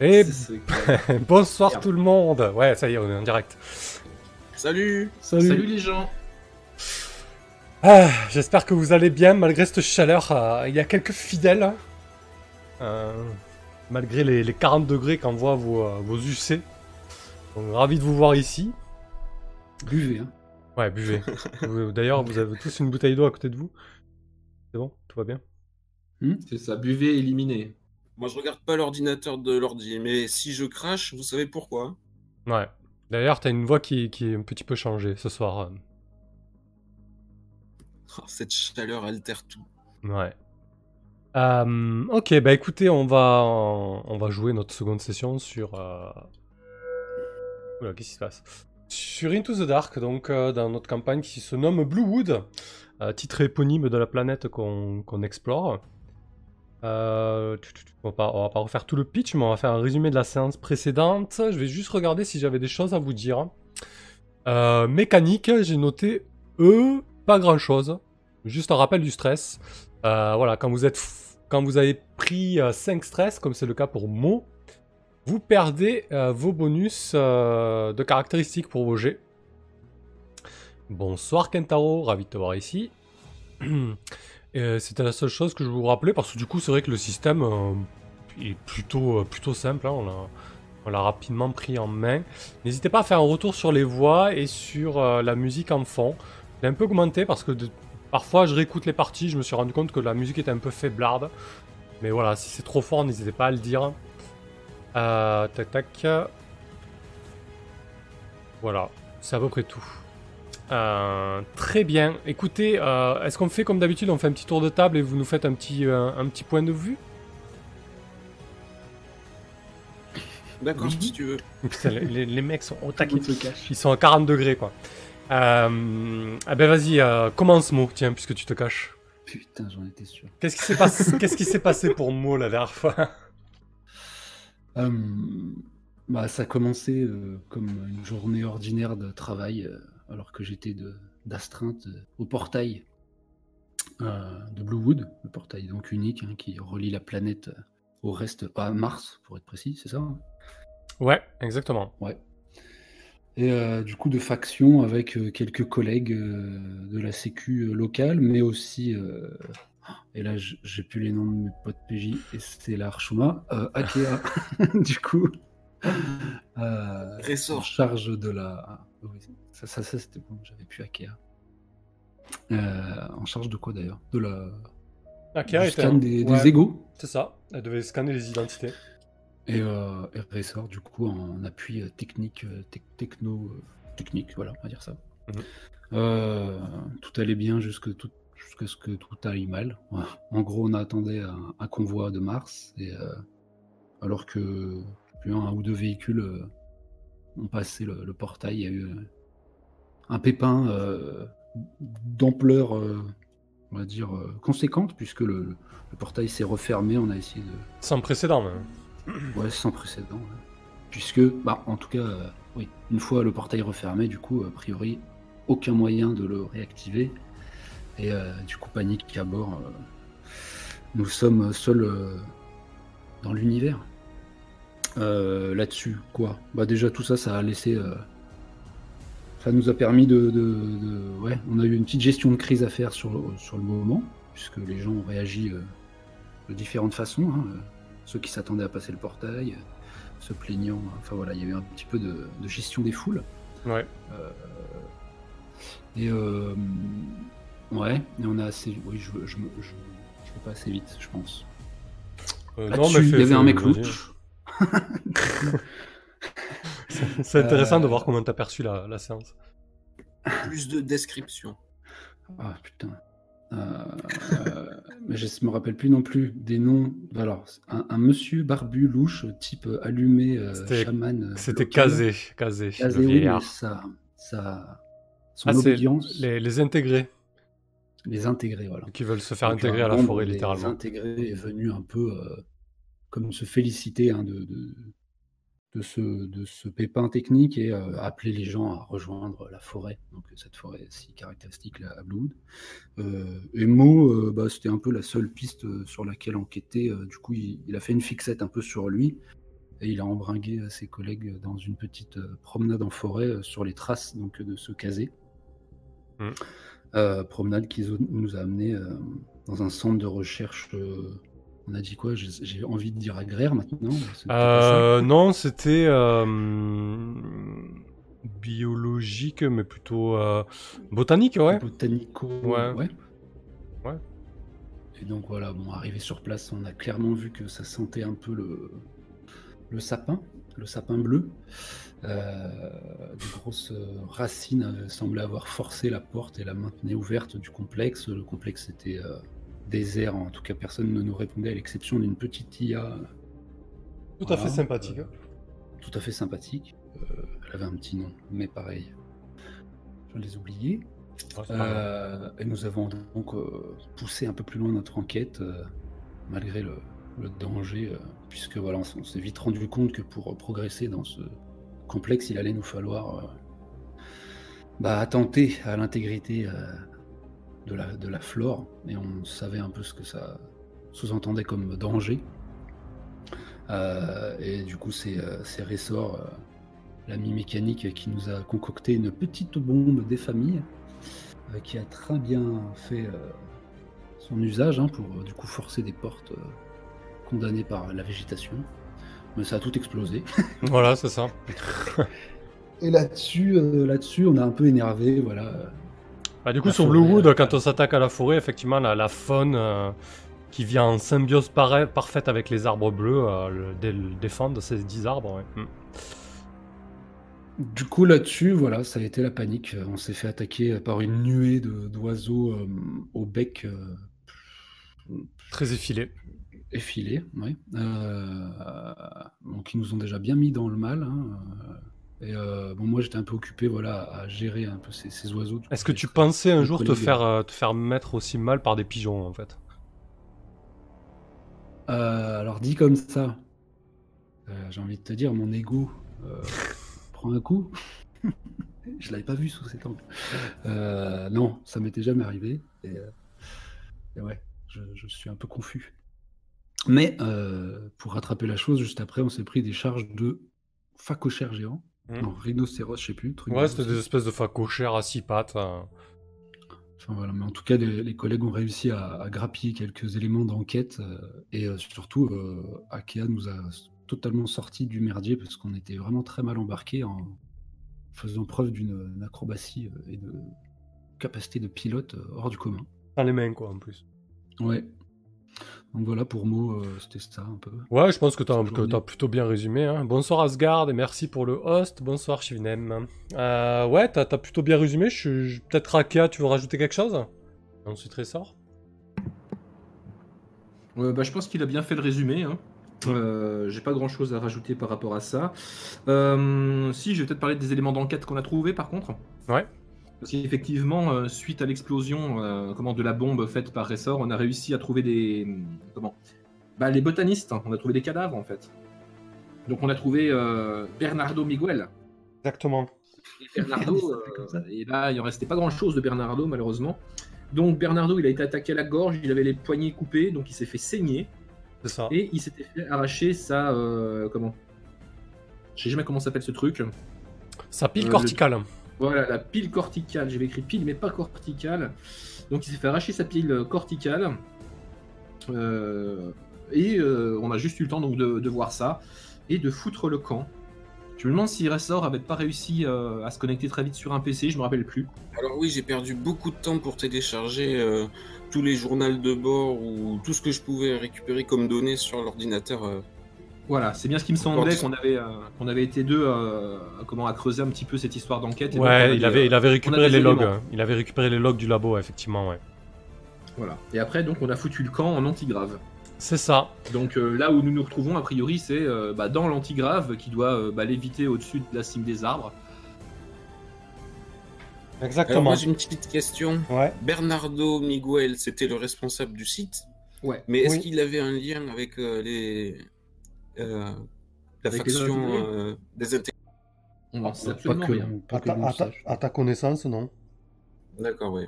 Et c'est- bonsoir Merde. tout le monde. Ouais, ça y est, on est en direct. Salut Salut. les gens. Ah, J'espère que vous allez bien malgré cette chaleur. euh, il y a quelques fidèles. euh, malgré les, les 40 degrés qu'envoient vos, euh, vos UC. Donc ravi de vous voir ici. Buvez, hein. Ouais, buvez. D'ailleurs, vous avez tous une bouteille d'eau à côté de vous. C'est bon? Tout va bien? C'est ça, buvez, éliminez. Moi, je regarde pas l'ordinateur de l'ordi, mais si je crache, vous savez pourquoi Ouais. D'ailleurs, t'as une voix qui, qui est un petit peu changée ce soir. euh. Oh, Cette chaleur altère tout. Ouais. Euh, ok, bah écoutez, on va, on va jouer notre seconde session sur. Euh... Oula, qu'est-ce qui se passe? Sur Into the Dark, donc euh, dans notre campagne qui se nomme Bluewood, titre éponyme de la planète qu'on qu'on explore. Euh, on, va pas, va pas refaire tout le pitch, mais on va faire un résumé de la séance précédente. Je vais juste regarder si j'avais des choses à vous dire. Euh, mécanique, j'ai noté E, pas grand chose. Juste un rappel du stress. Euh, voilà, quand vous êtes quand vous avez pris 5 stress, comme c'est le cas pour Mo, vous perdez vos bonus de caractéristiques pour vos jets. Bonsoir Kentaro, ravi de te voir ici. Euh, C'était la seule chose que je vous rappelais parce que du coup c'est vrai que le système euh, est plutôt, euh, plutôt simple, hein, on l'a- on l'a rapidement pris en main. N'hésitez pas à faire un retour sur les voix et sur euh, la musique en fond. J'ai un peu augmenté parce que parfois je réécoute les parties, je me suis rendu compte que la musique était un peu faiblarde. Mais voilà, si c'est trop fort, n'hésitez pas à le dire. Tac tac. Voilà, c'est à peu près tout. Euh, très bien. Écoutez, euh, est-ce qu'on fait comme d'habitude, on fait un petit tour de table et vous nous faites un petit, euh, un petit point de vue? D'accord, Oui. si tu veux. Putain, les, les- les mecs sont au taquet. Ils sont à 40 degrés, quoi. Euh, ah ben vas-y, euh, commence Mo, tiens, puisque tu te caches. Putain, j'en étais sûr. Qu'est-ce qui s'est passé, qu'est-ce qui s'est passé pour Mo la dernière fois? Bah, ça a commencé euh, comme une journée ordinaire de travail, euh, alors que j'étais d'astreinte euh, au portail euh, de Bluewood, le portail donc unique hein, qui relie la planète euh, au reste, à Mars pour être précis, c'est ça hein? Ouais, exactement. Ouais. Et euh, du coup, de faction avec euh, quelques collègues euh, de la sécu euh, locale, mais aussi, euh, et là j'ai plus les noms de mes potes PJ, et c'est l'Archuma, euh, Akea, du coup, euh, en charge de la. Ça, ça, ça, c'était bon, j'avais plus Akea. Euh, en charge de quoi d'ailleurs? De la. Ah, du Kira était scan un- des, ouais, des égos C'est ça, elle devait scanner les identités. Et, euh, et Ressort, du coup, en appui euh, technique, euh, tec- techno, technique, voilà, on va dire ça. Mhm. Euh, tout allait bien jusque tout, jusqu'à ce que tout aille mal. En gros, on attendait un, un convoi de Mars, et euh, alors que plus un, un ou deux véhicules euh, ont passé le, le portail, il y a eu un pépin euh, d'ampleur, euh, on va dire, euh, conséquente, puisque le, le portail s'est refermé, on a essayé de, Sans précédent, même. Ouais, sans précédent. ouais. Puisque, bah, en tout cas, oui, une fois le portail refermé, du coup, a priori, aucun moyen de le réactiver. Et euh, du coup, panique à bord. euh, nous sommes seuls euh, dans l'univers. Là-dessus, quoi? Bah, déjà, tout ça, ça a laissé. Ça nous a permis de, de- de- Ouais, on a eu une petite gestion de crise à faire sur, le- sur le moment, puisque les gens ont réagi euh, de différentes façons. hein, ceux qui s'attendaient à passer le portail, se plaignant. Enfin voilà, il y a eu un petit peu de, de gestion des foules. Ouais. Euh, et euh, ouais, et on a assez. Oui, je, je, me- je, je vais pas assez vite, je pense. Euh, Là-dessus, il y avait un mec louche. C'est intéressant Euh, de voir comment t'as perçu la, la séance. Plus de description. Ah putain. Euh, euh, mais je me rappelle plus non plus des noms. Alors, un, un monsieur barbu louche, type allumé, euh, C'était- chaman. euh, C'était. Kazé, Kazé, Casé, le oui, ça, ça, son Ah, c'est obédience, les... les, les intégrés intégrer, voilà. qui veulent se faire Donc, intégrer à la forêt, littéralement. intégrés est venu un peu euh, comme se féliciter hein, de, de, de ce, de ce pépin technique et euh, appeler les gens à rejoindre la forêt, donc cette forêt si caractéristique là, à Bluewood. Euh, et Mo, euh, bah, c'était un peu la seule piste euh, sur laquelle enquêter. du coup, il, il a fait une fixette un peu sur lui. et il a embringué ses collègues dans une petite promenade en forêt sur les traces donc, de ce casé. Mm. promenade qui nous a amené dans un centre de recherche. On a dit quoi? J'ai envie de dire agraire maintenant. non, c'était biologique, mais plutôt botanique, ouais. Botanico, ouais. ouais. Ouais. Et donc voilà, bon, arrivé sur place, on a clairement vu que ça sentait un peu le, le sapin, le sapin bleu. Euh, des grosses racines semblaient avoir forcé la porte et la maintenaient ouverte du complexe. Le complexe était euh, désert, en tout cas personne ne nous répondait à l'exception d'une petite IA. Tout à fait sympathique. Euh, tout à fait sympathique. elle avait un petit nom, mais pareil. Je les oubliés. et nous avons donc poussé un peu plus loin notre enquête, malgré le, le danger, puisque voilà, on s'est vite rendu compte que pour progresser dans ce complexe, il allait nous falloir euh, bah, attenter à l'intégrité euh, de, la, de la flore, et on savait un peu ce que ça sous-entendait comme danger. Euh, et du coup, c'est Ressort, l'ami mécanique, qui nous a concocté une petite bombe des familles, qui a très bien fait son usage hein, pour du coup forcer des portes condamnées par la végétation mais ça a tout explosé. voilà, c'est ça. Et là-dessus, euh, là-dessus, on a un peu énervé, voilà. Bah, du coup, sur Bluewood, euh, quand on s'attaque à la forêt, effectivement, la, la faune euh, qui vient en symbiose parfaite avec les arbres bleus le, défend de ces 10 arbres. Hmm. Du coup, là-dessus, voilà, ça a été la panique. On s'est fait attaquer par une nuée d'oiseaux au bec. Très effilé effilés, oui. Euh, donc ils nous ont déjà bien mis dans le mal. Hein, euh, et euh, bon, moi j'étais un peu occupé voilà, à gérer un peu ces, oiseaux. Est-ce que tu pensais un jour te faire, te faire mettre aussi mal par des pigeons en fait? Alors dit comme ça, j'ai envie de te dire, mon ego prend un coup. Je l'avais pas vu sous cet angle. non, ça m'était jamais arrivé. Et, ouais, je, suis un peu confus. Mais euh, pour rattraper la chose, juste après, on s'est pris des charges de phacochères géants. Mmh. Non, rhinocéros, je sais plus. ouais, c'était des espèces de phacochères à six pattes. Hein. Enfin, voilà. Mais en tout cas, les, collègues ont réussi à, grappiller quelques éléments d'enquête. Euh, et euh, surtout, euh, Akea nous a totalement sorti du merdier parce qu'on était vraiment très mal embarqués en faisant preuve d'une acrobatie et de capacité de pilote hors du commun. Dans les mains, quoi, en plus. Ouais, donc voilà, pour moi, euh, c'était ça un peu. Ouais, je pense que tu as, plutôt bien résumé. Hein. Bonsoir Asgard et merci pour le host. Bonsoir Shivnem. Euh, ouais, tu as, plutôt bien résumé. Je, Peut-être Rakia, tu veux rajouter quelque chose? Ensuite Ressort euh, bah, Je pense qu'il a bien fait le résumé. Hein. Euh, J'ai pas grand chose à rajouter par rapport à ça. si, je vais peut-être parler des éléments d'enquête qu'on a trouvés par contre. Ouais. Parce qu'effectivement, euh, suite à l'explosion euh, comment, de la bombe faite par Ressort, on a réussi à trouver des. Comment bah, Les botanistes, hein. on a trouvé des cadavres en fait. Donc on a trouvé euh, Bernardo Miguel. Exactement. Et Bernardo, et là, il en restait pas grand chose de Bernardo malheureusement. Donc Bernardo, il a été attaqué à la gorge, il avait les poignets coupés, donc il s'est fait saigner. C'est ça. Et il s'était fait arracher sa. comment? Je sais jamais comment s'appelle ce truc. Sa pile corticale. Voilà, la pile corticale. J'avais écrit pile, mais pas corticale. Donc il s'est fait arracher sa pile corticale. Euh, et euh, on a juste eu le temps donc de, voir ça et de foutre le camp. Je me demande si Ressort avait pas réussi euh, à se connecter très vite sur un PC, je me rappelle plus. Alors oui, j'ai perdu beaucoup de temps pour télécharger tous les journaux de bord ou tout ce que je pouvais récupérer comme données sur l'ordinateur voilà, c'est bien ce qui me semblait qu'on avait, euh, avait été deux euh, comment, à creuser un petit peu cette histoire d'enquête. Ouais, il, avait, il avait récupéré les logs. Il avait récupéré les logs du labo, effectivement, ouais. Voilà. Et après, donc, on a foutu le camp en antigrave. C'est ça. Donc euh, là où nous nous retrouvons, a priori, c'est bah, dans l'antigrave qui doit bah, léviter au-dessus de la cime des arbres. Exactement. moi j'ai une petite question. Ouais. Bernardo Miguel, c'était le responsable du site. Ouais. Mais est-ce qu'il avait un lien avec les euh, la faction euh, des intégrés. On sait absolument rien. à, ta, connaissance, non D'accord, oui.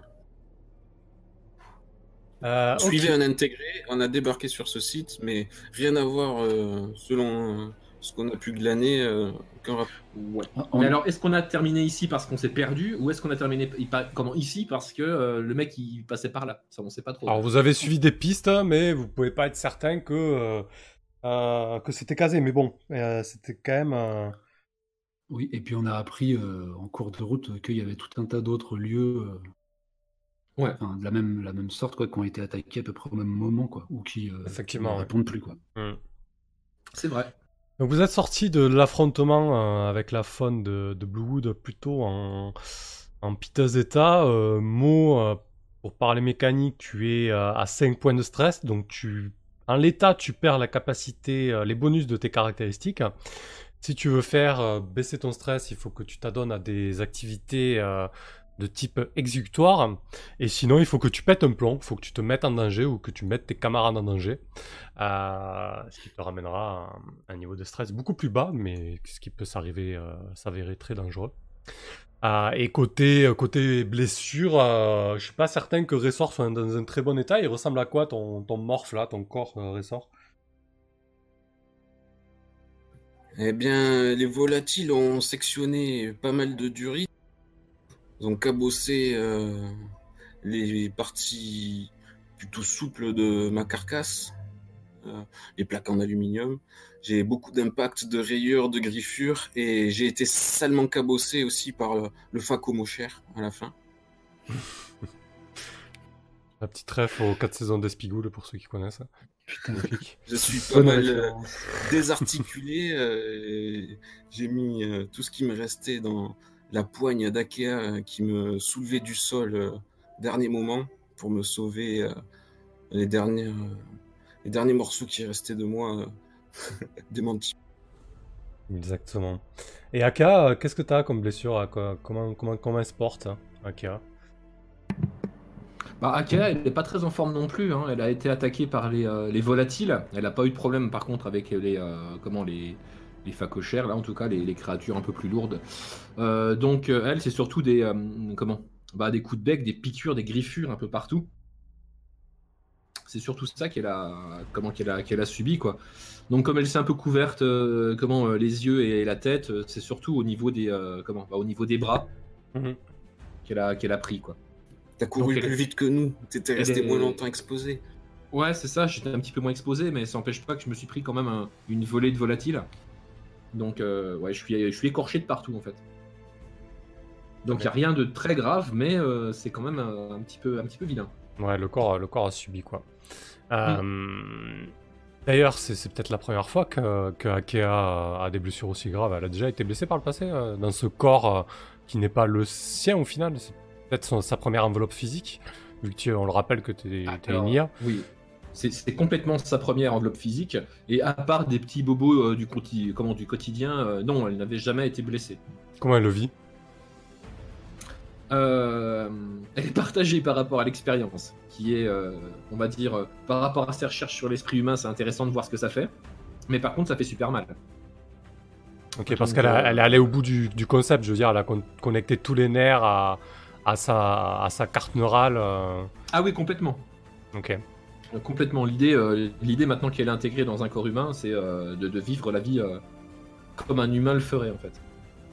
Euh, Suivez un intégré, on a débarqué sur ce site, mais rien à voir selon ce qu'on a pu glaner. euh, aucun rapport. Ouais. Ah, on- Mais alors, est-ce qu'on a terminé ici parce qu'on s'est perdu ou est-ce qu'on a terminé comment, ici parce que euh, le mec il passait par là? Ça, on sait pas trop. Alors vous avez suivi des pistes, mais vous pouvez pas être certain que, euh, que c'était casé. Mais bon, euh, c'était quand même... euh, Oui, et puis on a appris euh, en cours de route euh, qu'il y avait tout un tas d'autres lieux euh, Ouais. enfin, de la même, la même sorte, quoi, qui ont été attaqués à peu près au même moment, quoi, ou qui euh, Effectivement, ne ouais. répondent plus, quoi. hmm. C'est vrai. Donc vous êtes sorti de l'affrontement euh, avec la faune de, de Bluewood plutôt en, en piteux état. Euh, Mo, euh, pour parler mécanique, tu es euh, à 5 points de stress, donc tu, en l'état, tu perds la capacité, euh, les bonus de tes caractéristiques. Si tu veux faire euh, baisser ton stress, il faut que tu t'adonnes à des activités euh, de type exécutoire. Et sinon, il faut que tu pètes un plomb, il faut que tu te mettes en danger ou que tu mettes tes camarades en danger. Ce qui te ramènera à un niveau de stress beaucoup plus bas, mais ce qui peut s'arriver, s'avérer très dangereux. Euh, et côté, côté blessure, euh, je suis pas certain que Ressort soit dans un très bon état. Il ressemble à quoi ton, ton morph là, ton corps euh, Ressort? Eh bien, les volatiles ont sectionné pas mal de durites. Ils ont cabossé euh, les parties plutôt souples de ma carcasse, euh, les plaques en aluminium. J'ai beaucoup d'impact, de rayures, de griffures, et j'ai été salement cabossé aussi par le, le facomochère à la fin. La petite ref aux 4 saisons d'Espigoule pour ceux qui connaissent. Putain. Je suis pas mal euh, désarticulé. euh, et j'ai mis euh, tout ce qui me restait dans la poigne d'Akea euh, qui me soulevait du sol euh, dernier moment pour me sauver euh, les, dernières, euh, les derniers morceaux qui restaient de moi démentis. Exactement. Et Aka, euh, qu'est-ce que t'as comme blessure Comment, comment, comment elle se porte, hein, Aka? Bah, Akea, elle n'est pas très en forme non plus. hein. Elle a été attaquée par les, euh, les volatiles. Elle n'a pas eu de problème par contre avec les, euh, comment, les, les facochères, là en tout cas, les, les créatures un peu plus lourdes. Euh, donc, elle, c'est surtout des, euh, comment bah, des coups de bec, des piqûres, des griffures un peu partout. C'est surtout ça qu'elle a, comment, qu'elle a, qu'elle a subi. Quoi. Donc, comme elle s'est un peu couverte, euh, comment, euh, les yeux et la tête, euh, c'est surtout au niveau des, euh, comment, bah, au niveau des bras Mhm. qu'elle a, qu'elle a pris. Quoi. T'as couru Donc, plus vite que nous. T'étais resté est- moins longtemps exposé. Ouais, c'est ça, j'étais un petit peu moins exposé, mais ça n'empêche pas que je me suis pris quand même un- une volée de volatiles. Donc, euh, ouais, je suis, je suis écorché de partout en fait. Donc, il n'y a rien de très grave, mais euh, c'est quand même un, un petit peu, un petit peu vilain. Ouais, le corps, le corps a subi quoi. Euh, D'ailleurs, c'est peut-être la première fois que, que Akea a des blessures aussi graves. Elle a déjà été blessée par le passé euh, dans ce corps euh, qui n'est pas le sien au final. C'est peut-être sa première enveloppe physique, vu que tu, on le rappelle que tu es, Alors, une IA. Oui, c'est complètement sa première enveloppe physique. Et à part des petits bobos euh, du, quoti- comment, du quotidien, non, elle n'avait jamais été blessée. Comment elle le vit? Euh, elle est partagée par rapport à l'expérience, qui est, euh, on va dire, euh, par rapport à ses recherches sur l'esprit humain, c'est intéressant de voir ce que ça fait. Mais par contre, ça fait super mal. Ok, parce qu'elle elle est allée au bout du, du concept, je veux dire, elle a con- connecté tous les nerfs à, à, sa, à sa carte neurale. euh, Ah oui, complètement. Ok. Complètement. L'idée, l'idée maintenant qu'elle est intégrée dans un corps humain, c'est de, de vivre la vie comme un humain le ferait en fait.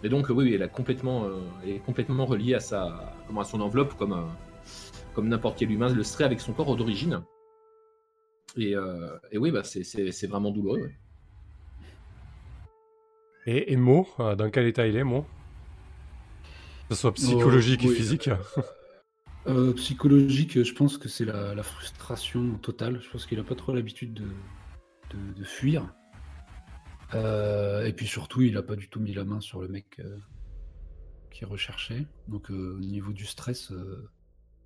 Et donc, oui, elle, a complètement, euh, elle est complètement reliée à, sa, comment, à son enveloppe, comme, euh, comme n'importe quel humain le serait avec son corps d'origine. Et, euh, et oui, bah, c'est- vraiment douloureux. ouais. Et, et Mo, dans quel état il est, Mo? Que ce soit psychologique et oui. physique. Euh, psychologique, je pense que c'est la, la frustration totale. Je pense qu'il a pas trop l'habitude de, de- de fuir. Euh, et puis surtout, il a pas du tout mis la main sur le mec euh, qui recherchait. Donc euh, au niveau du stress, euh,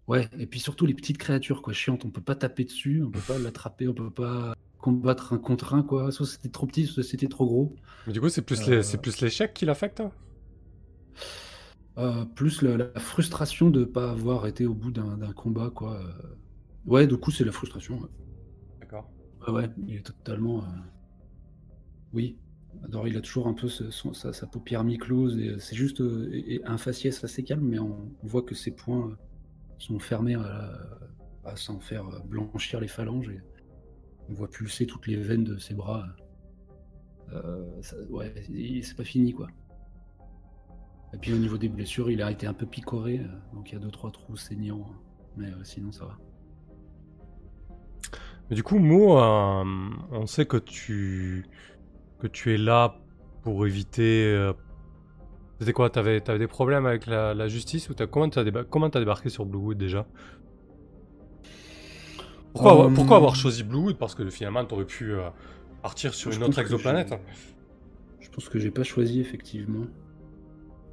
ouais. Et puis surtout les petites créatures quoi, chiantes. On peut pas taper dessus, on peut pas l'attraper, on peut pas combattre un contre un quoi. Soit c'était trop petit, soit c'était trop gros. Mais du coup, c'est plus les- c'est plus l'échec qui l'affecte hein? Euh, plus la, la frustration de pas avoir été au bout d'un combat quoi. Ouais, du coup c'est la frustration. ouais. D'accord. Ouais, ouais, il est totalement. euh, Oui. Alors, il a toujours un peu sa, paupière mi-close et euh, c'est juste euh, un faciès assez calme, mais on, voit que ses poings euh, sont fermés à, à s'en faire blanchir les phalanges et on voit pulser toutes les veines de ses bras ouais, c'est pas fini quoi. Et puis au niveau des blessures, il a été un peu picoré, donc il y a deux trois trous saignants, mais sinon ça va. Mais du coup, Mo, on sait que tu que tu es là pour éviter c'était quoi T'avais avais des problèmes avec la, justice ou as, comment t'as as débarqué sur Bluewood déjà? Pourquoi, euh, pourquoi, avoir choisi Bluewood? Parce que finalement t'aurais pu euh, partir sur une autre exoplanète. Je pense que j'ai pas choisi effectivement.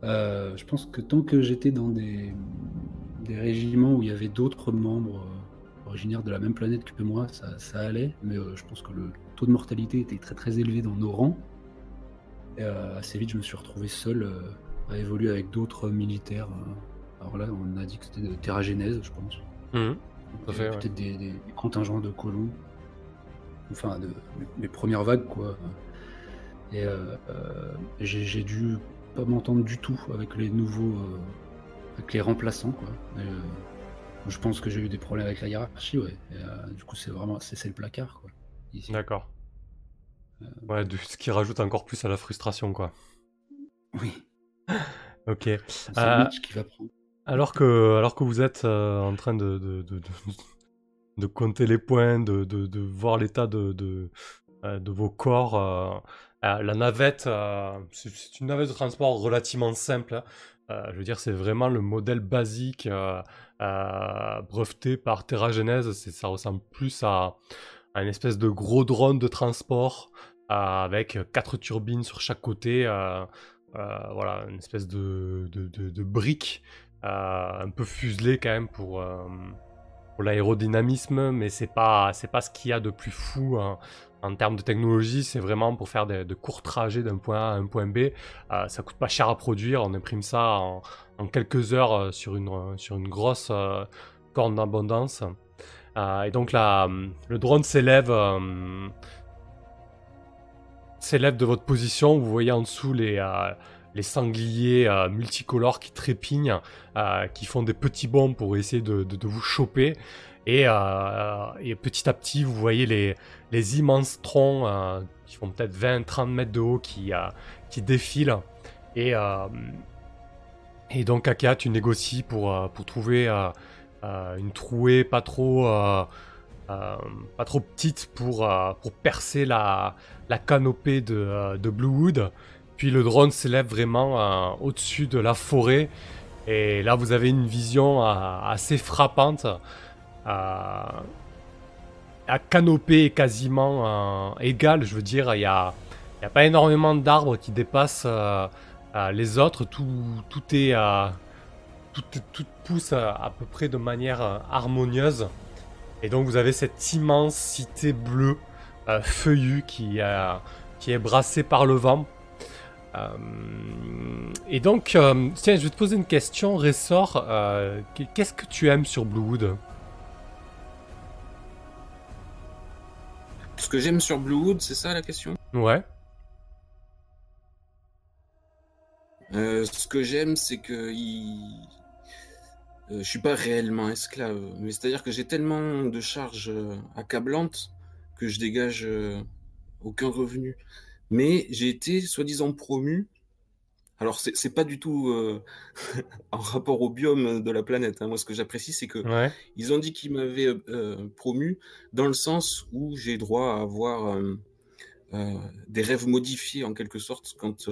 Euh, je pense que tant que j'étais dans des, des régiments où il y avait d'autres membres originaires de la même planète que moi, ça, ça allait. Mais je pense que le taux de mortalité était très très élevé dans nos rangs. Et euh, assez vite, je me suis retrouvé seul euh, à évoluer avec d'autres militaires. Euh. Alors là, on a dit que c'était de terragénèse, je pense. Mmh. Peut-être des, contingents de colons. Enfin, de, mes premières vagues, quoi. Et j'ai dû pas m'entendre du tout avec les nouveaux. avec les remplaçants, quoi. je pense que j'ai eu des problèmes avec la hiérarchie, ouais. du coup, c'est vraiment. C'est le placard, quoi. D'accord. Ouais, ce qui rajoute encore plus à la frustration, quoi. Oui. ok. Euh, qui va prendre. Alors que, alors que vous êtes euh, en train de, de, de, de, compter les points, de, de voir l'état de, de, euh, vos corps, la navette, c'est une navette de transport relativement simple. Hein. je veux dire, c'est vraiment le modèle basique breveté par Terra Genèse. Ça ressemble plus à, à une espèce de gros drone de transport euh, avec quatre turbines sur chaque côté. Euh, euh, voilà, une espèce de, de, de, brique un peu fuselée quand même pour, l'aérodynamisme, mais c'est pas, pas ce qu'il y a de plus fou en termes de technologie, c'est vraiment pour faire de, courts trajets d'un point A à un point B. ça coûte pas cher à produire, on imprime ça en, en quelques heures sur, une, sur une grosse corne d'abondance. Et donc là, le drone s'élève s'élève de votre position. Vous voyez en dessous les, euh, les sangliers euh, multicolores qui trépignent, euh, qui font des petits bonds pour essayer de, vous choper. Et, petit à petit, vous voyez les, les immenses troncs qui font peut-être 20-30 mètres de haut qui, qui défilent. Et, et donc, Akia, tu négocies pour, pour trouver une trouée pas trop euh, pas trop petite pour, euh, pour percer la, la canopée de, euh, de Bluewood. Puis le drone s'élève vraiment au-dessus de la forêt. Et là, vous avez une vision assez frappante. à canopée quasiment égale, je veux dire, il n'y a, y a pas énormément d'arbres qui dépassent les autres. Tout, tout, est, tout, tout pousse à peu près de manière harmonieuse. Et donc vous avez cette immense cité bleue euh, feuillue qui, qui est brassée par le vent. Euh, et donc, euh, tiens, je vais te poser une question, Ressort. Qu'est-ce que tu aimes sur Bluewood? Ce que j'aime sur Bluewood, c'est ça la question? Ouais. ce que j'aime, c'est que il euh, je suis pas réellement esclave, mais c'est-à-dire que j'ai tellement de charges euh, accablantes que je dégage euh, aucun revenu. Mais j'ai été soi-disant promu. Alors c'est pas du tout en rapport au biome de la planète. Hein. Moi, ce que j'apprécie, c'est que ils ont dit qu'ils m'avaient promu dans le sens où j'ai droit à avoir des rêves modifiés en quelque sorte quand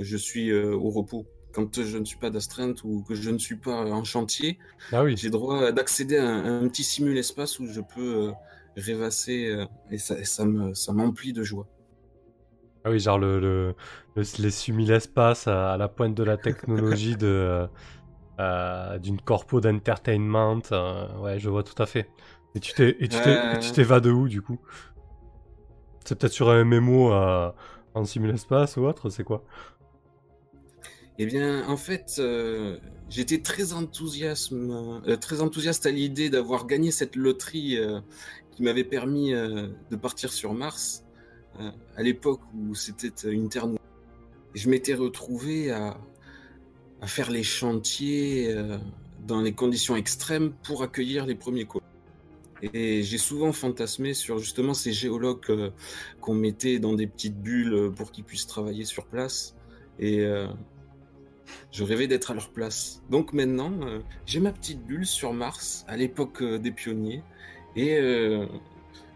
je suis au repos quand je ne suis pas d'astreinte ou que je ne suis pas en chantier, ah oui. j'ai droit d'accéder à, un petit simul-espace où je peux euh, rêvasser euh, et ça, ça m'emplit de joie. Ah oui, genre le, le, les simul-espaces à, la pointe de la technologie de euh, d'une corpo d'entertainment. ouais, je vois tout à fait. Et tu t'es et tu t'es vas de où du coup? C'est peut-être sur un MMO en simul-espace ou autre, c'est quoi? Eh bien, en fait, euh, j'étais très, euh, très enthousiaste à l'idée d'avoir gagné cette loterie euh, qui m'avait permis de partir sur Mars à l'époque où c'était une terre noire. je m'étais retrouvé à, à, faire les chantiers dans les conditions extrêmes pour accueillir les premiers colons. Et j'ai souvent fantasmé sur justement ces géologues qu'on mettait dans des petites bulles pour qu'ils puissent travailler sur place. Et je rêvais d'être à leur place. Donc maintenant, euh, j'ai ma petite bulle sur Mars, à l'époque euh, des pionniers. Et euh,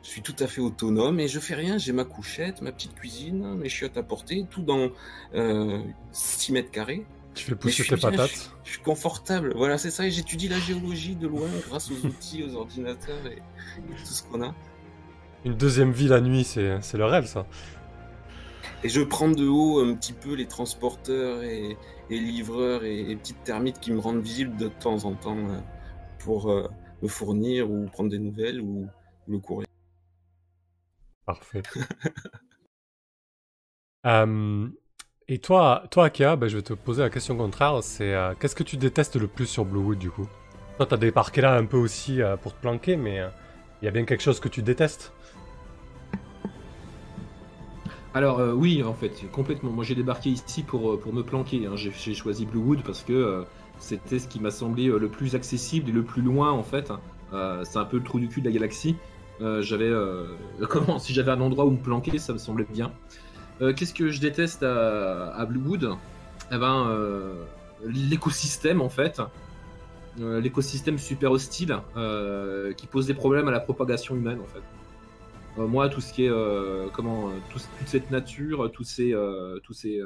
je suis tout à fait autonome et je fais rien. J'ai ma couchette, ma petite cuisine, mes chiottes à porter, tout dans euh, 6 mètres carrés. Tu fais pousser je suis tes patates. Je suis confortable. Voilà, c'est ça. Et j'étudie la géologie de loin grâce aux outils, aux ordinateurs et, et tout ce qu'on a. Une deuxième vie la nuit, c'est c'est le rêve ça. Et je prends de haut un petit peu les transporteurs et, livreurs et, et petites termites qui me rendent visible de temps en temps euh, pour euh, me fournir ou prendre des nouvelles ou le courrier. Parfait. Euh, et toi, toi Akea, ben, je vais te poser la question contraire. C'est euh, qu'est-ce que tu détestes le plus sur Bluewood du coup? Toi, t'as débarqué là un peu aussi pour te planquer, mais il y a bien quelque chose que tu détestes? Alors euh, oui, en fait, complètement. Moi j'ai débarqué ici pour, euh, pour me planquer. hein. J'ai choisi Bluewood parce que euh, c'était ce qui m'a semblé le plus accessible et le plus loin en fait. Euh, c'est un peu le trou du cul de la galaxie. J'avais comment si j'avais un endroit où me planquer, ça me semblait bien. Qu'est-ce que je déteste à, à Bluewood? Eh ben l'écosystème en fait. L'écosystème super hostile qui pose des problèmes à la propagation humaine en fait. Euh, moi, tout ce qui est euh, comment, euh, tout- toute cette nature, tous ces, tous ces,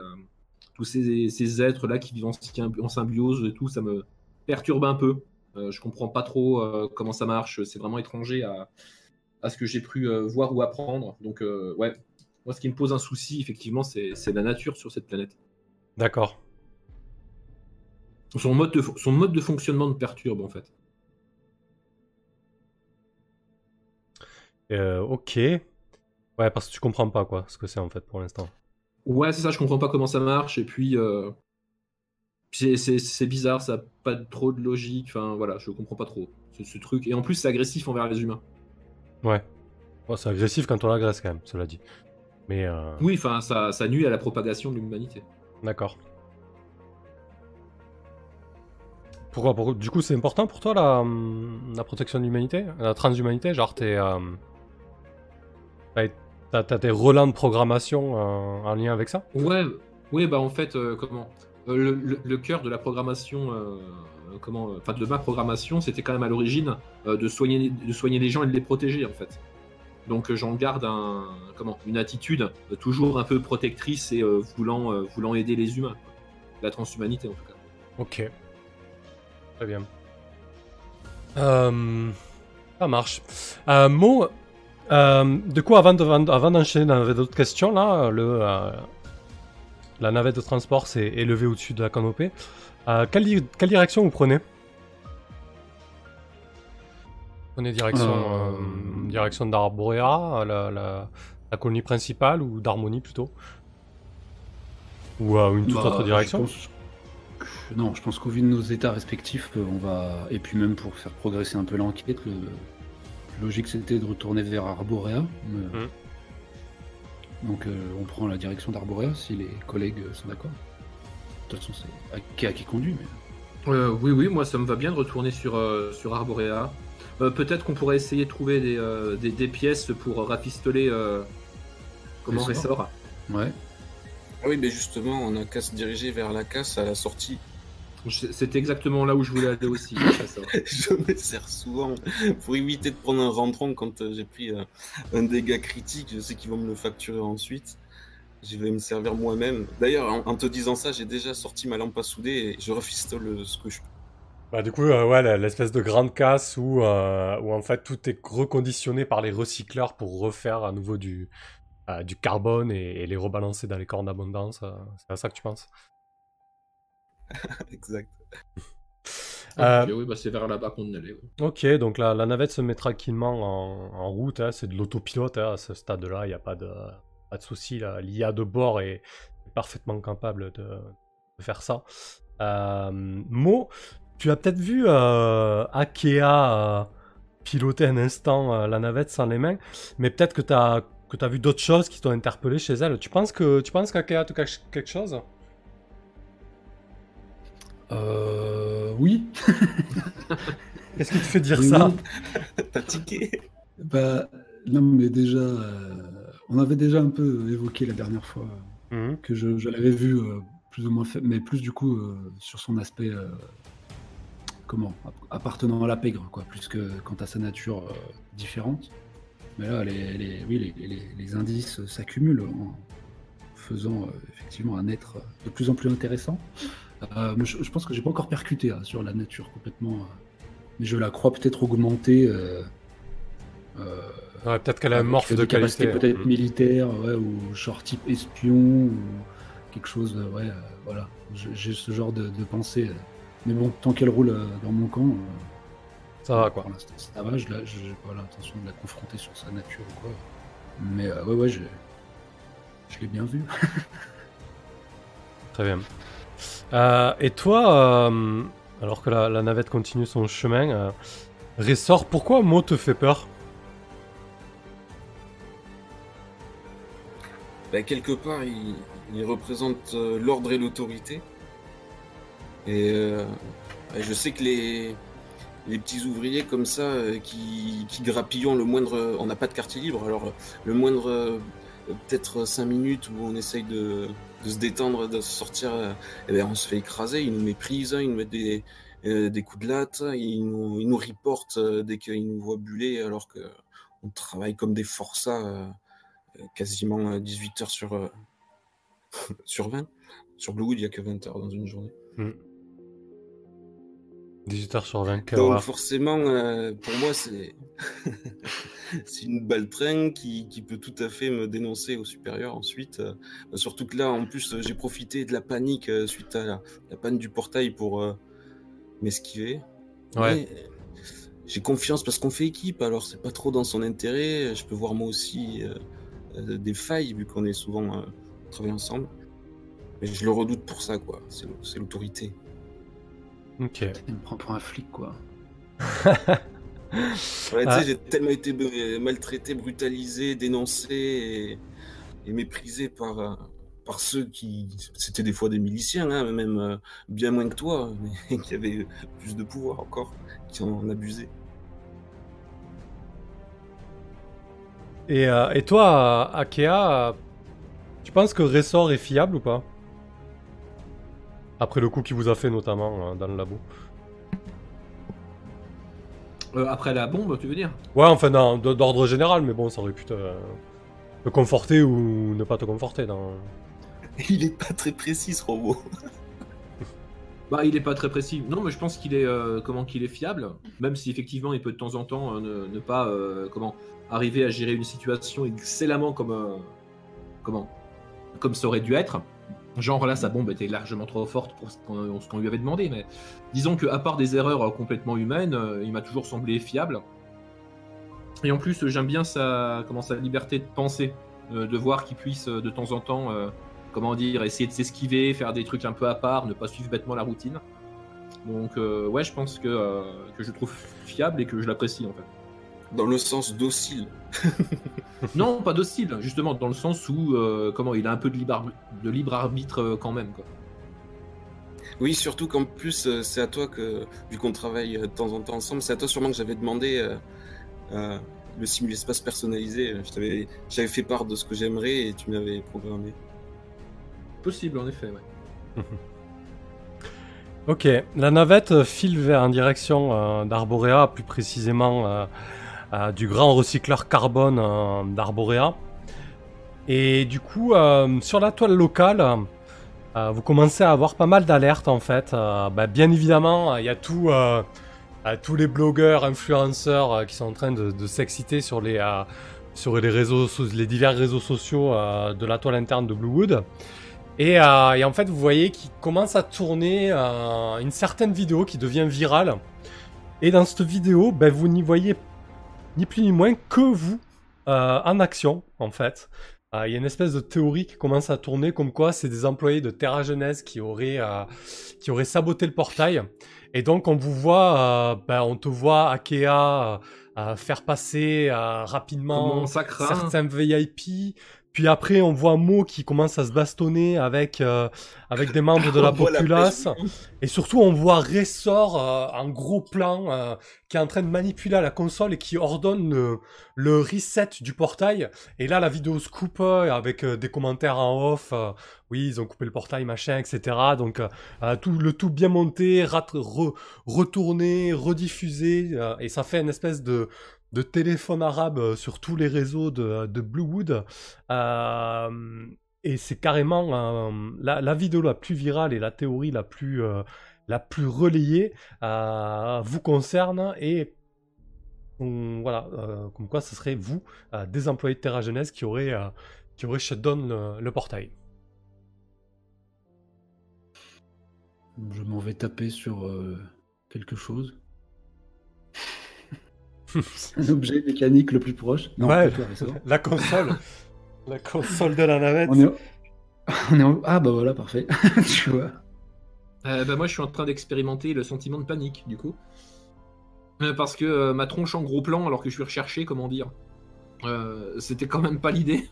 tous ces, ces êtres là qui vivent en, symbi- en symbiose et tout, ça me perturbe un peu. Je comprends pas trop comment ça marche. C'est vraiment étranger à, à ce que j'ai pu voir ou apprendre. Donc ouais, moi, ce qui me pose un souci, effectivement, c'est la nature sur cette planète. D'accord. Son mode de, son mode de fonctionnement me perturbe en fait. Euh, ok. Ouais, parce que tu comprends pas quoi, ce que c'est en fait pour l'instant. Ouais, c'est ça, je comprends pas comment ça marche, et puis euh, c'est- bizarre, ça a pas trop de logique, enfin voilà, je comprends pas trop ce, ce truc. Et en plus, c'est agressif envers les humains. Ouais. Bon, c'est agressif quand on l'agresse quand même, cela dit. Mais euh, Oui, enfin, ça, ça nuit à la propagation de l'humanité. d'accord. Pourquoi pour- Du coup, c'est important pour toi la, hum, la protection de l'humanité, la transhumanité Genre, t'es, euh, t'as- t'as tes relents de programmation euh, en lien avec ça? Ouais, ouais, bah en fait, euh, comment euh, le, le- le cœur de la programmation, euh, comment, enfin de ma programmation, c'était quand même à l'origine de soigner, de soigner les gens et de les protéger en fait. Donc j'en garde un, comment, une attitude toujours un peu protectrice et voulant, voulant aider les humains, la transhumanité en tout cas. Ok. Très bien. Ça marche. Euh, Mo, euh, du coup, avant de- avant d'enchaîner dans d'autres questions, là, le, euh, la navette de transport s'est élevée au-dessus de la canopée. Euh, quelle, di- quelle direction vous prenez? Vous prenez direction, direction d'Arborea, la, la, la colonie principale, ou d'Harmonie plutôt? Ou une toute Bah, autre direction? je pense que- Non, je pense qu'au vu de nos états respectifs, on va. Et puis même pour faire progresser un peu l'enquête, le... logique c'était de retourner vers Arborea. mais- Mhm. Donc euh, on prend la direction d'Arborea si les collègues euh, sont d'accord. De toute façon, c'est Akea qui conduit, mais. Euh, oui, oui, moi ça me va bien de retourner sur, euh, sur Arborea. Euh, Peut-être qu'on pourrait essayer de trouver des, euh, des, des pièces pour rafistoler euh, comment Ressort. ressort. Ouais. Ah oui, mais justement, on a qu'à se diriger vers la casse à la sortie. C'était exactement là où je voulais aller aussi. je me sers souvent pour éviter de prendre un rentron quand euh, j'ai pris euh, un dégât critique. Je sais qu'ils vont me le facturer ensuite. Je vais me servir moi-même. D'ailleurs, en, en te disant ça, j'ai déjà sorti ma lampe à souder et je refistole ce que je peux. Bah du coup, euh, ouais, l'espèce de grande casse où, euh, où en fait tout est reconditionné par les recycleurs pour refaire à nouveau du, euh, du carbone et, et les rebalancer dans les corps d'abondance. c'est à ça que tu penses? exact. Euh, Ok, oui, bah, c'est vers là-bas qu'on allait. ouais. Ok, donc la, la navette se met tranquillement en, en route, hein, c'est de l'autopilote hein, à ce stade-là, il n'y a pas de, pas de souci. L'IA de bord est, est parfaitement capable de, de faire ça. Euh, Mo, tu as peut-être vu euh, Akea piloter un instant euh, la navette sans les mains, mais peut-être que tu as, que as vu d'autres choses qui t'ont interpellé chez elle. Tu penses que tu penses qu'Akea te cache quelque chose? Euh. Oui. Qu'est-ce qui te fait dire ça oui. T'as tiqué Bah, non, mais déjà, euh, on avait déjà un peu évoqué la dernière fois Mhm. que je, je l'avais vu euh, plus ou moins fait, mais plus du coup euh, sur son aspect, euh, comment, app- appartenant à la pègre, quoi, plus que quant à sa nature euh, différente. Mais là, les, les- oui, les, les- les indices s'accumulent en faisant euh, effectivement un être de plus en plus intéressant. Euh, je, je pense que j'ai pas encore percuté hein, sur la nature complètement, euh, mais je la crois peut-être augmentée. euh, Ouais, peut-être qu'elle a un de qualité. peut-être Mhm. militaires, ouais, ou genre type espion, ou quelque chose, ouais, voilà. J'ai ce genre de, de pensée. Mais bon, tant qu'elle roule dans mon camp, Ça va, quoi. pour l'instant, ça va, je n'ai pas l'intention de la confronter sur sa nature ou quoi. Mais euh, ouais, ouais, je, je l'ai bien vu. Très bien. Euh, et toi, euh, alors que la, navette continue son chemin, euh, Ressort, pourquoi Mo te fait peur Bah, quelque part, il, représente l'ordre et l'autorité. Et je sais que les, petits ouvriers comme ça, qui, qui grappillons le moindre... On n'a pas de quartier libre, alors le moindre... euh, peut-être 5 minutes où on essaye de, de se détendre, de sortir, euh, eh ben, on se fait écraser, ils nous méprisent, ils nous mettent des, euh, des coups de latte, ils nous, ils nous reportent euh, dès qu'ils nous voient buller, alors que on travaille comme des forçats euh, euh, quasiment euh, 18 heures sur, euh, sur 20. Sur Bluewood, il n'y a que 20 heures dans une journée. 18h sur 20, quelle Donc forcément, euh, pour moi, c'est c'est une baltringue qui, qui peut tout à fait me dénoncer au supérieur ensuite. euh, surtout que là, en plus, euh, j'ai profité de la panique euh, suite à la, la panne du portail pour euh, m'esquiver. Ouais. J'ai confiance parce qu'on fait équipe, alors c'est pas trop dans son intérêt. Je peux voir moi aussi euh, euh, des failles vu qu'on est souvent euh, travaillé ensemble. Mais je le redoute pour ça, quoi. C'est l'autorité. Ok. Il me prend pour un flic, quoi. Ouais, Ah. j'ai tellement été maltraité, brutalisé, dénoncé et, et méprisé par, euh, par ceux qui. C'était des fois des miliciens, hein, même euh, bien moins que toi, mais qui avaient plus de pouvoir encore, qui en abusaient. Et, euh, et toi, Akea, tu penses que Ressort est fiable ou pas? Après le coup qu'il vous a fait notamment euh, dans le labo. Euh, après la bombe, tu veux dire? Ouais, enfin d'ordre général, mais bon, ça aurait pu te, te conforter ou ne pas te conforter dans... Il est pas très précis, ce robot. Bah, il est pas très précis. Non, mais je pense qu'il est euh, comment qu'il est fiable, même si effectivement il peut de temps en temps euh, ne, ne pas euh, comment arriver à gérer une situation excellemment comme euh, comment comme ça aurait dû être. Genre là, sa bombe était largement trop forte pour ce qu'on lui avait demandé, mais disons que à part des erreurs euh, complètement humaines, euh, il m'a toujours semblé fiable. Et en plus, j'aime bien sa comment sa liberté de penser, euh, de voir qu'il puisse de temps en temps comment dire, essayer de s'esquiver, faire des trucs un peu à part, ne pas suivre bêtement la routine. Donc ouais, je pense que, que je trouve fiable et que je l'apprécie en fait. Dans le sens docile. non, pas docile, justement, dans le sens où euh, comment il a un peu de libre, arbi- de libre arbitre euh, quand même. Quoi. Oui, surtout qu'en plus, euh, c'est à toi que, vu qu'on travaille euh, de temps en temps ensemble, c'est à toi sûrement que j'avais demandé euh, euh, le simul-espace personnalisé. J'avais fait part de ce que j'aimerais et tu m'avais programmé. Possible en effet, ouais. Ok, la navette file vers en direction euh, d'Arborea, plus précisément euh, du grand recycleur carbone euh, d'Arborea. Et du coup, euh, sur la toile locale, euh, vous commencez à avoir pas mal d'alertes en fait. Bah, bien évidemment, il y a tout, tous les blogueurs, influenceurs qui sont en train de, s'exciter sur les, réseaux, les divers réseaux sociaux de la toile interne de Bluewood. Et, et en fait, vous voyez qu'il commence à tourner une certaine vidéo qui devient virale. Et dans cette vidéo, ben, vous n'y voyez ni plus ni moins que vous euh, en action, en fait. Euh, Il y a une espèce de théorie qui commence à tourner comme quoi c'est des employés de Terra Genèse qui auraient, euh, qui auraient saboté le portail. Et donc on vous voit, euh, ben, on te voit Akea euh, faire passer euh, rapidement craint certains VIP, Puis après, on voit Mo qui commence à se bastonner avec, euh, avec des membres de la populace. Et surtout, on voit Ressort euh, en gros plan euh, qui est en train de manipuler la console et qui ordonne le, le reset du portail. Et là, la vidéo se coupe euh, avec euh, des commentaires en off. euh, oui, ils ont coupé le portail, machin, etc. Donc, tout, le tout bien monté, rat- re- retourné, rediffusé. euh, et ça fait une espèce de, de téléphone arabe euh, sur tous les réseaux de, de Bluewood. Euh, et c'est carrément euh, la, la vidéo la plus virale et la théorie la plus, euh, la plus relayée euh, vous concerne. Et voilà, euh, comme quoi ce serait vous, euh, des employés de Terra Genèse, qui auraient, euh, qui auraient shutdown le, portail. Je m'en vais taper sur euh, quelque chose. Un objet mécanique le plus proche. Non, Ouais. La console, la console de la navette. On est... On est en- Ah bah voilà, parfait. tu vois. Euh, bah, moi, je suis en train d'expérimenter le sentiment de panique, du coup. Euh, parce que euh, ma tronche en gros plan, alors que je suis recherché, comment dire, euh, c'était quand même pas l'idée.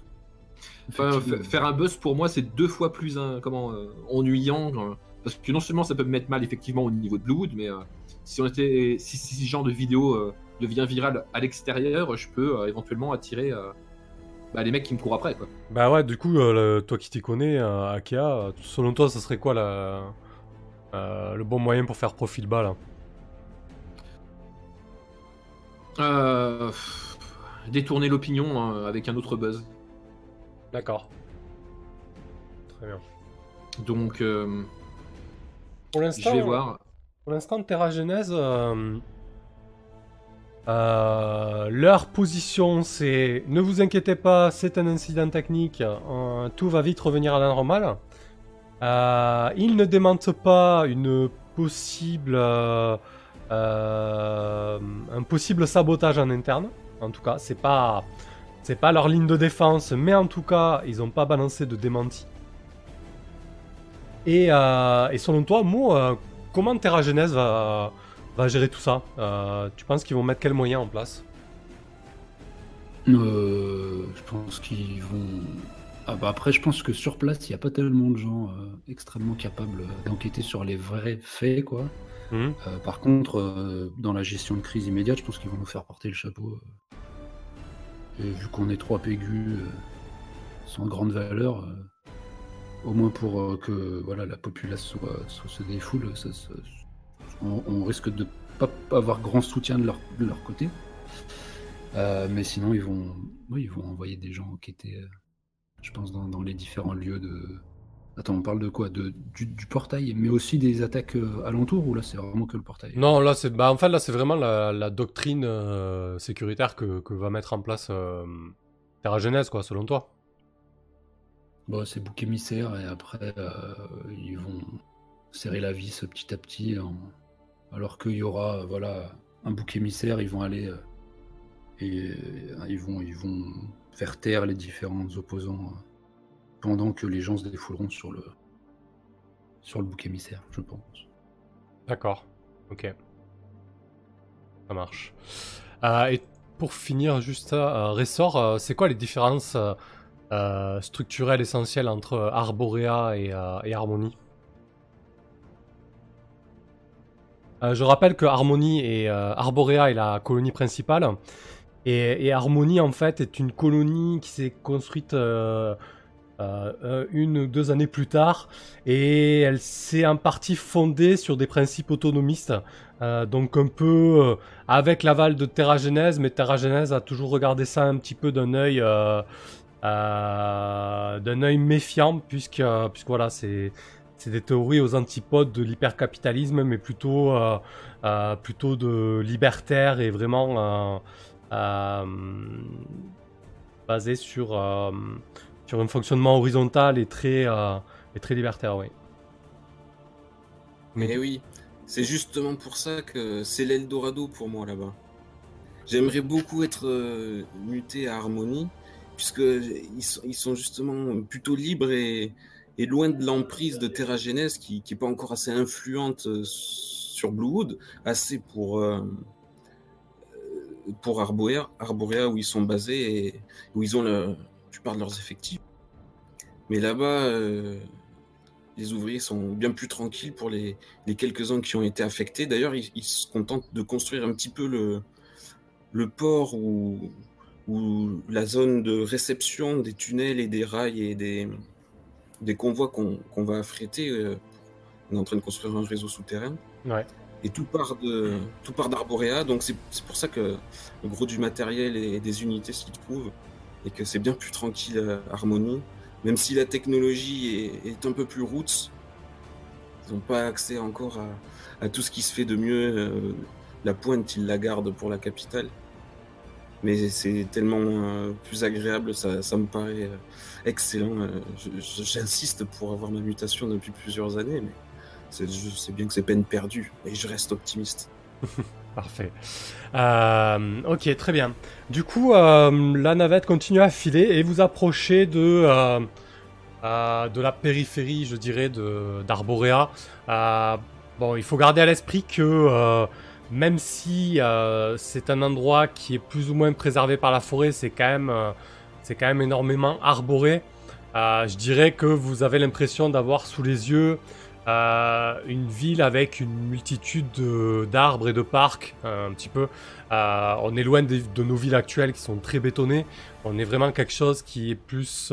Enfin, faire un buzz pour moi, c'est deux fois plus hein, comment, euh, ennuyant. euh, parce que non seulement ça peut me mettre mal effectivement au niveau de Bluewood, mais euh, si on était, si, si ce genre de vidéo euh, devient viral à l'extérieur, je peux euh, éventuellement attirer euh, bah, les mecs qui me courent après. Quoi. Bah ouais, du coup, euh, le- toi qui t'y connais, euh, Akea, selon toi, ça serait quoi la, euh, le bon moyen pour faire profil bas là? Euh, pff, détourner l'opinion euh, avec un autre buzz. D'accord. Très bien. Donc, euh, Pour je l'instant, vais voir. Pour l'instant, Terra Genèse, euh, leur position, c'est ne vous inquiétez pas, c'est un incident technique, euh, tout va vite revenir à la normale. Euh, ils ne démentent pas une possible, euh, un possible sabotage en interne. En tout cas, c'est pas, c'est pas leur ligne de défense, mais en tout cas, ils n'ont pas balancé de démenti. Et, et selon toi, Mo, comment Terra Genèse va, va gérer tout ça Euh, Tu penses qu'ils vont mettre quels moyens en place? Euh, je pense qu'ils vont. Ah bah après, je pense que sur place, il n'y a pas tellement de gens euh, extrêmement capables d'enquêter sur les vrais faits, quoi. Mhm. Par contre, dans la gestion de crise immédiate, je pense qu'ils vont nous faire porter le chapeau. Et vu qu'on est trois pégus sans grande valeur, au moins pour que voilà la populace soit, soit- se défoule, ça- ça- on, on risque de pas pas avoir grand soutien de leur, de leur côté. Euh, mais sinon, ils vont, oui, ils vont envoyer des gens enquêter, euh, je pense, dans, dans les différents lieux de. Attends, on parle de quoi? De, du, du portail, mais aussi des attaques euh, alentours, ou là, c'est vraiment que le portail? Non, là, c'est bah, en fait, là, c'est vraiment la, la doctrine euh, sécuritaire que, que va mettre en place Terra Genèse, quoi, selon toi? Bon, c'est bouc émissaire, et après, ils vont serrer la vis petit à petit, en- alors qu'il y aura, euh, voilà, un bouc émissaire, ils vont aller. euh, et euh, ils, vont, faire taire les différents opposants pendant que les gens se défouleront sur le, sur le bouc émissaire, je pense. D'accord. Ok. Ça marche. Et pour finir, juste Ressort, c'est quoi les différences structurelles essentielles entre Arborea et, et Harmony Euh, Je rappelle que Harmony et euh, Arborea est la colonie principale. Et, et Harmony, en fait, est une colonie qui s'est construite euh, euh, une ou deux années plus tard. Et elle s'est en partie fondée sur des principes autonomistes. Donc un peu avec l'aval de Terra Genèse, mais Terra Genèse a toujours regardé ça un petit peu d'un œil d'un œil méfiant, puisque, puisque voilà, c'est c'est des théories aux antipodes de l'hypercapitalisme, mais plutôt, euh, euh, plutôt de libertaire et vraiment euh, basé sur, sur un fonctionnement horizontal et très, et très libertaire, oui. Mais oui, c'est justement pour ça que c'est l'Eldorado pour moi là-bas. J'aimerais beaucoup être euh, muté à Harmonie, puisque ils sont, ils sont justement plutôt libres et, et loin de l'emprise de Terra Genèse qui n'est pas encore assez influente euh, sur Bluewood, assez pour, euh, euh, pour Arborea, Arborea où ils sont basés et où ils ont le- plupart de leurs effectifs. Mais là-bas, les ouvriers sont bien plus tranquilles pour les, les quelques-uns qui ont été affectés. D'ailleurs, ils, ils se contentent de construire un petit peu le, le port ou, ou la zone de réception des tunnels et des rails et des, des convois qu'on va affréter. euh, on est en train de construire un réseau souterrain. Ouais. Et tout part de tout part d'Arborea, donc c'est c'est pour ça que le gros du matériel et des unités s'y trouvent et que c'est bien plus tranquille à Harmonie, même si la technologie est, est un peu plus roots. Ils n'ont pas accès encore à, à tout ce qui se fait de mieux. euh, la pointe, ils la gardent pour la capitale. Mais c'est tellement euh, plus agréable, ça, ça me paraît euh, excellent. euh, J'insiste pour avoir ma mutation depuis plusieurs années, mais c'est- bien que c'est peine perdue et je reste optimiste. Parfait. Euh, ok, très bien. Du coup, euh, la navette continue à filer et vous approchez de, de la périphérie, je dirais, de- d'Arborea. Bon, il faut garder à l'esprit que même si c'est un endroit qui est plus ou moins préservé par la forêt, c'est quand même, c'est quand même énormément arboré. Euh, je dirais que vous avez l'impression d'avoir sous les yeux euh, une ville avec une multitude de- d'arbres et de parcs, euh, un petit peu. On est loin de nos villes actuelles qui sont très bétonnées. On est vraiment quelque chose qui est plus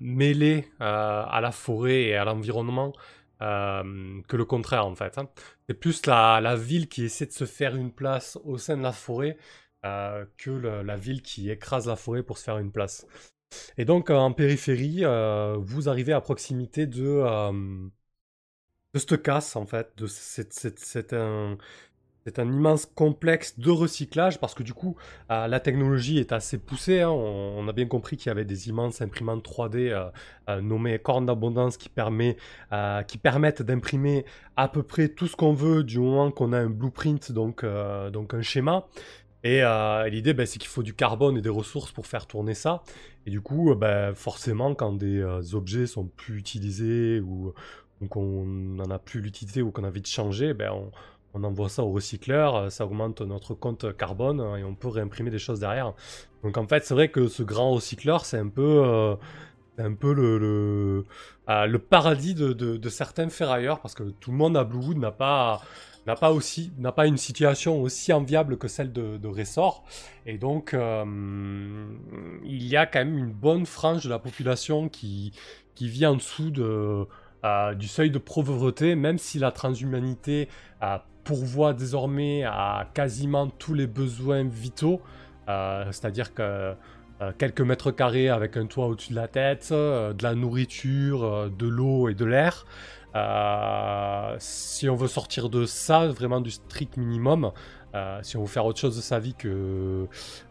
mêlé à la forêt et à l'environnement que le contraire en fait. hein. C'est plus la, ville qui essaie de se faire une place au sein de la forêt que le- la ville qui écrase la forêt pour se faire une place. Et donc euh, en périphérie, euh, vous arrivez à proximité de, euh, de casse en fait. De, c'est, un, c'est un immense complexe de recyclage parce que du coup euh, la technologie est assez poussée. hein. On, a bien compris qu'il y avait des immenses imprimantes 3D euh, euh, nommées cornes d'abondance qui, permet, euh, qui permettent d'imprimer à peu près tout ce qu'on veut du moment qu'on a un blueprint, donc, euh, donc un schéma. Et euh, l'idée, ben, c'est qu'il faut du carbone et des ressources pour faire tourner ça. Et du coup, euh, ben, forcément, quand des euh, objets sont plus utilisés ou, qu'on n'en a plus l'utilité ou qu'on a envie de changer, ben, on, envoie ça au recycleur, euh, ça augmente notre compte carbone et on peut réimprimer des choses derrière. Donc en fait, c'est vrai que ce grand recycleur, c'est un peu, le, paradis de- de certains ferrailleurs parce que tout le monde à Bluewood n'a pas n'a pas aussi n'a pas une situation aussi enviable que celle de, Ressort et donc euh, il y a quand même une bonne frange de la population qui qui vit en dessous de euh, du seuil de pauvreté même si la transhumanité euh, pourvoit désormais à quasiment tous les besoins vitaux c'est-à-dire que quelques mètres carrés avec un toit au-dessus de la tête, de la nourriture, de l'eau et de l'air. Euh, si on veut sortir de ça, vraiment du strict minimum, euh, si on veut faire autre chose de sa vie que,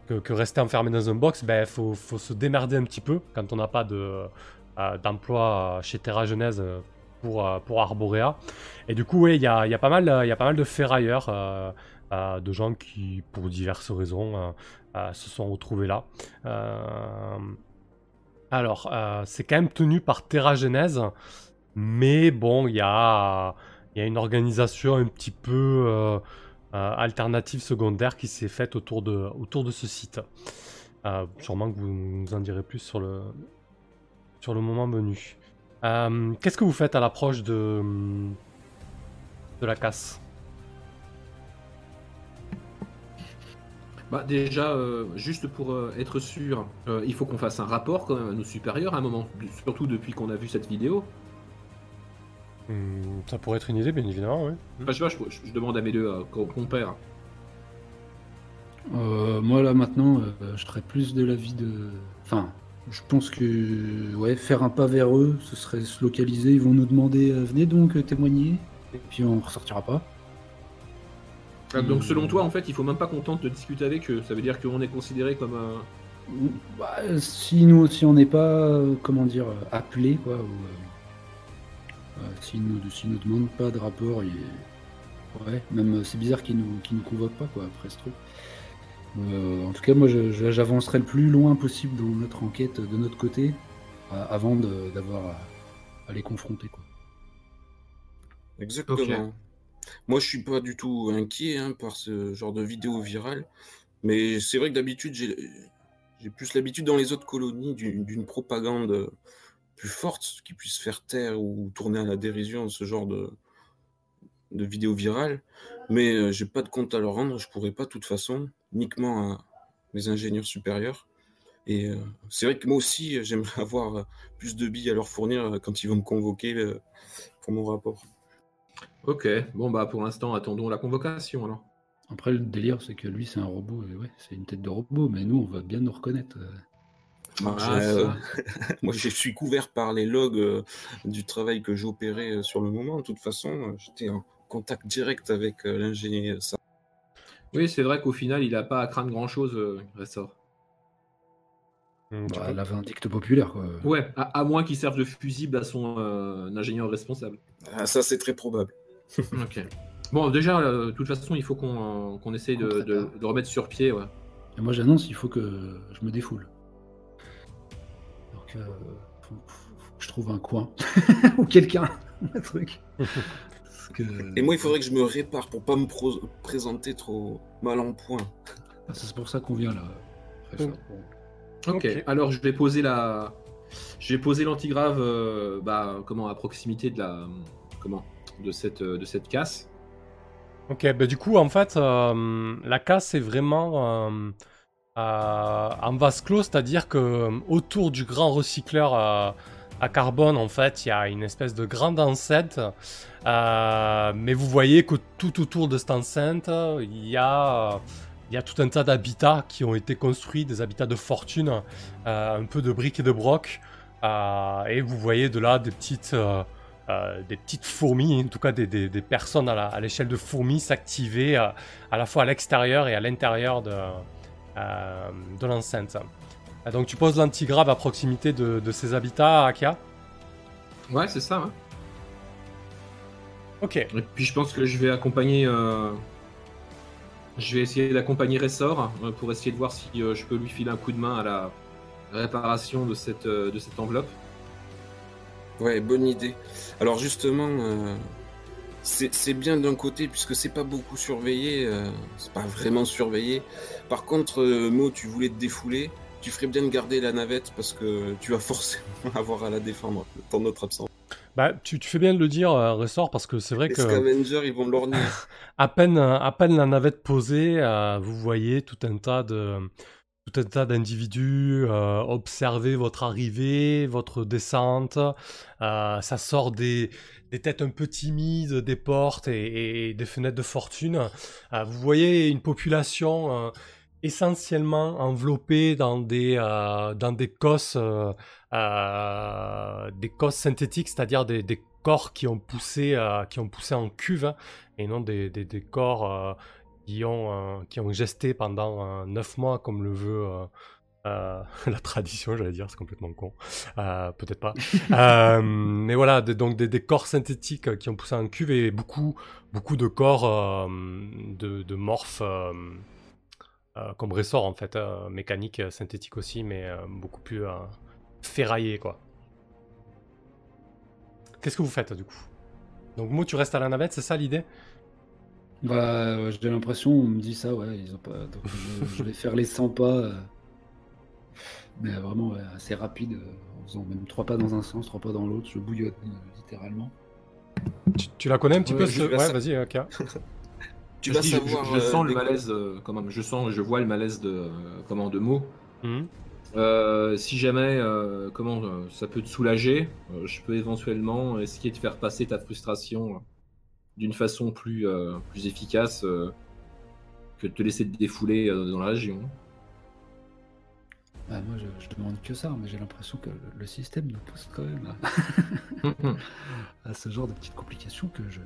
que, rester enfermé dans un box, il ben, faut, faut se démerder un petit peu quand on n'a pas de, euh, d'emploi chez Terra Genèse pour, pour Arborea. Et du coup, il y a, y, a pas mal, y a pas mal de ferrailleurs, de gens qui, pour diverses raisons, se sont retrouvés là. Alors, c'est quand même tenu par Terra Genèse, mais bon, il y a, une organisation un petit peu euh, euh, alternative secondaire qui s'est faite autour de, ce site. Euh, sûrement que vous nous en direz plus sur le, moment venu. Qu'est-ce que vous faites à l'approche de, la casse? Bah déjà, juste pour être sûr, il faut qu'on fasse un rapport à nos supérieurs à un moment, surtout depuis qu'on a vu cette vidéo. Hmm, Ça pourrait être une idée, bien évidemment, oui. Enfin, je sais pas, je, je demande à mes deux euh, co- compères. Euh, moi là maintenant, euh, je serais plus de l'avis de. Enfin, je pense que ouais, faire un pas vers eux, ce serait se localiser. Ils vont nous demander, euh, venez donc euh, témoigner, et puis on ressortira pas. Ah, Donc Hmm. selon toi, en fait, il faut même pas qu'on tente de discuter avec eux. Ça veut dire qu'on est considéré comme un... Bah, si nous, si on n'est pas, euh, comment dire, euh, appelé quoi, ou euh, s'ils nous, s'ils nous demandent pas de rapport, ouais, même euh, c'est bizarre qu'ils nous, qu'ils nous convoquent pas quoi après ce truc. Euh, en tout cas, moi, j'avancerai le plus loin possible dans notre enquête de notre côté, euh, avant d'avoir à, à les confronter quoi. Exactement. Moi, je suis pas du tout inquiet hein, par ce genre de vidéo virale, mais c'est vrai que d'habitude, j'ai plus l'habitude dans les autres colonies d'une d'une propagande plus forte qui puisse faire taire ou tourner à la dérision ce genre de, de vidéos virales. Mais euh, j'ai pas de compte à leur rendre, je pourrais pas de toute façon, uniquement à mes ingénieurs supérieurs. Et euh, c'est vrai que moi aussi, euh, j'aimerais avoir euh, plus de billes à leur fournir quand ils vont me convoquer euh, pour mon rapport. Ok, bon bah pour l'instant attendons la convocation alors. Après, le délire, c'est que lui, c'est un robot. Et ouais, c'est une tête de robot, mais nous, on va bien nous reconnaître. Moi, Ah, euh, moi, je suis couvert par les logs euh, du travail que j'opérais euh, sur le moment. De toute façon, j'étais en contact direct avec euh, l'ingénieur. Ça. Oui, c'est vrai qu'au final, il a pas à craindre grand chose, Ressort. Hum, Bah, la vindicte populaire, quoi. Ouais, à, à moins qu'il serve de fusible à son euh, ingénieur responsable. Ah, ça, c'est très probable. Ok. Bon, déjà, euh, de toute façon, il faut qu'on euh, qu'on essaye de, de- remettre sur pied. Ouais. Et moi, j'annonce, il faut que je me défoule. Donc, faut, faut- faut que je trouve un coin. Ou quelqu'un. un truc. Que... Et moi, il faudrait que je me répare pour pas me présenter trop mal en point. Ah, C'est pour ça qu'on vient là. Après ça, bon. Ok. Ok. Alors, je vais poser la. Je vais poser l'antigrave, euh, bah, comment, à proximité de la, comment, de cette, euh, de cette casse. Ok, bah du coup, en fait, euh, la casse est vraiment euh, en vase clos, c'est-à-dire que euh, autour du grand recycleur euh, à carbone, en fait, il y a une espèce de grande enceinte. euh, mais vous voyez que tout autour de cette enceinte, il y a, tout un tas d'habitats qui ont été construits, des habitats de fortune, euh, un peu de briques et de broc. euh, et vous voyez de là des petites. euh, euh, des petites fourmis, en tout cas des, personnes à l'échelle de fourmis s'activer euh, à la fois à l'extérieur et à l'intérieur de, euh, de l'enceinte. Euh, Donc tu poses l'antigrave à proximité de, de ces habitats, Akia Ouais, c'est ça. ouais. Ok. Et puis, je pense que je vais accompagner. euh, Je vais essayer d'accompagner Ressort euh, pour essayer de voir si euh, je peux lui filer un coup de main à la réparation de cette, euh, de cette enveloppe. Ouais, bonne idée. Alors justement, euh, c'est bien d'un côté puisque c'est pas beaucoup surveillé, euh, c'est pas vraiment surveillé. Par contre, euh, Mo, tu voulais te défouler, tu ferais bien de garder la navette parce que tu vas forcément avoir à la défendre dans notre absence. Bah, tu, tu fais bien de le dire, euh, Ressort, parce que c'est vrai Les que scavengers, ils vont lorgner. à peine, à peine la navette posée, euh, vous voyez tout un tas de tout un tas d'individus euh, observer votre arrivée, votre descente. Euh, ça sort des, des têtes un peu timides des portes et, des fenêtres de fortune. Euh, vous voyez une population euh, essentiellement enveloppée dans des dans des cosses des cosses synthétiques, c'est-à-dire des, corps qui ont poussé qui ont poussé en cuve hein, et non des, des, corps qui ont euh, qui ont gesté pendant 9 mois comme le veut euh, euh, la tradition, j'allais dire, c'est complètement con. Euh, Peut-être pas. Euh, mais voilà, donc des, des corps synthétiques euh, qui ont poussé en cuve et beaucoup, beaucoup de corps euh, de, de morphes euh, euh, comme ressort en fait, euh, mécanique, euh, synthétique aussi, mais euh, beaucoup plus euh, ferraillé quoi. Qu'est-ce que vous faites du coup? Donc Mo, tu restes à la navette, c'est ça l'idée? Bah, ouais, j'ai l'impression, on me dit ça, ouais, ils ont pas. Donc, je, je vais faire les 100 pas, euh, mais vraiment ouais, assez rapide, euh, en faisant même 3 pas dans un sens, 3 pas dans l'autre, je bouillonne euh, littéralement. tu, tu la connais un petit Ouais, peu ce... Ouais, sa- vas-y, ok. Tu Je vas dis, savoir. Je, je euh, sens le malaise, euh, comment, je sens, je vois le malaise de, euh, comment, de mots. Euh, si jamais, euh, comment, euh, ça peut te soulager, euh, je peux éventuellement essayer de faire passer ta frustration euh, d'une façon plus, euh, plus efficace euh, que de te laisser te défouler euh, dans la région. Bah, moi, je, je demande que ça, mais j'ai l'impression que le, le système nous pousse quand même à, à ce genre de petites complications que je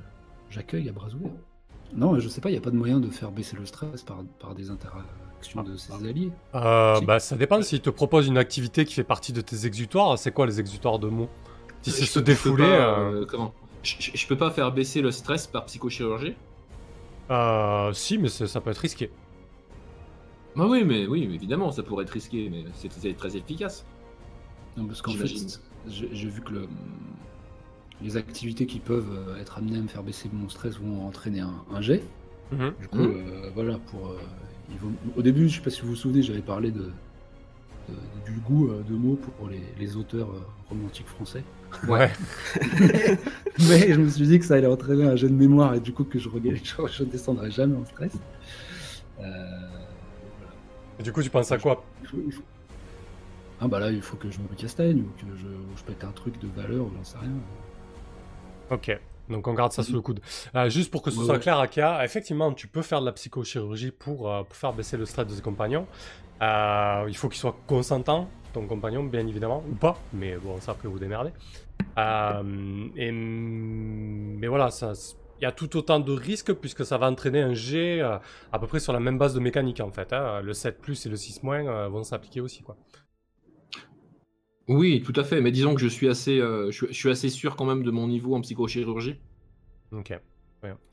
j'accueille à bras ouverts. Non, je sais pas, il n'y a pas de moyen de faire baisser le stress par, par des interactions de ses alliés. Euh, Si. bah, ça dépend s'il te propose une activité qui fait partie de tes exutoires. C'est quoi les exutoires de mots Si c'est se défouler. pas, euh, euh, comment? Je, peux pas faire baisser le stress par psychochirurgie euh, si, mais ça peut être risqué. Bah oui, mais oui, évidemment, ça pourrait être risqué, mais c'est c'est très efficace. Non, parce qu'en fait, J'imagine. j'ai j'ai vu que le- les activités qui peuvent euh, être amenées à me faire baisser mon stress vont entraîner un, un jet. Mhm. Du coup, Mhm. euh, voilà, pour. euh, il vaut- Au début, je sais pas si vous vous souvenez, j'avais parlé de- du goût euh, de mots pour les, les auteurs euh, romantiques français. Ouais. Mais je me suis dit que ça allait entraîner un jeu de mémoire et du coup que je ne je, je descendrai jamais en stress. Euh, voilà. Et du coup, tu penses à quoi? Il faut- il faut- Ah bah là, il faut que je me castagne ou que je, ou je pète un truc de valeur ou j'en sais rien. Ok. Donc on garde ça sous le coude. Euh, juste pour que ce Ouais, soit ouais. clair, Akia, effectivement, tu peux faire de la psychochirurgie pour, euh, pour faire baisser le stress de tes compagnons. Euh, il faut qu'il soit consentant, ton compagnon, bien évidemment, ou pas, mais bon, ça après vous démerdez. Euh, et, mais voilà, ça, il y a tout autant de risques puisque ça va entraîner un jet euh, à peu près sur la même base de mécanique en fait. hein. Le 7 plus et le 6 moins euh, vont s'appliquer aussi. Quoi. Oui, tout à fait. Mais disons que je suis assez, euh, je, suis- je suis assez sûr quand même de mon niveau en psychochirurgie. Ok.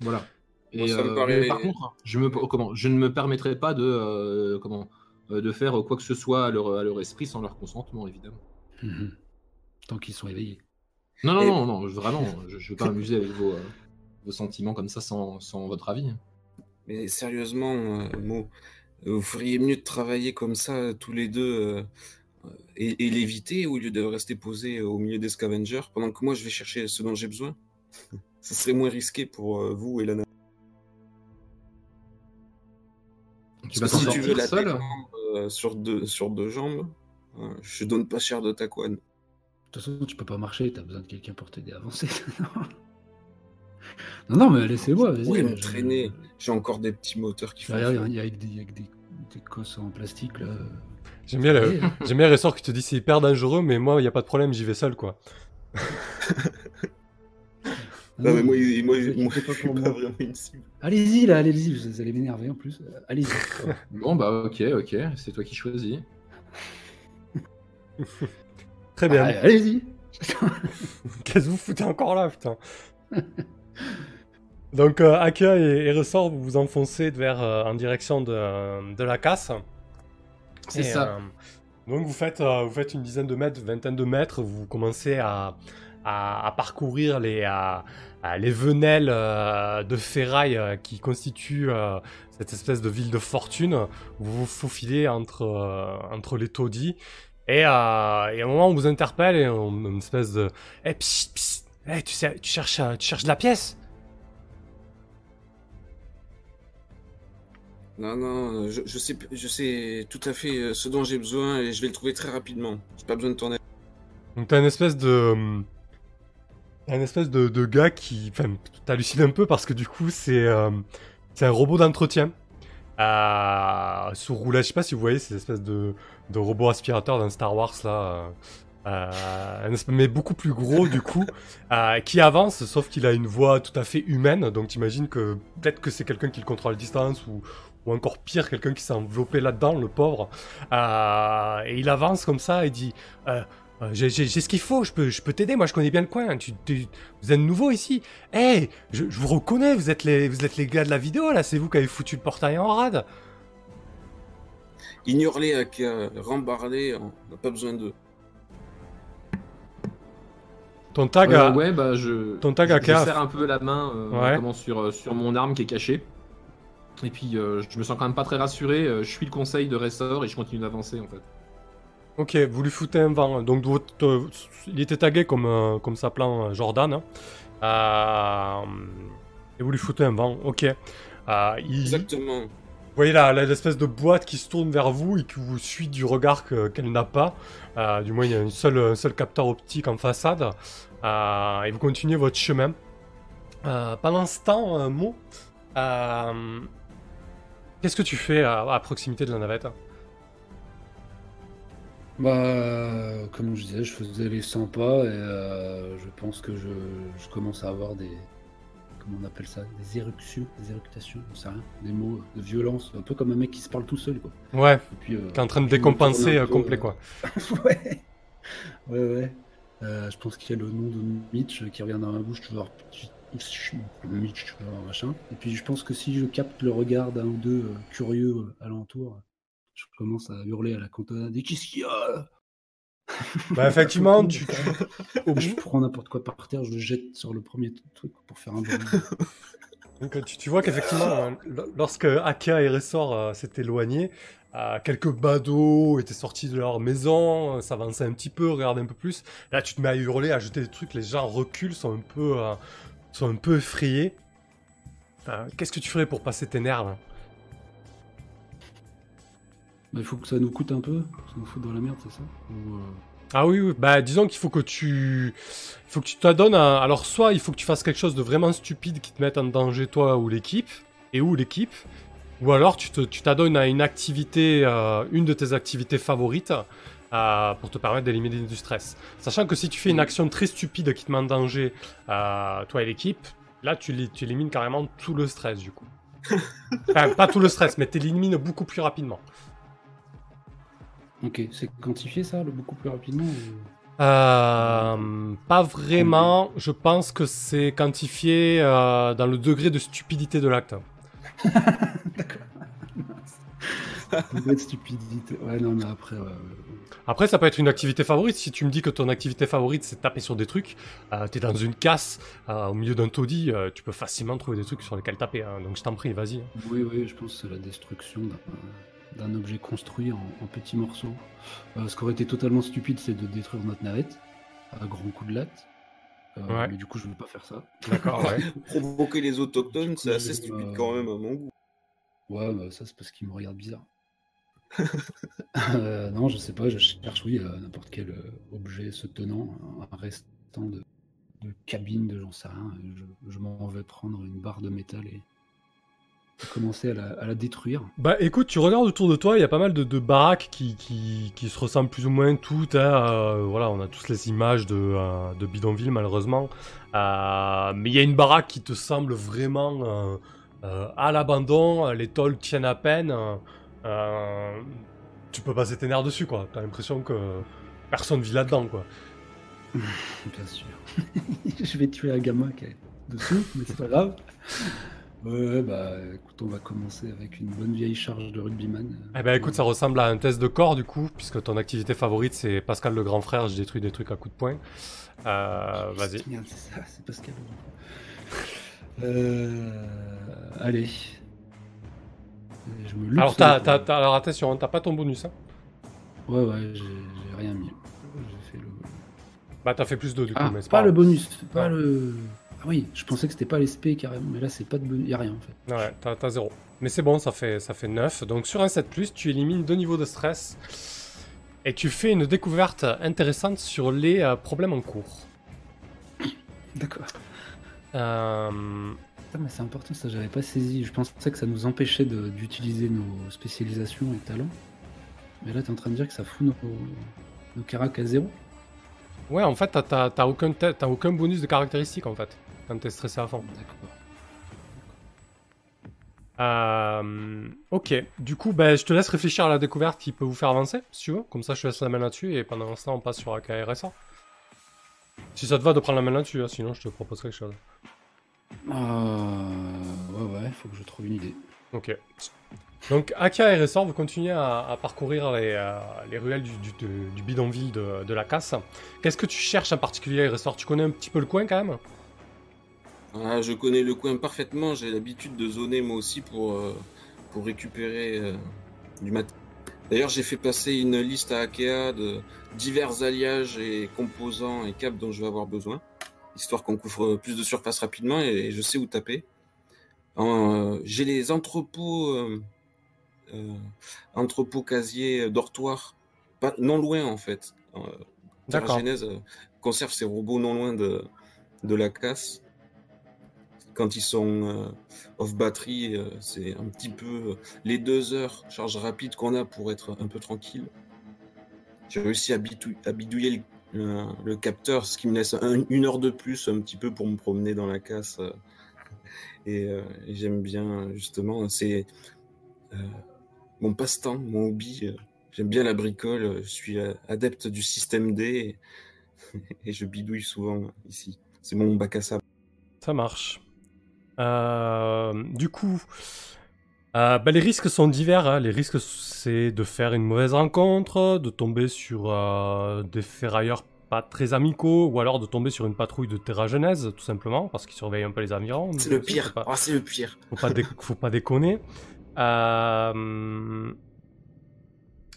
Voilà. Et Moi, ça me euh, paraît- mais par contre, je me, comment, je ne me permettrai pas de, euh, comment, euh, de faire quoi que ce soit à leur, à leur esprit sans leur consentement, évidemment. Mhm. Tant qu'ils sont éveillés. Non, non, Et- non, non, vraiment, je ne veux pas m'amuser avec vos, euh, vos sentiments comme ça sans, sans votre avis. Mais sérieusement, euh, Mo, euh, vous feriez mieux de travailler comme ça euh, tous les deux euh, euh, et, et l'éviter au lieu de rester posé euh, au milieu des scavengers pendant que moi je vais chercher ce dont j'ai besoin? Ce serait moins risqué pour euh, vous et la nation. Tu vas si tu veux la seul? défendre euh, sur, deux, sur deux jambes, euh, je donne pas cher de ta couenne. De toute façon, tu peux pas marcher, t'as besoin de quelqu'un pour t'aider à avancer. non, non, mais laissez-moi, vas-y. Ouais, me traîner. J'ai encore des petits moteurs qui font. Il y a, il y a des, il y a que des, des cosses en plastique là. J'aime bien, le, Ouais. j'aime bien le ressort qui te dit c'est hyper dangereux, mais moi, il n'y a pas de problème, j'y vais seul quoi. Non, mais moi, vous moi, je suis pas vraiment une cible. Allez-y là, allez-y, vous allez m'énerver en plus. Euh, Allez-y. Bon, bah ok, ok, c'est toi qui choisis. Très bien. Allez, Allez-y. Qu'est-ce que vous foutez encore là, putain Donc, euh, Aka et, et Ressort, vous vous enfoncez vers, euh, en direction de, de la casse. C'est ça. euh, donc, vous faites, euh, vous faites une dizaine de mètres, vingtaine de mètres, vous commencez à, à, à parcourir les, à- à les venelles euh, de ferraille euh, qui constituent euh, cette espèce de ville de fortune. Vous vous faufilez entre, entre les taudis. Et, et à un moment, on vous interpelle et on, une espèce de. Eh, psst, psst, eh, tu, sais, tu, cherches, tu cherches de la pièce? Non, non, je, je sais, je sais tout à fait ce dont j'ai besoin et je vais le trouver très rapidement. J'ai pas besoin de ton aide. Donc t'as une espèce de... une espèce de, de gars qui... Enfin, t'hallucines un peu parce que du coup, c'est euh, c'est un robot d'entretien. Euh, sous roulage, je sais pas si vous voyez ces espèces de, de robots aspirateurs dans Star Wars, là. euh, euh, un mais beaucoup plus gros du coup, qui avance, sauf qu'il a une voix tout à fait humaine, donc t'imagines que peut-être que c'est quelqu'un qui le contrôle à distance, ou, ou encore pire, quelqu'un qui s'est enveloppé là-dedans, le pauvre. Et il avance comme ça et dit... Euh, euh, j'ai j'ai- j'ai ce qu'il faut, je peux, je peux t'aider, moi je connais bien le coin. Tu, tu- vous êtes nouveau ici. Eh, je, je vous reconnais, vous êtes, les, vous êtes les gars de la vidéo là, c'est vous qui avez foutu le portail en rade. Ignore-les, Aka, rembarre-les, on n'a pas besoin d'eux. Ton tag Euh, a- ouais, bah je, ton tag je, à je serre un peu la main euh, Ouais. comment, sur, euh, sur mon arme qui est cachée. Et puis euh, je me sens quand même pas très rassuré. euh, je suis le conseil de Ressort et je continue d'avancer en fait. Ok, vous lui foutez un vent. Donc votre- euh, il était tagué comme, euh, comme s'appelant euh, Jordan. hein. Et vous lui foutez un vent, ok. Il- Exactement. Vous voyez là, l'espèce de boîte qui se tourne vers vous et qui vous suit du regard que- qu'elle n'a pas. Euh, du moins, il y a une seule, un seul capteur optique en façade. Euh, et vous continuez votre chemin. Euh, pendant ce temps, euh, Qu'est-ce que tu fais à, à proximité de la navette? Bah, comme je disais, je faisais les 100 pas et euh, je pense que je, je commence à avoir des. Comment on appelle ça Des éruptions, des éructations, on sait rien. Des mots de violence, un peu comme un mec qui se parle tout seul, quoi. Ouais, Et puis, euh, qui est en train de décompenser euh, peu, complet euh, quoi. ouais. Ouais, ouais. Euh, je pense qu'il y a le nom de Mitch qui revient dans ma bouche, toujours Mitch, tu vois, machin. Et puis je pense que si je capte le regard d'un ou deux euh, curieux euh, alentour, je commence à hurler à la cantonade. Et qu'est-ce qu'il y a? Bah, effectivement, tu, Je prends n'importe quoi par terre, je le jette sur le premier truc pour faire un bruit. Donc, tu, tu vois qu'effectivement, euh, lo- lorsque Aka et Ressort euh, s'est éloignés, euh, quelques badauds étaient sortis de leur maison, euh, s'avançaient un petit peu, regardaient un peu plus. Là, tu te mets à hurler, à jeter des trucs, les gens reculent, sont un peu, sont un peu effrayés. Qu'est-ce que tu ferais pour passer tes nerfs Bah, il faut que ça nous coûte un peu, ça nous fout dans la merde, c'est ça Ou, euh, Ah oui, oui, bah disons qu'il faut que tu, il faut que tu t'adonnes à... Alors soit il faut que tu fasses quelque chose de vraiment stupide qui te mette en danger toi ou l'équipe, et ou l'équipe, ou alors tu te- tu t'adonnes à une activité, euh, une de tes activités favorites, euh, pour te permettre d'éliminer du stress. Sachant que si tu fais une action très stupide qui te met en danger, euh, toi et l'équipe, là tu, tu élimines carrément tout le stress du coup. enfin, pas tout le stress, mais tu élimines beaucoup plus rapidement. Ok, c'est quantifié ça, le beaucoup plus rapidement ou- Euh, pas vraiment. Je pense que c'est quantifié euh, dans le degré de stupidité de l'acte. Complète stupidité. Ouais, non, mais après, ouais, ouais, ouais. Après, ça peut être une activité favorite. Si tu me dis que ton activité favorite, c'est taper sur des trucs, euh, t'es dans une casse, euh, au milieu d'un taudis, euh, tu peux facilement trouver des trucs sur lesquels taper. hein. Donc je t'en prie, vas-y. Oui, oui, je pense que c'est la destruction d'un- d'un objet construit en, en petits morceaux. Euh, ce qui aurait été totalement stupide, c'est de détruire notre navette à grands coups de latte. Euh, Ouais. Mais du coup, je ne vais pas faire ça. D'accord, ouais. Provoquer les autochtones, c'est assez euh, stupide quand même à mon goût. Ouais, bah, ça, c'est parce qu'ils me regardent bizarre. Euh, non, je sais pas, je cherche, oui, euh, n'importe quel euh, objet se tenant, un restant de, de cabine, de j'en sais rien. Je, je m'en vais prendre une barre de métal et commencer à la, à la détruire. Bah écoute, tu regardes autour de toi, il y a pas mal de, de baraques qui, qui, qui se ressemblent plus ou moins toutes. hein, euh, voilà, on a tous les images de, euh, de bidonville malheureusement. Euh, mais il y a une baraque qui te semble vraiment à l'abandon, les tôles tiennent à peine. tu peux passer tes nerfs dessus quoi. T'as l'impression que personne vit là-dedans quoi. Bien sûr. je vais tuer un gamin qui est dessous, mais c'est pas grave. Ouais, bah écoute, on va commencer avec une bonne vieille charge de rugbyman. Eh ben écoute, ça ressemble à un test de corps du coup, puisque ton activité favorite c'est Pascal le grand frère, je détruis des trucs à coups de poing. Euh, Vas-y. C'est ça, c'est Pascal. Euh, allez. Je me Alors, t'as, t'as- alors attention, hein, t'as pas ton bonus. Hein. Ouais, ouais, j'ai rien mis. J'ai fait le. Bah, t'as fait plus 2 du coup, Ah, mais c'est pas pas le bonus, pas Ouais. le. Ah oui, je pensais que c'était pas l'SP carrément, mais là c'est pas de bonus, y a rien en fait. Ouais, t'as, t'as 0. Mais c'est bon, ça fait, ça fait 9. Donc, sur un 7, tu élimines 2 niveaux de stress. Et tu fais une découverte intéressante sur les euh, problèmes en cours. D'accord. Euh, Putain, mais c'est important, ça j'avais pas saisi. Je pensais que ça nous empêchait de- d'utiliser nos spécialisations et talents. Mais là t'es en train de dire que ça fout nos, nos caracs à zéro. Ouais, en fait, t'as, t'as- t'as aucun, t'as aucun bonus de caractéristique en fait, quand t'es stressé fond. D'accord. Euh, ok, du coup, ben, je te laisse réfléchir à la découverte qui peut vous faire avancer, si tu veux. Comme ça, je te laisse la main là-dessus et pendant temps, on passe sur AKRSA. Si ça te va de prendre la main là-dessus, hein, sinon je te propose quelque chose. Euh, ouais, ouais, faut que je trouve une idée. Ok. Donc, Aka et Ressort, vous continuez à, à parcourir les, euh, les ruelles du, du- de- du bidonville de, de la casse. Qu'est-ce que tu cherches en particulier, Ressort Tu connais un petit peu le coin quand même? Ah, je connais le coin parfaitement, j'ai l'habitude de zoner moi aussi pour, euh, pour récupérer euh, du matériel. D'ailleurs, j'ai fait passer une liste à Akea de divers alliages et composants et câbles dont je vais avoir besoin, histoire qu'on couvre plus de surface rapidement et je sais où taper. Euh, j'ai les entrepôts, entrepôts casiers, dortoirs, pas, non loin en fait. D'accord. Genèse conserve ses robots non loin de, de la casse quand ils sont euh, off batterie, euh, c'est un petit peu euh, les deux heures charge rapide qu'on a pour être un peu tranquille. J'ai réussi à, bidouiller le, capteur, ce qui me laisse un- une heure de plus un petit peu pour me promener dans la casse. et j'aime bien justement, c'est mon passe-temps, mon hobby. j'aime bien la bricole, je suis adepte du système D et je bidouille souvent ici. C'est mon bac à sable. Ça marche. Euh, du coup, euh, bah, les risques sont divers. hein. Les risques, c'est de faire une mauvaise rencontre, de tomber sur euh, des ferrailleurs pas très amicaux, ou alors de tomber sur une patrouille de Terra Genèse, tout simplement, parce qu'ils surveillent un peu les environs. C'est le pire. pas- Ah, c'est le pire. faut pas, dé- faut pas déconner. Euh,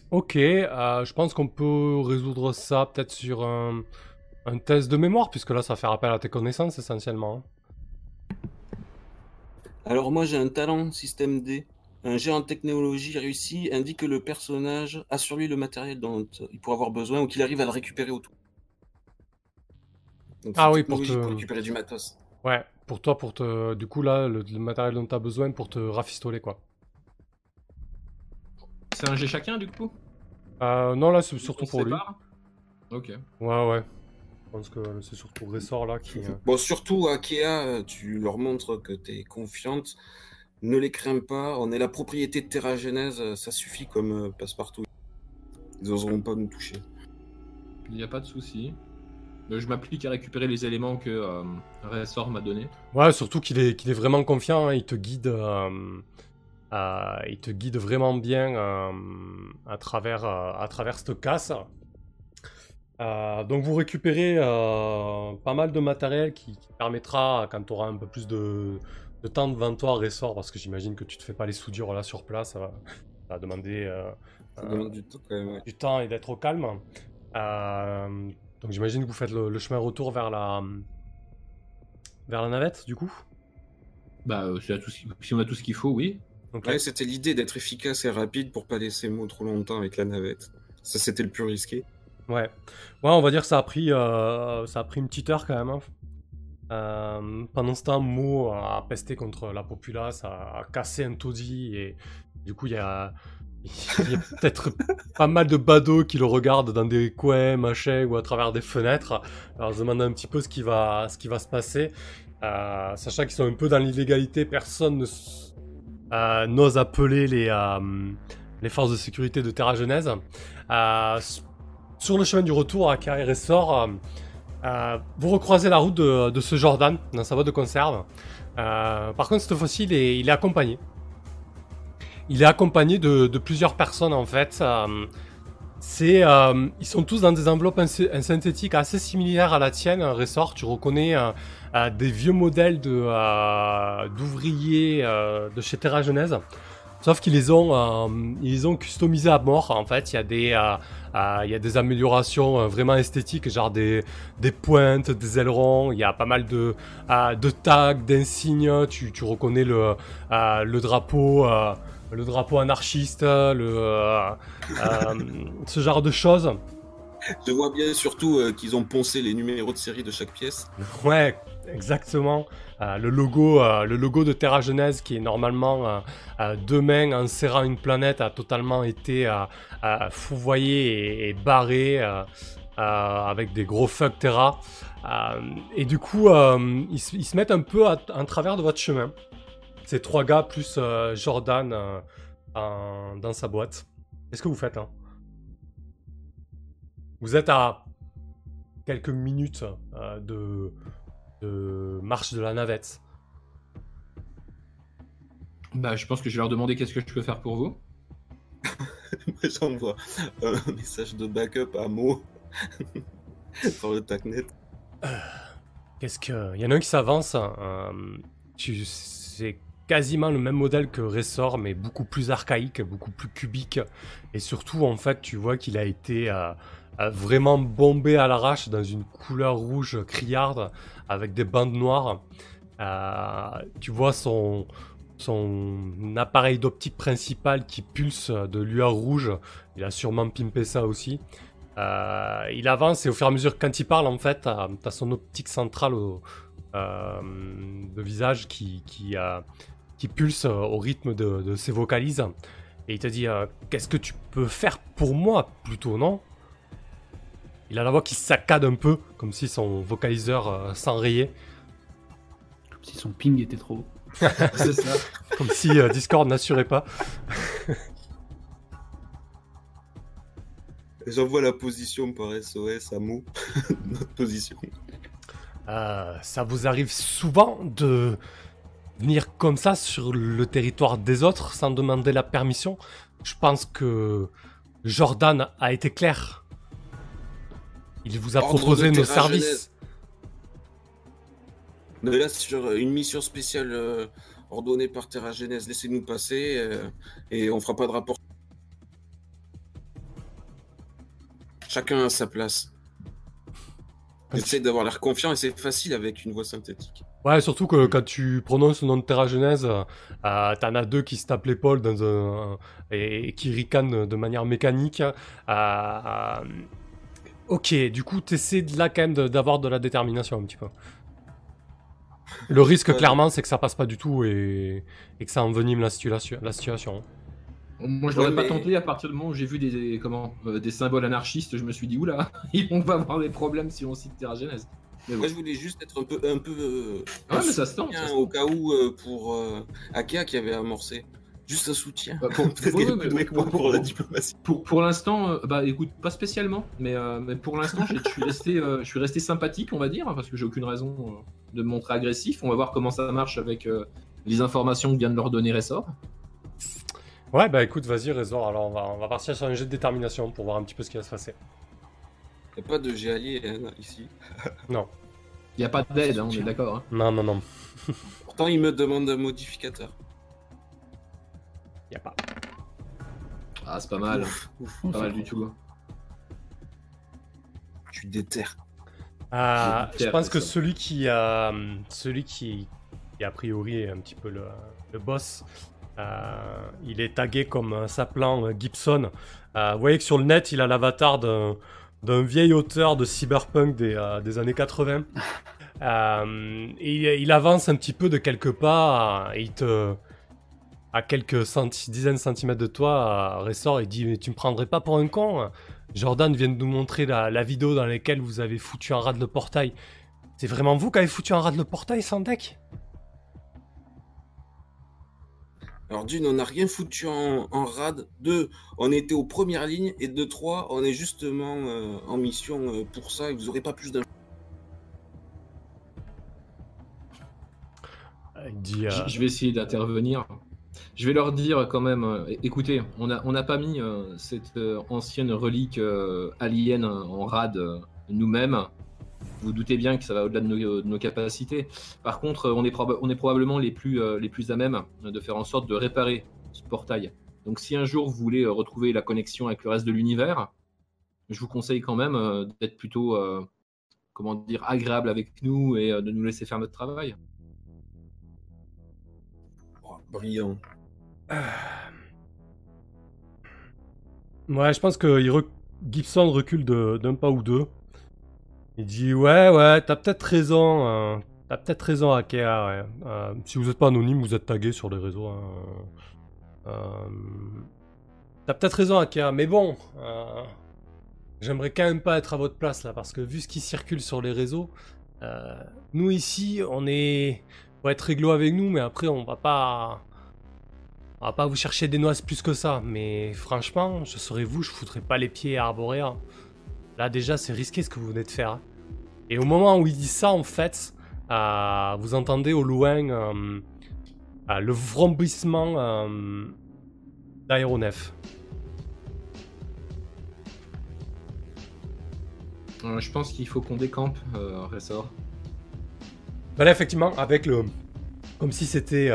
Ok, euh, je pense qu'on peut résoudre ça peut-être sur un, un test de mémoire, puisque là, ça fait appel à tes connaissances essentiellement. Alors moi j'ai un talent système D. Un jet en technologie réussi indique que le personnage a sur lui le matériel dont il pourrait avoir besoin ou qu'il arrive à le récupérer autour. Donc, Ah oui, pour te- récupérer du matos. Ouais, pour toi, pour te. Du coup, là, le, le matériel dont tu as besoin pour te rafistoler, quoi. C'est un G chacun du coup? Euh, non, là, c'est surtout pour lui. Ok. Ouais, ouais. Je pense que c'est surtout Ressort là qui. euh, Bon, surtout à Kea, tu leur montres que tu es confiante. Ne les crains pas, on est la propriété de Terra Genèse, ça suffit comme euh, passe-partout. Ils oseront pas nous toucher. Il n'y a pas de souci. Euh, Je m'applique à récupérer les éléments que euh, Ressort m'a donné. Ouais, surtout qu'il est, qu'il est vraiment confiant, hein, il te guide, euh, euh, il te guide vraiment bien euh, à travers, euh, à travers cette casse. Euh, donc vous récupérez euh, pas mal de matériel qui, qui permettra, quand tu auras un peu plus de, de temps devant toi, ressort, parce que j'imagine que tu te fais pas les soudures là sur place, ça va, ça va demander euh, Ça euh, du temps quand même. ouais. du temps et d'être au calme. Euh, donc j'imagine que vous faites le, le chemin retour vers la, vers la navette, du coup? Bah, si, on a tout ce qu'il- si on a tout ce qu'il faut, oui. Ouais, c'était l'idée d'être efficace et rapide pour pas laisser Mo trop longtemps avec la navette. Ça, c'était le plus risqué. Ouais. Ouais, on va dire que ça a pris, euh, ça a pris une petite heure quand même. hein. Euh, pendant ce temps, Mo a pesté contre la populace, a, cassé un taudis et du coup, il y a, peut-être pas mal de badauds qui le regardent dans des coins, machin, ou à travers des fenêtres. Alors, se demande un petit peu ce qui va, ce qui va se passer. Euh, sachant qu'ils sont un peu dans l'illégalité, personne n'ose appeler les, les forces de sécurité de Terra Genèse. Sur le chemin du retour à Carré Ressort, euh, euh, vous recroisez la route de, ce Jordan dans sa boîte de conserve. Euh, par contre, cette fois-ci, il est, accompagné. Il est accompagné de, plusieurs personnes en fait. Ils sont tous dans des enveloppes synthétiques assez similaires à la tienne, Ressort. Tu reconnais des vieux modèles de, d'ouvriers de chez Terra Genèse. Sauf qu'ils les ont, euh, ils ont customisés à mort. En fait, il y a des, euh, euh, il y a des améliorations vraiment esthétiques, genre des, des pointes, des ailerons. Il y a pas mal de, de tags, d'insignes. Tu, tu reconnais le, le drapeau, le drapeau anarchiste, le, ce genre de choses. Je vois bien surtout qu'ils ont poncé les numéros de série de chaque pièce. Ouais, exactement. Euh, le logo, euh, le logo de Terra Genèse, qui est normalement euh, euh, deux mains en serrant une planète, a totalement été fourvoyé et, barré avec des gros fuck Terra. Et du coup, ils, se- mettent un peu à- en travers de votre chemin. Ces trois gars plus Jordan dans sa boîte. Qu'est-ce que vous faites là Vous êtes à quelques minutes de, de marche de la navette. Bah, je pense que je vais leur demander qu'est-ce que je peux faire pour vous. J'envoie un message de backup à Mo par le TACnet. Qu'est-ce que. Il y en a un qui s'avance. euh, tu... C'est quasiment le même modèle que Ressort, mais beaucoup plus archaïque, beaucoup plus cubique. Et surtout, en fait, tu vois qu'il a été euh, euh, vraiment bombé à l'arrache dans une couleur rouge criarde avec des bandes noires. Euh, tu vois son, son appareil d'optique principal qui pulse de lueur rouge. Il a sûrement pimpé ça aussi. Euh, il avance et au fur et à mesure, quand il parle, en fait, t'as as son optique centrale au, euh, de visage qui, qui, euh, qui pulse euh, au rythme de, de ses vocalises. Et il te dit euh, Qu'est-ce que tu peux faire pour moi, plutôt, non? Il a la voix qui saccade un peu, comme si son vocaliseur euh, s'enrayait. Comme si son ping était trop haut. C'est ça. Comme si euh, Discord n'assurait pas. J'envoie la position par SOS à Mo. Notre position. Euh, ça vous arrive souvent de venir comme ça sur le territoire des autres sans demander la permission? Je pense que Jordan a été clair. Il vous a proposé nos services. Est là sur une mission spéciale euh, ordonnée par Terra Genèse. Laissez-nous passer euh, et on fera pas de rapport. Chacun a sa place. J'essaie d'avoir l'air confiant et c'est facile avec une voix synthétique. Ouais, surtout que quand tu prononces le nom de Terra Genèse, euh, t'en as deux qui se tapent l'épaule dans un, et, et qui ricanent de manière mécanique. Euh, euh, ok, du coup, t'essaies de- là quand même d'avoir de la détermination un petit peu. Le risque, Euh. clairement, c'est que ça passe pas du tout et, et que ça envenime la, situation. la situation. Moi, je l'aurais Ouais, pas tenté à partir du moment où j'ai vu des, des- comment, euh, des symboles anarchistes. Je me suis dit, oula, on va avoir des problèmes si on cite Terra Genèse. Mais bon. Moi, je voulais juste être un peu, un peu euh, Ah, un mais ça se tente, au cas où euh, pour euh, Akea qui avait amorcé. Juste un soutien. Bah, pour- Peut-être y plus moi pour la diplomatie. Pour, pour l'instant, euh, bah écoute, pas spécialement, mais, euh, mais pour l'instant, je suis resté, euh, je suis resté sympathique, on va dire, parce que j'ai aucune raison euh, de me montrer agressif. On va voir comment ça marche avec euh, les informations que vient de leur donner Ressort. Ouais, bah écoute, vas-y, Résor. Alors, on va, on va partir sur un jet de détermination pour voir un petit peu ce qui va se passer. Il n'y a pas de géalier hein, ici. Non, Il n'y a pas d'aide, hein, on est d'accord. hein. non, non, non. Pourtant, il me demande un modificateur. Y a pas. Ah, c'est pas mal, Ouf, ouf, pas mal du tout. hein. tu déterres. Ah, je pense que ça. celui qui a, celui qui, qui a priori est un petit peu le, le boss, euh, il est tagué comme euh, s'appelant euh, Gibson. Euh, vous voyez que sur le net, il a l'avatar d'un, d'un vieil auteur de cyberpunk des, euh, des années 80. Euh, et il avance un petit peu de quelques pas euh, et il te, à quelques centi- dizaines de centimètres de toi, euh, ressort et dit mais tu me prendrais pas pour un con Jordan vient de nous montrer la, la vidéo dans laquelle vous avez foutu un rat de le portail. C'est vraiment vous qui avez foutu un rat de le portail sans deck Alors d'une, on n'a rien foutu en, en rade. Deux, on était aux premières lignes. Et de trois, on est justement euh, en mission euh, pour ça et vous aurez pas plus d'infos. Euh, je vais essayer d'intervenir. Je vais leur dire quand même, euh, écoutez, on n'a on pas mis euh, cette euh, ancienne relique alien en rade nous-mêmes. Vous doutez bien que ça va au-delà de nos, capacités. Par contre, on est, on est probablement les plus, les plus à même de faire en sorte de réparer ce portail. Donc si un jour vous voulez retrouver la connexion avec le reste de l'univers, je vous conseille quand même d'être plutôt, comment dire, agréable avec nous et de nous laisser faire notre travail. Oh, brillant. Ouais, je pense que Gibson recule d'un pas ou deux. Il dit ouais, ouais, t'as peut-être raison. euh, t'as peut-être raison, Akea. Ouais. Euh, si vous n'êtes pas anonyme, vous êtes tagué sur les réseaux. hein. Euh, t'as peut-être raison, Akea. Mais bon, euh, j'aimerais quand même pas être à votre place là, parce que vu ce qui circule sur les réseaux, euh, nous ici, on est, faut être réglo avec nous, mais après on va pas. On va pas vous chercher des noix plus que ça, mais franchement, je serais vous, je foutrais pas les pieds à Arborea. Là déjà, c'est risqué ce que vous venez de faire. hein. Et au moment où il dit ça, en fait, euh, vous entendez au loin euh, euh, le vrombissement euh, d'aéronef. Je pense qu'il faut qu'on décampe, Ressort. Bah là, effectivement, avec le. Comme si c'était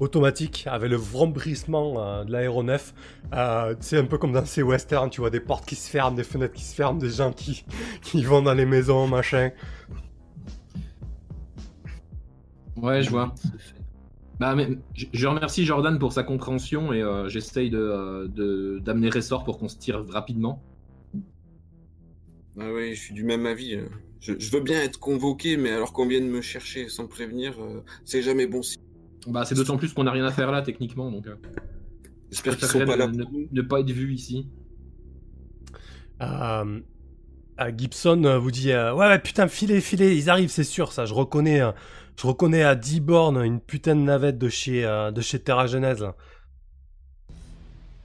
automatique, avec le vrombissement euh, de l'aéronef. Euh, c'est un peu comme dans ces westerns, tu vois, des portes qui se ferment, des fenêtres qui se ferment, des gens qui, qui vont dans les maisons, machin. Ouais, je vois. Bah, mais, je, remercie Jordan pour sa compréhension et euh, j'essaye de, euh, de- d'amener Ressort pour qu'on se tire rapidement. Ah oui, je suis du même avis. euh. Je, je veux bien être convoqué, mais alors qu'on vienne me chercher sans prévenir, euh, c'est jamais bon signe. Bah, c'est d'autant plus qu'on n'a rien à faire là techniquement, donc euh, J'espère je qu'ils sont pas là ne, pas être vu ici. Euh, euh, Gibson euh, vous dit euh, ouais, ouais putain filez filez ils arrivent c'est sûr ça je reconnais euh, je reconnais à 10 bornes une putain de navette de chez euh, de chez Terra Genèse.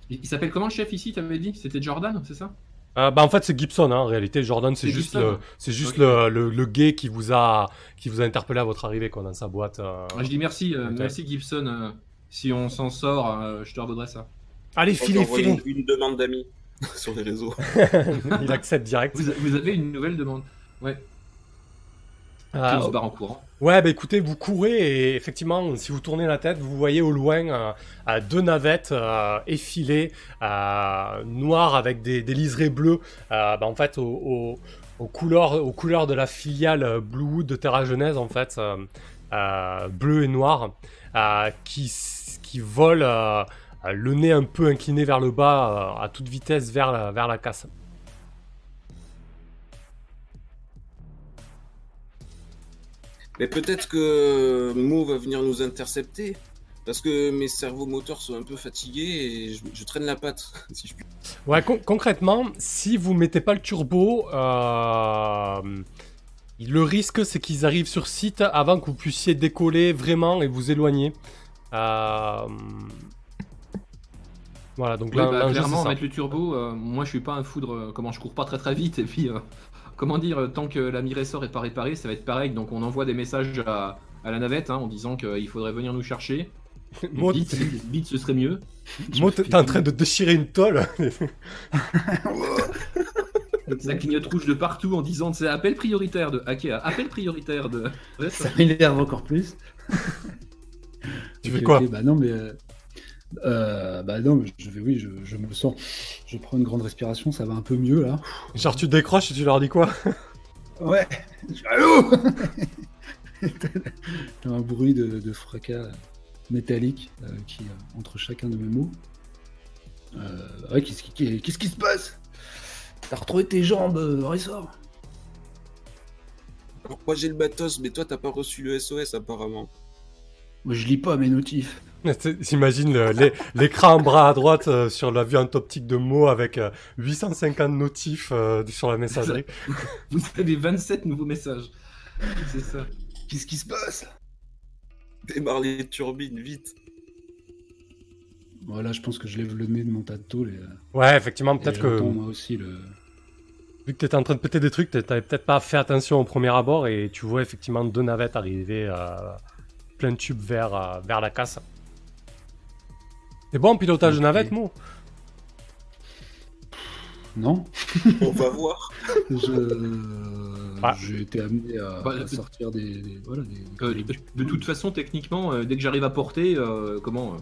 Il, il s'appelle comment le chef ici, t'avais dit? C'était Jordan, c'est ça? Euh, bah en fait c'est Gibson hein, en réalité Jordan c'est juste Gibson le c'est juste le, le, le gay qui vous a qui vous a interpellé à votre arrivée quoi dans sa boîte euh. Ah, Je dis merci, euh, merci Gibson. euh, si on s'en sort, euh, je te redonnerai ça. allez filez filez une, une demande d'amis sur les réseaux. il accepte direct Vous, vous avez une nouvelle demande Ouais. Ah, on se barre en courant. Ouais, bah écoutez, vous courez et effectivement, si vous tournez la tête, vous voyez au loin euh, deux navettes euh, effilées, euh, noires avec des, des liserés bleus, bah, en fait, au- au- aux, couleurs, aux couleurs de la filiale Bluewood de Terra Genèse, en fait, bleu et noir, qui, qui volent le nez un peu incliné vers le bas, à toute vitesse vers la, vers la casse. Mais peut-être que Mo va venir nous intercepter. Parce que mes cerveaux moteurs sont un peu fatigués et je, je traîne la patte, si je puis. Ouais, con- concrètement, si vous mettez pas le turbo, euh, le risque c'est qu'ils arrivent sur site avant que vous puissiez décoller vraiment et vous éloigner. Euh, Voilà, donc Oui, là, bah, clairement, ça. mettre le turbo, euh, moi je suis pas un foudre, euh, comment je cours pas très très vite, et puis, euh, comment dire, euh, tant que la Miressor est pas réparée, ça va être pareil, donc on envoie des messages à, à la navette hein, en disant qu'il faudrait venir nous chercher. Vite, vite, ce serait mieux. Mo, t'es en train de déchirer une tôle. Ça clignote rouge de partout en disant c'est appel prioritaire de Akea, appel prioritaire de. Ouais, ça- m'énerve encore plus. Tu Ok, fais quoi? Bah non, mais. euh, euh, bah non, mais je vais, oui, je, je me sens. Je prends une grande respiration, ça va un peu mieux là. Genre, tu décroches et tu leur dis quoi? Ouais. Allô? T'as un bruit de, de fracas métallique euh, qui euh, entre chacun de mes mots. Euh, ouais, qu'est-ce qui, qu'est-ce qui se passe? T'as retrouvé tes jambes, euh, Ressort Alors, moi j'ai le matos, mais toi t'as pas reçu le SOS apparemment. Moi, je lis pas mes notifs. L'é- l'écran en bras à droite euh, sur la vue en optique de mots avec euh, 850 notifs euh, sur la messagerie. Vous avez 27 nouveaux messages. C'est ça. Qu'est-ce qui se passe Démarre les turbines, vite. Voilà, je pense que je lève le nez de mon tas de tôle et, euh, Ouais, effectivement, peut-être que moi aussi le. vu que t'étais en train de péter des trucs, t'avais peut-être pas fait attention au premier abord et tu vois effectivement deux navettes arriver euh, plein de tubes vers, euh, vers la casse. C'est bon, pilotage de navette, Mo? Non On va voir. Je... Ah. J'ai été amené à, Bah, à sortir des, des- voilà, des, Euh, des- de, de toute façon, techniquement, euh, dès que j'arrive à porter, euh, comment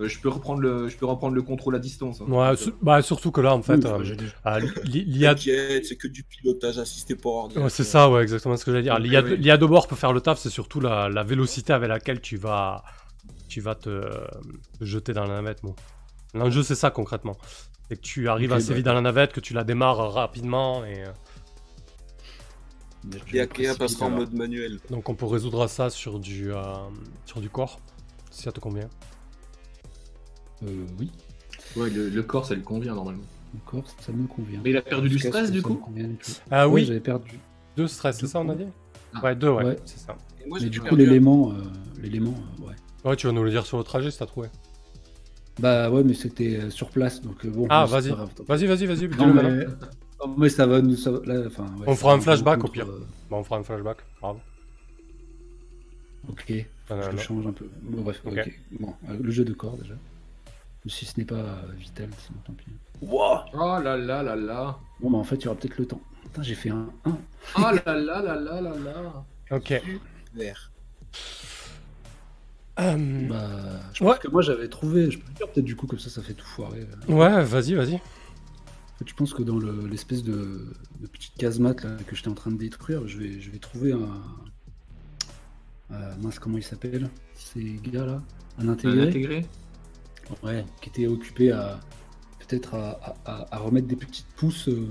euh, je peux reprendre le, je peux reprendre le contrôle à distance. hein. Ouais, su- bah, surtout que là, en fait, euh, euh, l'IA... C'est que du pilotage assisté par ordinateur. Ouais, c'est ça, ouais, exactement ce que j'allais dire. L'IA l'IA de bord peut faire le taf, c'est surtout la, la vélocité avec laquelle tu vas, tu vas te, te jeter dans la navette. L'enjeu, c'est ça concrètement. C'est que tu arrives assez bah. vite dans la navette, que tu la démarres rapidement et. euh, précipite passera en mode manuel. Donc on peut résoudre ça sur du, euh, sur du corps, si ça te convient. Euh, oui, Ouais, le, le corps, ça lui convient normalement. encore, ça me convient. Mais il a perdu du stress du coup. Ah Ouais, oui, j'avais perdu. deux stress, c'est ça on a dit Ah. Ouais, deux, ouais, Ouais. c'est ça. Et moi, Mais du coup, l'élément, euh, l'élément, euh, ouais. Ouais, tu vas nous le dire sur le trajet si t'as trouvé. Bah ouais, mais c'était euh, sur place, donc bon. Ah, vas-y. Vas-y, vas-y, vas-y, Non, mais... non, mais ça va nous. Ça va- là, enfin, ouais, On fera un flashback, au pire. euh, Bon, on fera un flashback, grave. Ok, non, je le non. change un peu. Bon, bref, Ok. Bon, euh, le jeu de corps déjà. Si ce n'est pas euh, vital, sinon tant pis. Oh là là là là. Bon, bah en fait, il y aura peut-être le temps. Putain, j'ai fait un 1. Oh là là là là là là. Ok. Vert. Euh, Bah, je pense Ouais. que moi j'avais trouvé. Je peux dire peut-être du coup, comme ça, ça fait tout foirer. euh. Ouais, vas-y, vas-y. En fait, je pense que dans le- l'espèce de, de petite casemate là, que j'étais en train de détruire, je vais, je vais trouver un. euh, mince, comment il s'appelle Ces gars-là Un Un intégré intégré Ouais, qui était occupé à. Peut-être à, à- remettre des petites pousses. euh,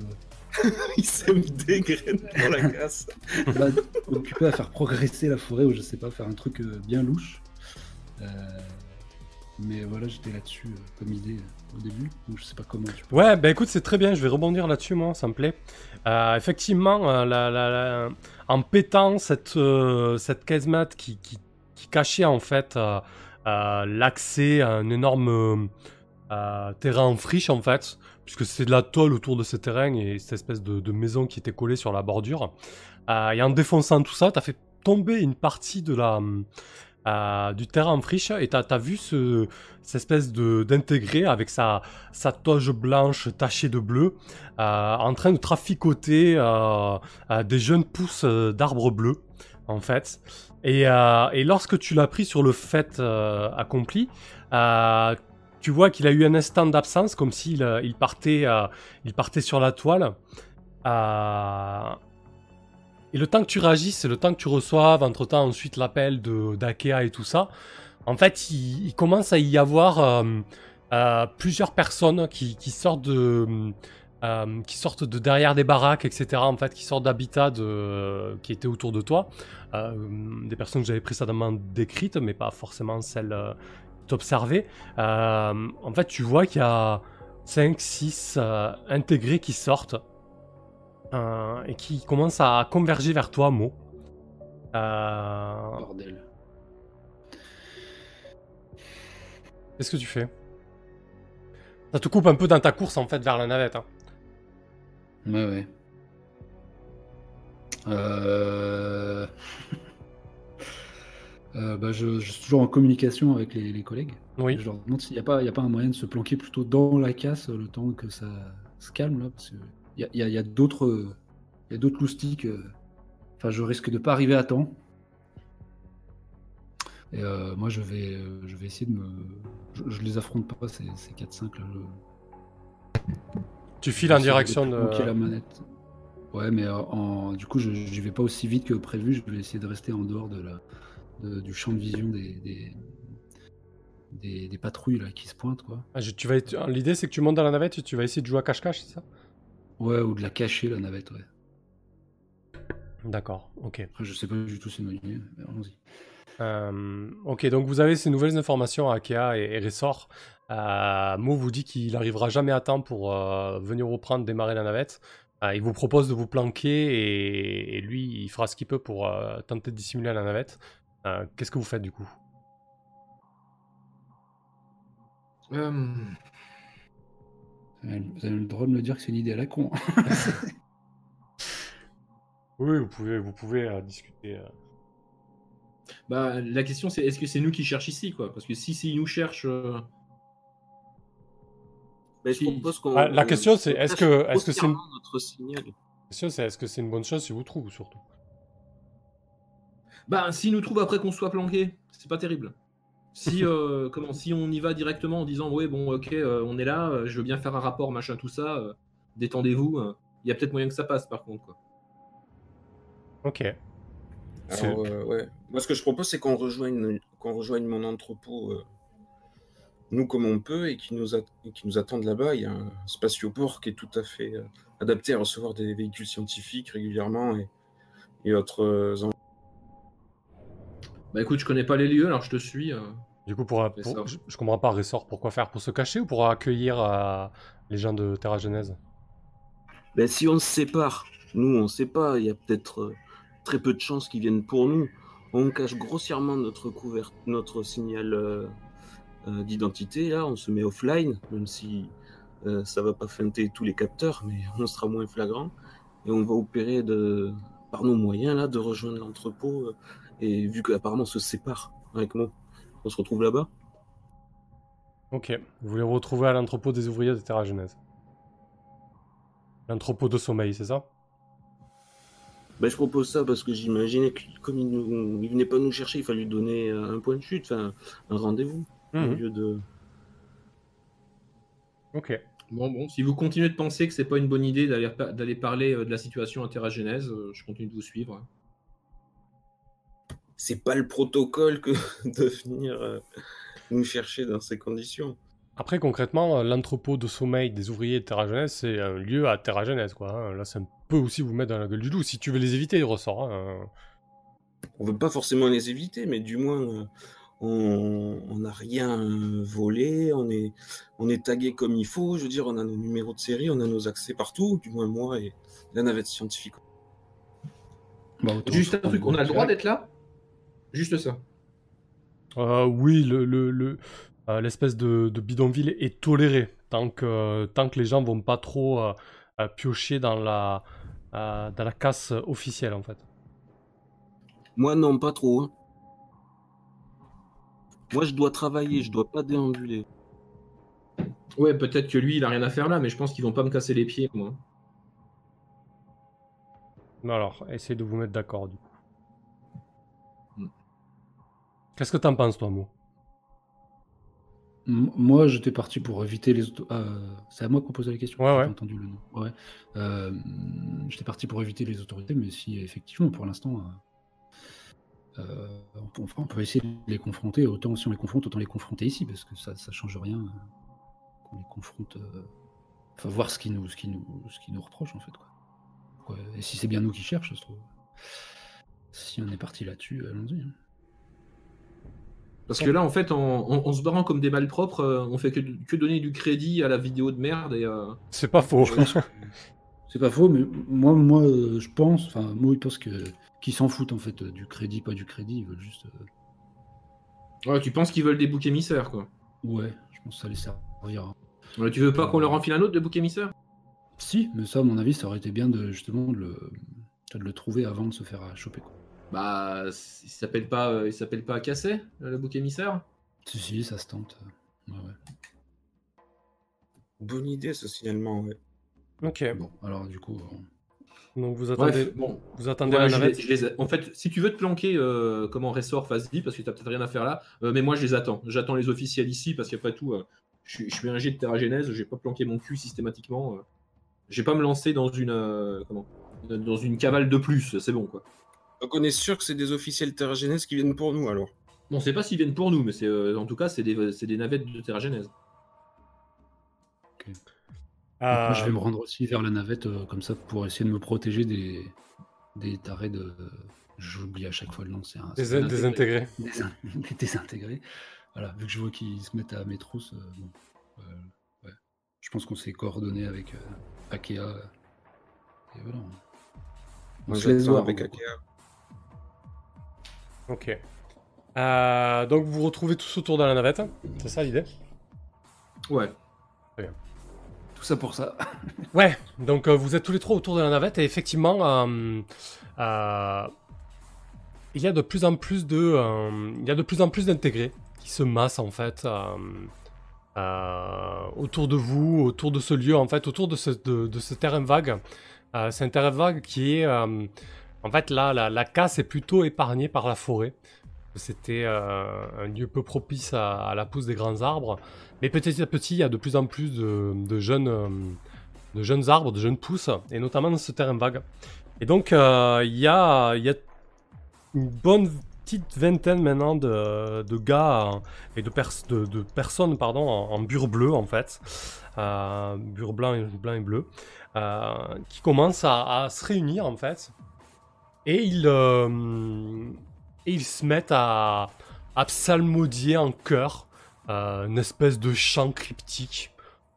Il sème des graines dans la casse. là, occupé à faire progresser la forêt ou je sais pas, faire un truc euh, bien louche. Euh, mais voilà, j'étais là-dessus euh, comme idée euh, au début, donc je sais pas comment tu peux. Ouais, bah écoute, c'est très bien, je vais rebondir là-dessus, moi, ça me plaît. Euh, effectivement, euh, la- la- la- en pétant cette, euh, cette casemate qui, qui, qui cachait en fait l'accès à un énorme euh, terrain en friche en fait, puisque c'est de la tôle autour de ce terrain et cette espèce de, maison qui était collée sur la bordure. Euh, et en défonçant tout ça, tu as fait tomber une partie de la, euh, du terrain en friche et tu as, vu ce, cette espèce d'intégré avec sa, toge blanche tachée de bleu en train de traficoter des jeunes pousses d'arbres bleus en fait. Et, et lorsque tu l'as pris sur le fait accompli, tu vois qu'il a eu un instant d'absence, comme s'il il partait, il partait sur la toile. Et le temps que tu réagisses, le temps que tu reçoives, entre-temps ensuite l'appel d'Akea et tout ça, en fait, il, commence à y avoir euh, euh, plusieurs personnes qui, sortent de... Euh, qui sortent de derrière des baraques, etc. En fait, qui sortent d'habitats qui étaient autour de toi. des personnes que j'avais précédemment décrites, mais pas forcément celles qui t'observaient. en fait, tu vois qu'il y a 5, 6 intégrés qui sortent euh, et qui commence à converger vers toi, Mo. Euh... Bordel. Qu'est-ce que tu fais? Ça te coupe un peu dans ta course en fait vers la navette. Hein. Ouais, ouais. Euh... euh bah, je, suis toujours en communication avec les, collègues. Oui. Je leur demande s'il n'y a, pas, a pas un moyen de se planquer plutôt dans la casse le temps que ça se calme là, parce y a, y a d'autres loustiques. Euh, enfin, je risque de pas arriver à temps. Et euh, moi, je vais, euh, je vais essayer de me. Je, les affronte pas, ces, 4-5 là. Tu files en direction de. la manette. Ouais, mais en, du coup, je, je vais pas aussi vite que prévu. Je vais essayer de rester en dehors de la, du champ de vision des, des, patrouilles là, qui se pointent. Quoi. Ah, tu vas... L'idée, c'est que tu montes dans la navette et tu vas essayer de jouer à cache-cache, c'est ça? Ouais, ou de la cacher, la navette, ouais. D'accord, ok. Après, je sais pas du tout c'est une mais allons-y. Euh, ok, donc vous avez ces nouvelles informations à Akea et, Ressort. Euh, Mo vous dit qu'il arrivera jamais à temps pour euh, venir reprendre, démarrer la navette. Euh, il vous propose de vous planquer et, lui, il fera ce qu'il peut pour tenter de dissimuler la navette. Qu'est-ce que vous faites du coup? Vous avez le droit de me dire que c'est une idée à la con. oui, vous pouvez, vous pouvez euh, discuter. Euh. Bah, la question c'est est-ce que c'est nous qui cherchons ici, quoi? Parce que si c'est nous cherchent. Je propose qu'on. Ah, la question c'est est-ce que est-ce que c'est une... notre signal. La question c'est est-ce que c'est une bonne chose si vous trouvez surtout? Bah, s'ils nous trouvent après qu'on soit planqué, c'est pas terrible. Si, euh, comment, si on y va directement en disant ouais bon ok euh, on est là, euh, je veux bien faire un rapport machin tout ça, détendez-vous, il y a peut-être moyen que ça passe par contre quoi. Ok. Alors, ouais. Moi ce que je propose c'est qu'on rejoigne qu'on rejoigne mon entrepôt nous comme on peut et qui nous, qui nous attendent là-bas. Il y a un spatioport qui est tout à fait adapté à recevoir des véhicules scientifiques régulièrement et, et autres bah écoute, je connais pas les lieux, alors je te suis. Du coup, pour, je, comprends pas, Ressort, pourquoi faire? Pour se cacher ou pour accueillir euh, les gens de Terra Genèse? Ben, Si on se sépare, nous on sait pas, il y a peut-être euh, très peu de chances qu'ils viennent pour nous. On cache grossièrement notre, couvert... notre signal euh, d'identité, là, on se met offline, même si ça va pas feinter tous les capteurs, mais on sera moins flagrant. Et on va opérer de... par nos moyens là, de rejoindre l'entrepôt, et vu qu'apparemment on se sépare avec moi on se retrouve là-bas Ok. Vous voulez retrouver à l'entrepôt des ouvriers de Terra Genèse L'entrepôt de sommeil, c'est ça? Bah, je propose ça parce que j'imaginais que comme il ne venait pas nous chercher, il fallait lui donner un point de chute, un rendez-vous au mhm. lieu de. Ok. Bon, bon, si vous continuez de penser que c'est pas une bonne idée d'aller parler euh, de la situation à Terra Genèse, euh, je continue de vous suivre c'est pas le protocole que de venir euh, nous chercher dans ces conditions. Après, concrètement, l'entrepôt de sommeil des ouvriers de Terra Genèse, c'est un lieu à Terra Genèse, quoi. Hein. Là, ça peut aussi vous mettre dans la gueule du loup. Si tu veux les éviter, ils ressortent. Hein. On veut pas forcément les éviter, mais du moins, euh, on n'a rien volé, on est, on est tagué comme il faut. Je veux dire, on a nos numéros de série, on a nos accès partout, du moins moi et la navette scientifique. Bah, Juste un truc, on a le droit d'être là? Juste ça. Euh, oui, le, le, euh, l'espèce de, bidonville est toléré tant que, tant que les gens vont pas trop euh, piocher dans la, dans la casse officielle en fait. Moi non, pas trop. Hein. Moi, je dois travailler, je dois pas déambuler. Ouais, peut-être que lui, il a rien à faire là, mais je pense qu'ils vont pas me casser les pieds, moi. Alors, essayez de vous mettre d'accord, du coup. Hmm. Qu'est-ce que t'en penses, toi, Mo? M- Moi, j'étais parti pour éviter les auto- euh, c'est à moi qu'on posait la question. Ouais, j'ai ouais. entendu le nom. Ouais. Euh, j'étais parti pour éviter les autorités, mais si effectivement, pour l'instant, euh, on, peut, essayer de les confronter. Autant si on les confronte, autant les confronter ici, parce que ça, ça change rien euh, qu'on les confronte. euh, Enfin, voir ce qu'ils nous, ce qui nous, ce qui nous reprochent en fait. Quoi. Ouais, Et si c'est bien nous qui cherchent, ça se trouve. Si on est parti là-dessus, allons-y. hein. Parce que là, en fait, en, en- en se barrant comme des malpropres, euh, on fait que, que donner du crédit à la vidéo de merde et. euh, C'est pas faux. C'est pas faux, mais moi, moi, euh, je pense, enfin, moi, il pense que s'en foutent en fait euh, du crédit, pas du crédit, ils veulent juste, euh, Ouais, tu penses qu'ils veulent des boucs émissaires, quoi. ouais, je pense que ça les servira. Ouais, tu veux pas qu'on leur enfile un autre de bouc émissaire Si, mais ça, à mon avis, ça aurait été bien de justement de le, de le trouver avant de se faire euh, choper. Quoi. Bah, il s'appelle pas, euh, il s'appelle pas Cassé, le bouc émissaire? Si, si, ça se tente. euh, ouais, ouais. Bonne idée, ce signalement, ouais. ok. Bon, alors du coup, euh, Donc vous attendez, Bref, bon. vous attendez Ouais, la je les- navette je les a- En fait, si tu veux te planquer, euh, comment ressort, vas-y, parce que t'as peut-être rien à faire là. Euh, mais moi, je les attends. J'attends les officiels ici, parce qu'après tout, euh, je, suis, je suis un jet de terragénèse, je vais pas planquer mon cul systématiquement. euh. Je vais pas me lancer dans une, euh, comment, dans une cavale de plus, c'est bon, quoi. Donc on est sûr que c'est des officiels terragénèses qui viennent pour nous, alors. Bon, c'est pas s'ils viennent pour nous, mais c'est, euh, en tout cas, c'est des, c'est des navettes de terragénèse. Euh, moi, je vais me rendre aussi vers la navette euh, comme ça pour essayer de me protéger des, des tarés de. J'oublie à chaque fois le nom, c'est un. Des, un désintégrés. Désin- désintégrés. Voilà, vu que je vois qu'ils se mettent à mes trousses, euh, bon, euh, ouais. je pense qu'on s'est coordonné avec euh, Akea. euh, et voilà. On Moi, se laisse voir. avec. Akea. Ok. Euh, donc vous vous retrouvez tous autour de la navette, c'est ça l'idée? Ouais. Tout pour ça. Ouais, donc euh, vous êtes tous les trois autour de la navette et effectivement, euh, euh, il y a de plus en plus de, il y a de plus en plus d'intégrés qui se massent en fait autour de vous, autour de ce lieu en fait, autour de ce, de, ce terrain vague. C'est un terrain vague qui est, en fait là, la, la casse est plutôt épargnée par la forêt. C'était euh, un lieu peu propice à, la pousse des grands arbres. Mais petit à petit, il y a de plus en plus de, jeunes, euh, de jeunes arbres, de jeunes pousses, et notamment dans ce terrain vague. Et donc, euh, il y, a, y a une bonne petite vingtaine maintenant de, de gars et de, pers- de, de personnes pardon, en, en bure bleu, en fait, bure blanc et, blanc et bleu, qui commencent à, se réunir, en fait. Et ils, et ils se mettent à, à psalmodier en chœur euh, une espèce de chant cryptique.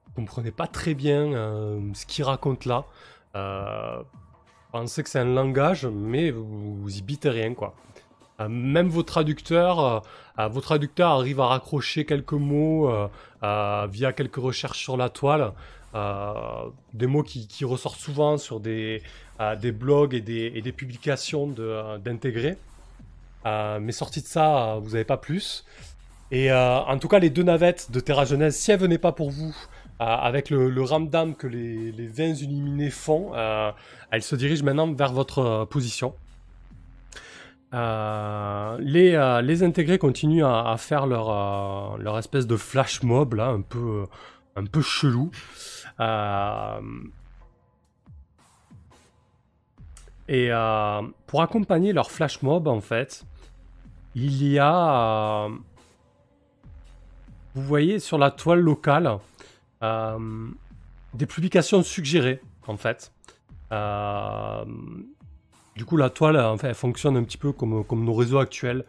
Vous comprenez pas très bien euh, ce qu'il raconte là. Euh, pensez que c'est un langage, mais vous, y bitez rien, quoi. Euh, même vos traducteurs, vos traducteurs arrivent à raccrocher quelques mots via quelques recherches sur la toile. Des mots qui, ressortent souvent sur des, blogs et des, publications d'intégrés. Mais sorti de ça, euh, vous n'avez pas plus. Et euh, en tout cas, les deux navettes de Terra Genèse, si elles venaient pas pour vous, euh, avec le, le ramdam que les, les 20 illuminés font, euh, elles se dirigent maintenant vers votre euh, position. Euh, les, euh, les intégrés continuent à, faire leur, euh, leur espèce de flash mob là, un peu, un peu chelou. Et euh, pour accompagner leur flash mob, en fait, il y a. euh, vous voyez sur la toile locale euh, des publications suggérées, en fait. Du coup, la toile, en fait, elle fonctionne un petit peu comme, comme nos réseaux actuels.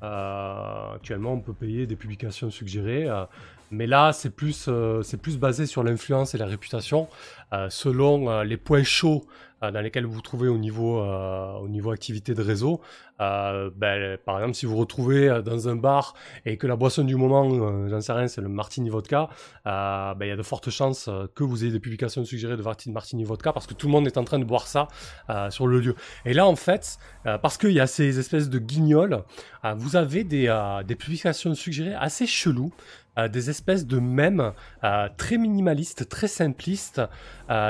Actuellement, on peut payer des publications suggérées, mais là, c'est plus, euh, c'est plus basé sur l'influence et la réputation. Euh, selon euh, les points chauds dans lesquels vous vous trouvez au niveau, au niveau activité de réseau. Ben, par exemple, si vous vous retrouvez dans un bar et que la boisson du moment, j'en sais rien, c'est le martini vodka, ben, il y a de fortes chances que vous ayez des publications suggérées de martini, vodka parce que tout le monde est en train de boire ça sur le lieu. Et là, en fait, parce qu'il y a ces espèces de guignols, vous avez des, des publications suggérées assez cheloues, des espèces de mèmes très minimalistes, très simplistes,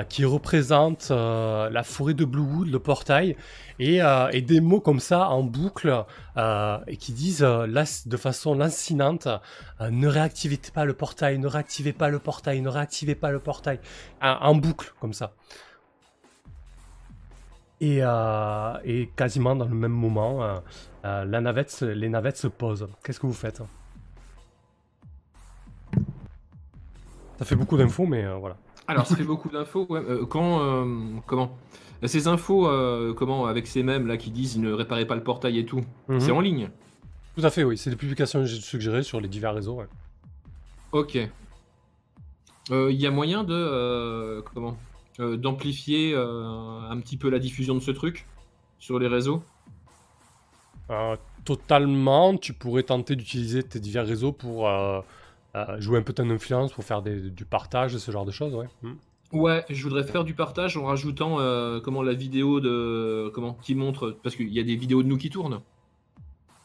qui représentent euh, la forêt de Bluewood, le portail, et, euh, des mots comme ça en boucle, euh, et qui disent de façon lancinante ne réactivez pas le portail, ne réactivez pas le portail, ne réactivez pas le portail, en, boucle comme ça. Et, quasiment dans le même moment, les navettes se posent. Qu'est-ce que vous faites? Ça fait beaucoup d'infos, mais euh, voilà. Alors, ça fait beaucoup d'infos. ouais. Euh, quand, euh, comment? Ces infos, comment, avec ces mêmes là qui disent ne réparez pas le portail et tout, Mhm. c'est en ligne? Tout à fait, oui. C'est des publications suggérées sur les divers réseaux. ouais. Ok. Euh, Il y a moyen de comment d'amplifier un petit peu la diffusion de ce truc sur les réseaux? Euh, totalement, tu pourrais tenter d'utiliser tes divers réseaux pour jouer un peu ton influence, pour faire des- du partage, ce genre de choses, ouais. Mm. Ouais, je voudrais faire du partage en rajoutant euh, comment la vidéo de comment qui montre parce qu'il y a des vidéos de nous qui tournent.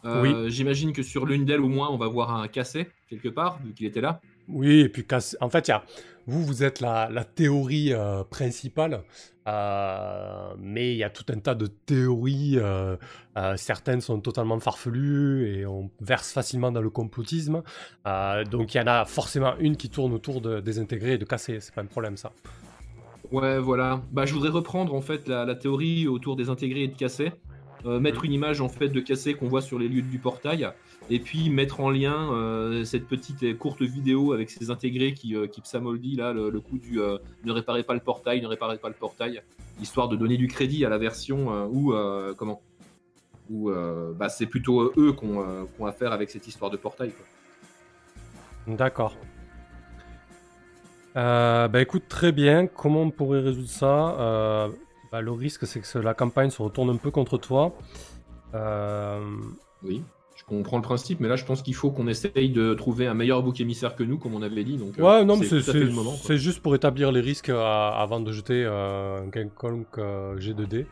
Euh, J'imagine que sur l'une d'elles au moins on va voir un cassé quelque part vu qu'il était là. Oui, et puis en fait, y a... vous, vous êtes la, la théorie euh, principale, euh, mais il y a tout un tas de théories. euh, certaines sont totalement farfelues et on verse facilement dans le complotisme. Donc il y en a forcément une qui tourne autour de désintégrer et de casser. C'est pas un problème, ça. Ouais, voilà. Bah, je voudrais reprendre en fait la, la théorie autour des intégrés et de cassés. Euh, mettre une image en fait de cassé qu'on voit sur les lieux du portail et puis mettre en lien euh, cette petite et courte vidéo avec ces intégrés qui, euh, qui là le, le coup du euh, ne réparez pas le portail, ne réparez pas le portail, histoire de donner du crédit à la version euh, où comment où bah, c'est plutôt eux qu'on qu'on a affaire avec cette histoire de portail. D'accord. Bah écoute, très bien. Comment on pourrait résoudre ça? Bah, Le risque, c'est que la campagne se retourne un peu contre toi. Oui, je comprends le principe, mais là je pense qu'il faut qu'on essaye de trouver un meilleur bouc émissaire que nous, comme on avait dit. Donc, euh, Ouais, non, mais c'est juste pour établir les risques euh, avant de jeter euh, un quelconque euh, G2D.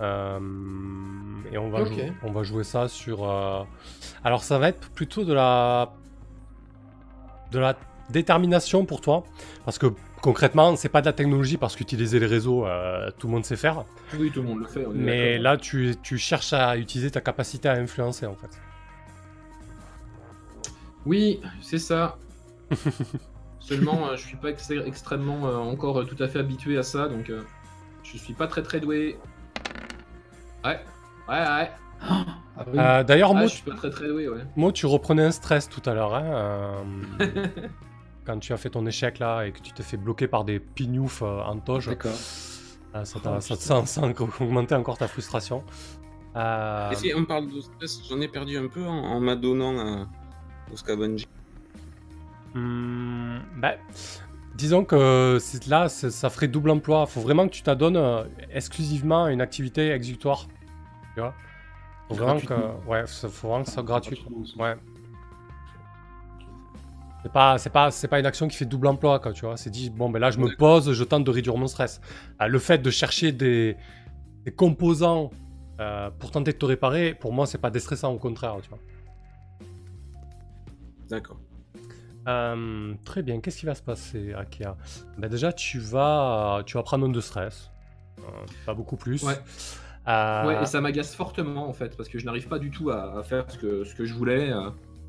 Euh, et on va, jouer, on va jouer ça sur. euh, Alors, ça va être plutôt de la. de la détermination pour toi. Parce que concrètement, c'est pas de la technologie, parce qu'utiliser les réseaux, euh, tout le monde sait faire. Oui, tout le monde le fait. Mais là, tu, tu cherches à utiliser ta capacité à influencer, en fait. Oui, c'est ça. Seulement, euh, je suis pas ex- extrêmement euh, encore euh, tout à fait habitué à ça, donc euh, je suis pas très très doué. Ouais, ouais, ouais. Ah oui. Euh, D'ailleurs, Ah, Mo, ouais. Tu reprenais un stress tout à l'heure, hein, euh, quand tu as fait ton échec là et que tu t'es fait bloquer par des pignoufs euh, en toge. D'accord. euh, ça t'a Oh, ça te augmenter encore ta frustration. Euh, Et si on parle de stress, j'en ai perdu un peu en, en m'adonnant à- au scavenging. hmm, bah, disons que c'est- là, ça ferait double emploi. faut vraiment que tu t'adonnes euh, exclusivement à une activité exécutoire. Tu vois? Faut vraiment que, ouais, ça- faut vraiment que ce soit gratuit. Ça. Ouais. C'est pas, c'est pas, c'est pas une action qui fait double emploi, quoi, tu vois? C'est dit, bon, ben là, je me pose, je tente de réduire mon stress. Euh, le fait de chercher des, des composants euh, pour tenter de te réparer, pour moi, c'est pas déstressant, au contraire, tu vois? D'accord. Euh, très bien, qu'est-ce qui va se passer, Akia? Ben Déjà, tu vas, tu vas prendre un de stress. Euh, pas beaucoup plus. Ouais. Euh, Ouais, et ça m'agace fortement en fait, parce que je n'arrive pas du tout à, à faire ce que, ce que je voulais.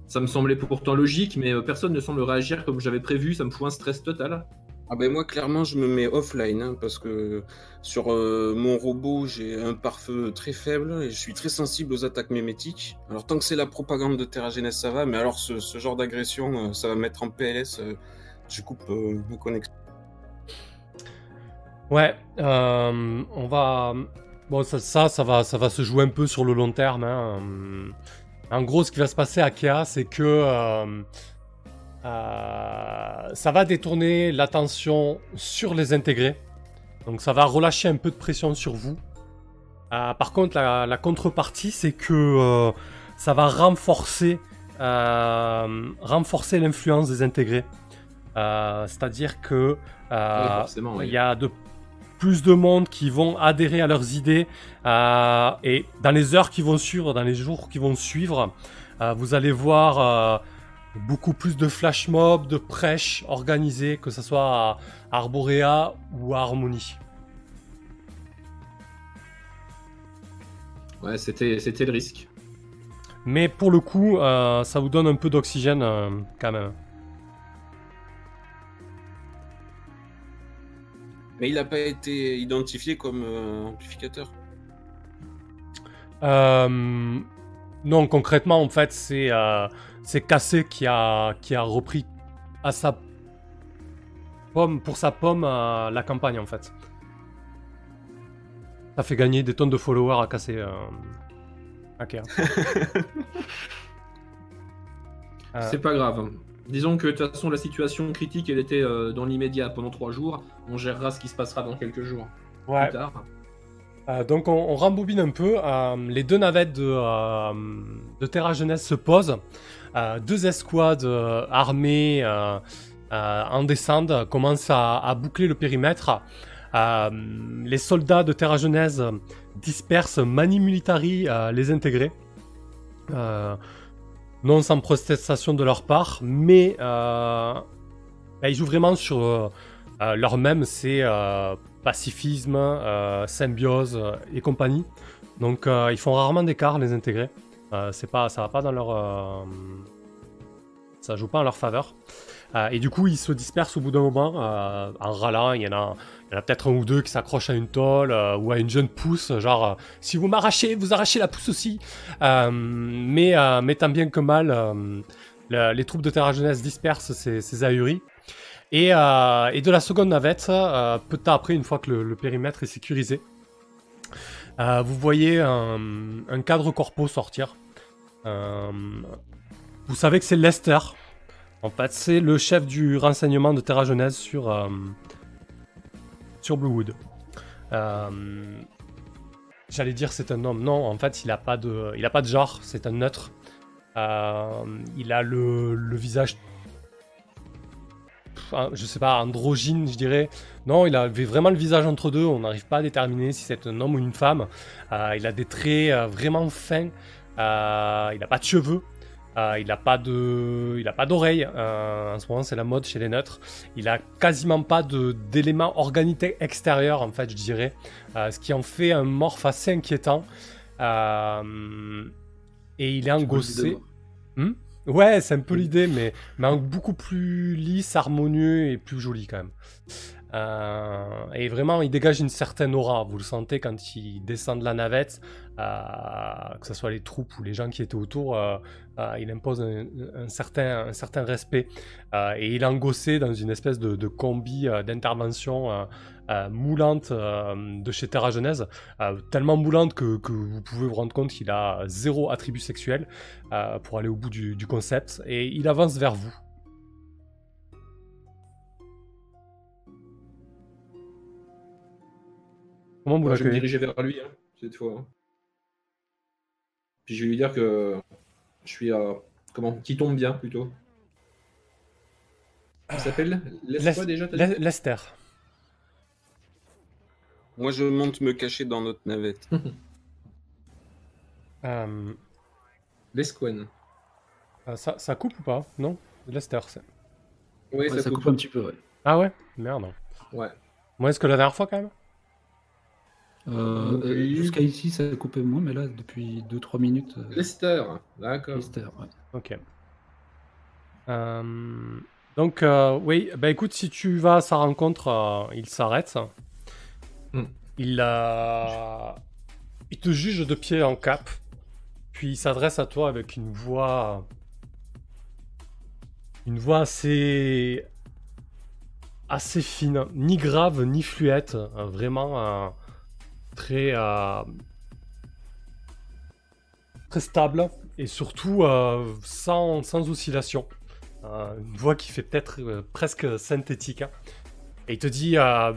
Ça me semblait pourtant logique, mais personne ne semble réagir comme j'avais prévu, ça me fout un stress total. Ah ben moi clairement je me mets offline hein, parce que sur euh, mon robot j'ai un pare-feu très faible et je suis très sensible aux attaques mémétiques. Alors tant que c'est la propagande de Terragenes ça va, mais alors ce, genre d'agression euh, ça va me mettre en PLS. euh, je coupe euh, ma connexion. Ouais, on va. Bon, ça, ça, ça va, ça va se jouer un peu sur le long terme. hein. Hum, En gros, ce qui va se passer à Kea, c'est que euh, ça va détourner l'attention sur les intégrés. Donc ça va relâcher un peu de pression sur vous. Euh, par contre, la, la contrepartie, c'est que euh, ça va renforcer, renforcer l'influence des intégrés. C'est-à-dire que Oui, forcément, oui. il y a de plus de monde qui vont adhérer à leurs idées et dans les heures qui vont suivre, dans les jours qui vont suivre, vous allez voir beaucoup plus de flash mobs, de prêches organisés, que ce soit à Arborea ou à Harmonie. Ouais, c'était c'était le risque. Mais pour le coup, euh, ça vous donne un peu d'oxygène euh, quand même. Mais il n'a pas été identifié comme euh, amplificateur. Euh, non, concrètement, en fait, c'est euh, c'est Cassé qui a, qui a repris à sa pomme, pour sa pomme euh, la campagne, en fait. Ça fait gagner des tonnes de followers à Cassé. Euh, ok. Euh, C'est pas grave. Disons que de toute façon, la situation critique, elle était euh, dans l'immédiat pendant trois jours. On gérera ce qui se passera dans quelques jours ouais. plus tard. Euh, donc on, on rembobine un peu. Euh, les deux navettes de, euh, de Terra Jeunesse se posent. Euh, deux escouades euh, armées euh, en descendent, commencent à, boucler le périmètre. Les soldats de Terra Jeunesse dispersent Mani Militari les intégrés. Non sans protestation de leur part, mais bah, ils jouent vraiment sur leur même, c'est pacifisme, symbiose et compagnie. Donc ils font rarement d'écart les intégrés. Euh, c'est pas, ça va pas dans leur, euh, ça joue pas en leur faveur. Euh, et du coup ils se dispersent au bout d'un moment en râlant. Il y en a, il a peut-être un ou deux qui s'accrochent à une tôle ou à une jeune pousse, genre si vous m'arrachez, vous arrachez la pousse aussi. Mais, tant bien que mal, le- les troupes de Terra Jeunesse dispersent ces, ahuris. Et, de la seconde navette, peu de temps après, une fois que le, périmètre est sécurisé, vous voyez un, un cadre corpo sortir. Euh, vous savez que c'est Lester. En fait, c'est le chef du renseignement de Terra Jeunesse sur, euh, sur Bluewood. Euh, J'allais dire c'est un homme. Non, en fait, il n'a pas, de- pas de genre. C'est un neutre. Il a le, le visage je sais pas, androgyne, je dirais. Non, il avait vraiment le visage entre deux. On n'arrive pas à déterminer si c'est un homme ou une femme. Il a des traits vraiment fins. Euh, il n'a pas de cheveux. Euh, il n'a pas de, il a pas d'oreilles. Euh, en ce moment, c'est la mode chez les neutres. Il a quasiment pas de d'éléments organiques extérieurs, en fait, je dirais. Ce qui en fait un morph assez inquiétant. Et il est engossé. Hmm? Ouais, c'est un peu l'idée, mais, mais beaucoup plus lisse, harmonieux et plus joli quand même. Euh, et vraiment, il dégage une certaine aura. Vous le sentez quand il descend de la navette, euh, que ce soit les troupes ou les gens qui étaient autour, euh, il impose un, certain, respect. Et il est engossé dans une espèce de, combi d'intervention moulante de chez Terra Genèse, tellement moulante que, vous pouvez vous rendre compte qu'il a zéro attribut sexuel pour aller au bout du concept. Et il avance vers vous. Comment vous Moi, je vais me diriger vers lui, hein, cette fois. hein. Puis je vais lui dire que je suis à. Comment Qui tombe bien, plutôt. Il s'appelle déjà Lester. Moi, je monte me cacher dans notre navette. Euh, Lesquen. euh, ça, ça coupe ou pas Non? Lester, c'est... Oui, Ouais, ça, ça coupe. coupe un petit peu, ouais. Ah ouais? Merde. Ouais. Moins est-ce que la dernière fois quand même Euh, euh, Jusqu'à ici, ça coupait moins, mais là, depuis 2-3 minutes. euh, Lester, d'accord. Lester, ouais. Ok. Euh, donc, euh, oui, bah écoute, si tu vas à sa rencontre, euh, il s'arrête. Hmm. Il, euh, il te juge de pied en cap. Puis il s'adresse à toi avec une voix. Une voix assez. assez fine. Ni grave, ni fluette. euh, vraiment euh, très. euh, très stable et surtout euh, sans, sans oscillation. Euh, une voix qui fait peut-être euh, presque synthétique. hein. Et il te dit euh,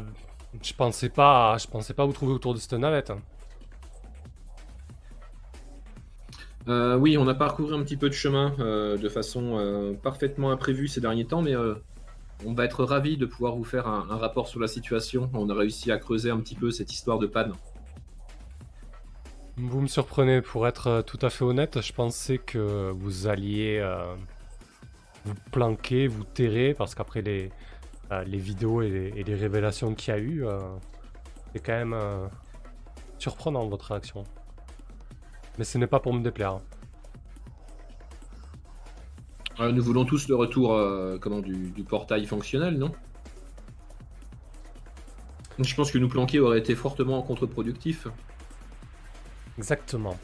Je pensais pas, je pensais pas vous trouver autour de cette navette. Euh, oui, on a parcouru un petit peu de chemin euh, de façon euh, parfaitement imprévue ces derniers temps, mais euh, on va être ravis de pouvoir vous faire un, rapport sur la situation. On a réussi à creuser un petit peu cette histoire de panne. Vous me surprenez, pour être euh, tout à fait honnête, je pensais que vous alliez euh, vous planquer, vous terrer, parce qu'après les, euh, vidéos et les, révélations qu'il y a eu, c'est quand même surprenant votre réaction. Mais ce n'est pas pour me déplaire. Euh, nous voulons tous le retour euh, comment, du, du portail fonctionnel, non? Je pense que nous planquer aurait été fortement contre-productif. Exactement.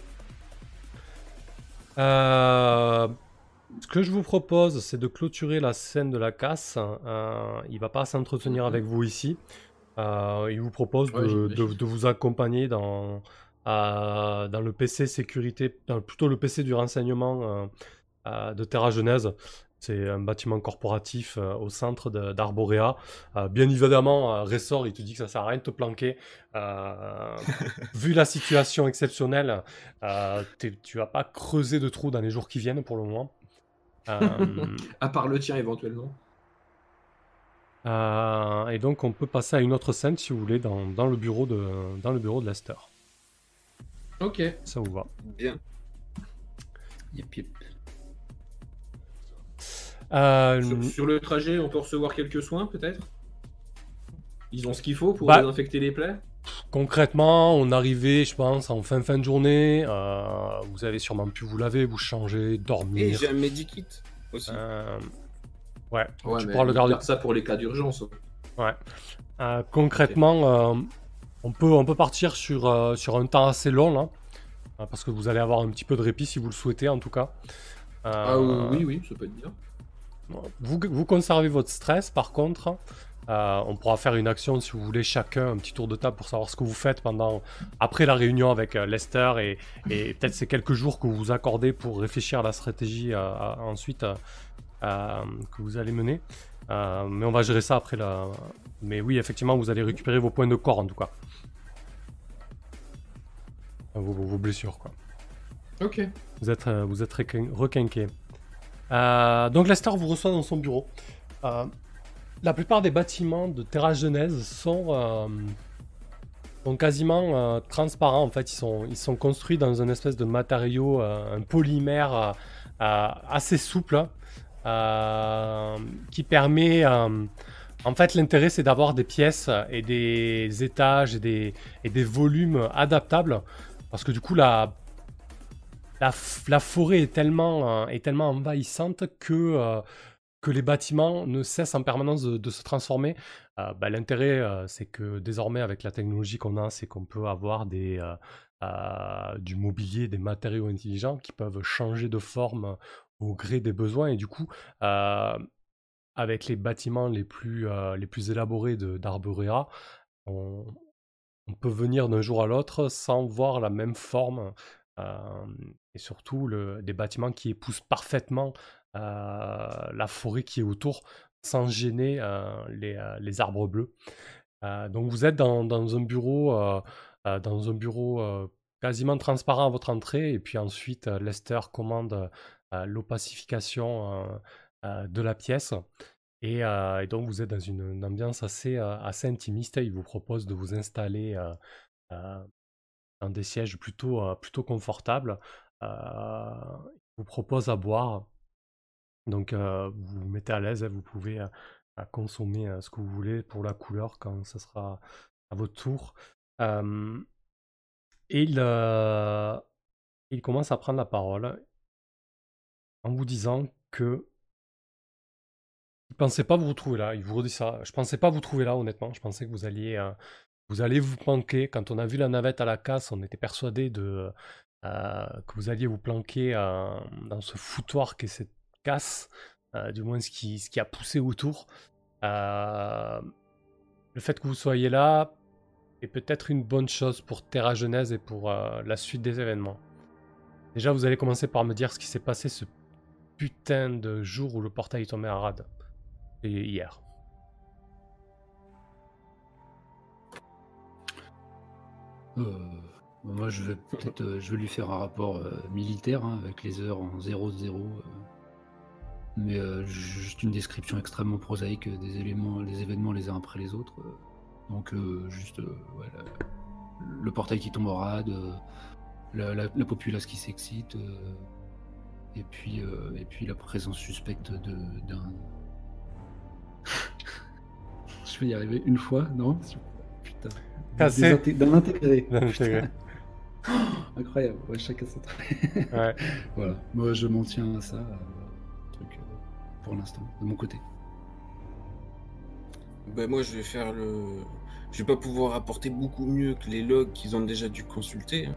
Euh, ce que je vous propose, c'est de clôturer la scène de la casse. Euh, il va pas s'entretenir Mhm. avec vous ici. Il vous propose Ouais, de, de- de vous accompagner dans, euh, dans le PC sécurité, dans plutôt le PC du renseignement euh, de Terra Genèse. C'est un bâtiment corporatif euh, au centre d'Arborea. Euh, bien évidemment, euh, Ressort, il te dit que ça sert à rien de te planquer. Euh, vu la situation exceptionnelle, euh, tu vas pas creuser de trous dans les jours qui viennent pour le moment. Euh, À part le tien éventuellement. euh, et donc on peut passer à une autre scène si vous voulez dans, dans le bureau de dans le bureau de Lester. Ok. Ça vous va Bien. Yep, yep. Euh, Sur, sur le trajet, on peut recevoir quelques soins peut-être? Ils ont ce qu'il faut pour Bah- désinfecter les plaies? Concrètement, on arrivait, je pense, en fin fin de journée. euh, vous avez sûrement pu vous laver, vous changer, Et dormir. j'ai un medikit aussi. Euh, ouais, Ouais, tu pourras le on garder. garde ça pour les cas d'urgence. Euh, concrètement, euh, on, peut, on peut partir sur, euh, sur un temps assez long, là, euh, parce que vous allez avoir un petit peu de répit si vous le souhaitez, en tout cas. Euh, Ah oui, oui, ça peut être bien. Vous, vous conservez votre stress, par contre. Euh, on pourra faire une action si vous voulez chacun un petit tour de table pour savoir ce que vous faites pendant après la réunion avec euh, Lester et, et peut-être ces quelques jours que vous vous accordez pour réfléchir à la stratégie euh, à- ensuite que vous allez mener. Mais on va gérer ça après la. Mais oui, effectivement, vous allez récupérer vos points de corps en tout cas. Vos, vos- blessures quoi. Ok. Vous êtes, vous êtes requin- requinqué. Euh, donc Lester vous reçoit dans son bureau. Euh, la plupart des bâtiments de Terra Genèse sont, euh, quasiment transparents. En fait, ils sont, ils sont construits dans une espèce de matériau, un polymère assez souple, qui permet... en fait, l'intérêt, c'est d'avoir des pièces et des étages et des, et des volumes adaptables. Parce que du coup, la, la, forêt est tellement, euh, envahissante que, euh, que les bâtiments ne cessent en permanence de, se transformer. Euh, bah, L'intérêt, c'est que désormais, avec la technologie qu'on a, c'est qu'on peut avoir du mobilier, des matériaux intelligents qui peuvent changer de forme au gré des besoins. Et du coup, avec les bâtiments les plus, élaborés d'Arborea, on, peut venir d'un jour à l'autre sans voir la même forme et surtout des bâtiments qui épousent parfaitement la forêt qui est autour sans gêner les, arbres bleus. Donc vous êtes dans, un bureau, dans un bureau quasiment transparent à votre entrée et puis ensuite Lester commande l'opacification de la pièce. Et, donc vous êtes dans une, ambiance assez, assez intimiste. Il vous propose de vous installer des sièges plutôt, euh, plutôt confortables. Euh, il vous propose à boire. Donc euh, vous vous mettez à l'aise, hein, vous pouvez euh, consommer ce que vous voulez pour la couleur quand ce sera à votre tour. Et il, il commence à prendre la parole en vous disant que il pensait pas vous retrouver là. Il vous redit ça. Je pensais pas vous trouver là, honnêtement. Je pensais que vous alliez, vous alliez vous planquer. Quand on a vu la navette à la casse, on était persuadé de euh, que vous alliez vous planquer euh, dans ce foutoir qu'est cette casse, euh, du moins ce qui, a poussé autour. Le fait que vous soyez là est peut-être une bonne chose pour Terra Genèse et pour la suite des événements. Déjà, vous allez commencer par me dire ce qui s'est passé ce putain de jour où le portail est tombé à rade. Et hier. Moi, je vais peut-être, euh, lui faire un rapport euh, militaire hein, avec les heures en 0-0. euh, mais euh, juste une description extrêmement prosaïque euh, des éléments, les événements les uns après les autres. euh. donc euh, juste euh, le portail qui tombe en rade, euh, la, la- la populace qui s'excite, euh, et puis euh, et puis la présence suspecte d'un. je vais y arriver une fois, non? Cassé. Des inté- D'un intégré. Intégré. Incroyable, ouais, chacun son truc. Ouais. Voilà, moi je m'en tiens à ça, euh, truc, euh, pour l'instant, de mon côté. Ben moi, je vais faire le. Je vais pas pouvoir apporter beaucoup mieux que les logs qu'ils ont déjà dû consulter. hein.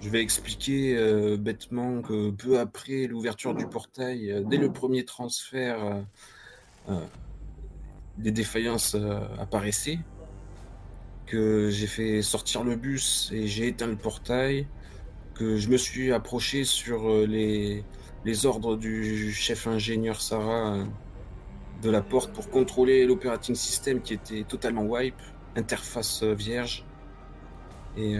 Je vais expliquer euh, bêtement que peu après l'ouverture du portail, euh, dès le premier transfert, euh, euh, des défaillances euh, apparaissaient. Que j'ai fait sortir le bus et j'ai éteint le portail. Que je me suis approché sur euh, les, ordres du chef ingénieur Sarah. euh, de la porte pour contrôler l'operating system qui était totalement wipe, interface euh, vierge, et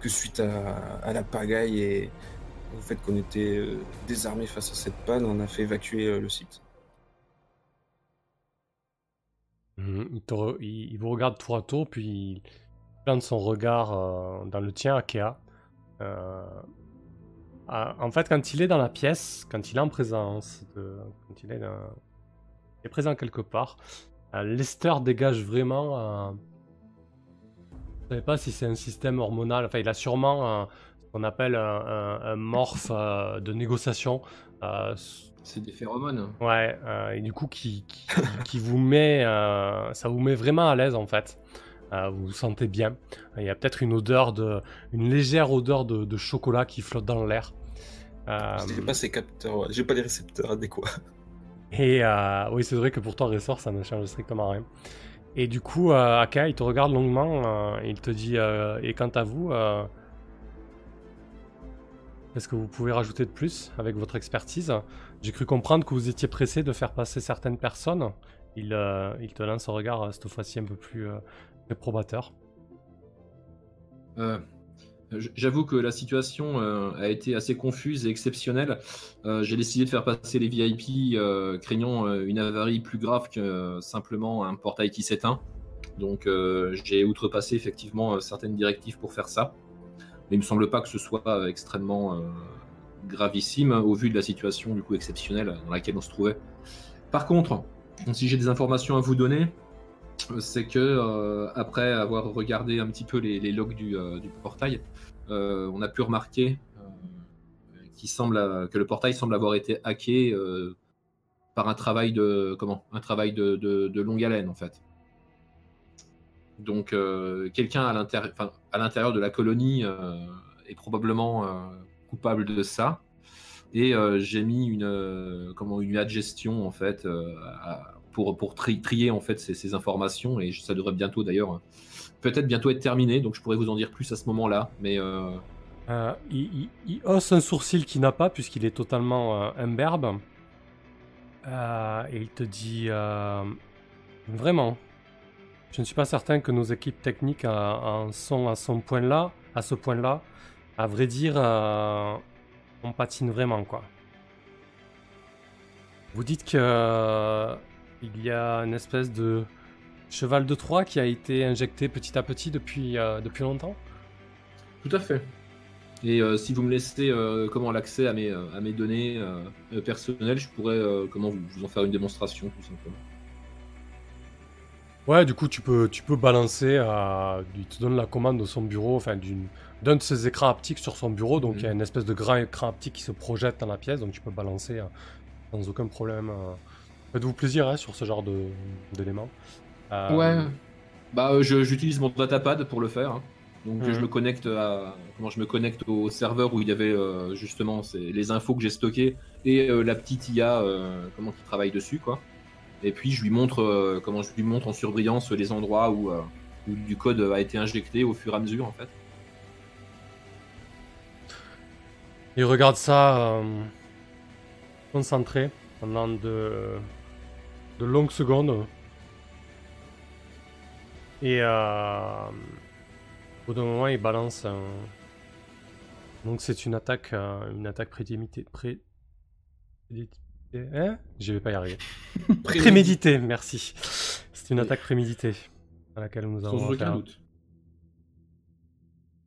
que suite à, à la pagaille et au fait qu'on était désarmé face à cette panne, on a fait évacuer le site. Il, vous regarde tour à tour, puis il plante son regard euh, dans le tien, Akea. Euh, en fait, quand il est dans la pièce, quand il est en présence, quand il est, présent quelque part, euh, Lester dégage vraiment. euh, je ne savez pas si c'est un système hormonal. Enfin, il a sûrement qu'on appelle un, un- un morphe euh, de négociation. euh, C'est des phéromones. Ouais, euh, et du coup, qui, qui, qui vous met, euh, ça vous met vraiment à l'aise en fait. Euh, vous vous sentez bien. Il y a peut-être une odeur de, une légère odeur de, de chocolat qui flotte dans l'air. Euh, J'ai pas ces capteurs, ouais, j'ai pas les récepteurs adéquats. et euh, oui, c'est vrai que pour ton ressort, ça ne change strictement rien. Et du coup, euh, Aka, il te regarde longuement, euh, il te dit euh, Et quant à vous, euh, qu'est-ce que vous pouvez rajouter de plus avec votre expertise? J'ai cru comprendre que vous étiez pressé de faire passer certaines personnes. Il, euh, il te lance un regard, euh, cette fois-ci, un peu plus, euh, probateur. J'avoue que la situation a été assez confuse et exceptionnelle. J'ai décidé de faire passer les VIP, craignant une avarie plus grave que simplement un portail qui s'éteint. Donc j'ai outrepassé effectivement certaines directives pour faire ça. Mais il me semble pas que ce soit euh, extrêmement euh, gravissime au vu de la situation du coup exceptionnelle dans laquelle on se trouvait. Par contre, si j'ai des informations à vous donner, c'est que euh, après avoir regardé un petit peu les, logs du, portail, on a pu remarquer semble, que le portail semble avoir été hacké par un travail de comment? Un travail de longue haleine en fait. Donc euh, quelqu'un à l'intérieur, de la colonie euh, est probablement euh, coupable de ça. Et j'ai mis une comment une adgestion en fait pour pour tri- trier en fait ces, informations et ça devrait bientôt d'ailleurs peut-être bientôt être terminé. Donc je pourrais vous en dire plus à ce moment-là. Mais euh, Euh, il, il- hausse un sourcil qu'il n'a pas, puisqu'il est totalement imberbe. Et il te dit Vraiment, je ne suis pas certain que nos équipes techniques en sont à, à ce point-là. À vrai dire, euh, on patine vraiment, quoi. Vous dites que euh, il y a une espèce de cheval de Troie qui a été injecté petit à petit depuis, euh, depuis longtemps? Tout à fait. Et si vous me laissez comment l'accès à mes, à mes données personnelles, je pourrais comment vous, vous en faire une démonstration tout simplement. Ouais, du coup, tu peux, tu peux balancer. euh, il te donne la commande de son bureau, enfin d'une- d'un de ses écrans haptiques sur son bureau. Donc, Mhm. il y a une espèce de grand écran haptique qui se projette dans la pièce. Donc, tu peux balancer euh, sans aucun problème. euh. Faites-vous plaisir hein, sur ce genre de- d'éléments. Euh, Ouais. Bah, je- j'utilise mon datapad pour le faire. hein. Donc, Mhm. je me connecte à comment je me connecte au serveur où il y avait justement c'est les infos que j'ai stockées et la petite IA comment qui travaille dessus quoi. Et puis je lui montre euh, comment je lui montre en surbrillance les endroits où, euh, où du code a été injecté au fur et à mesure en fait. Il regarde ça euh, concentré pendant de, longues secondes. Et Au bout d'un moment, il balance. Donc c'est une attaque, une attaque préméditée. Pré... Hein? Je vais pas y arriver. Préméditée, merci. C'est une attaque préméditée à laquelle nous avons aucun doute.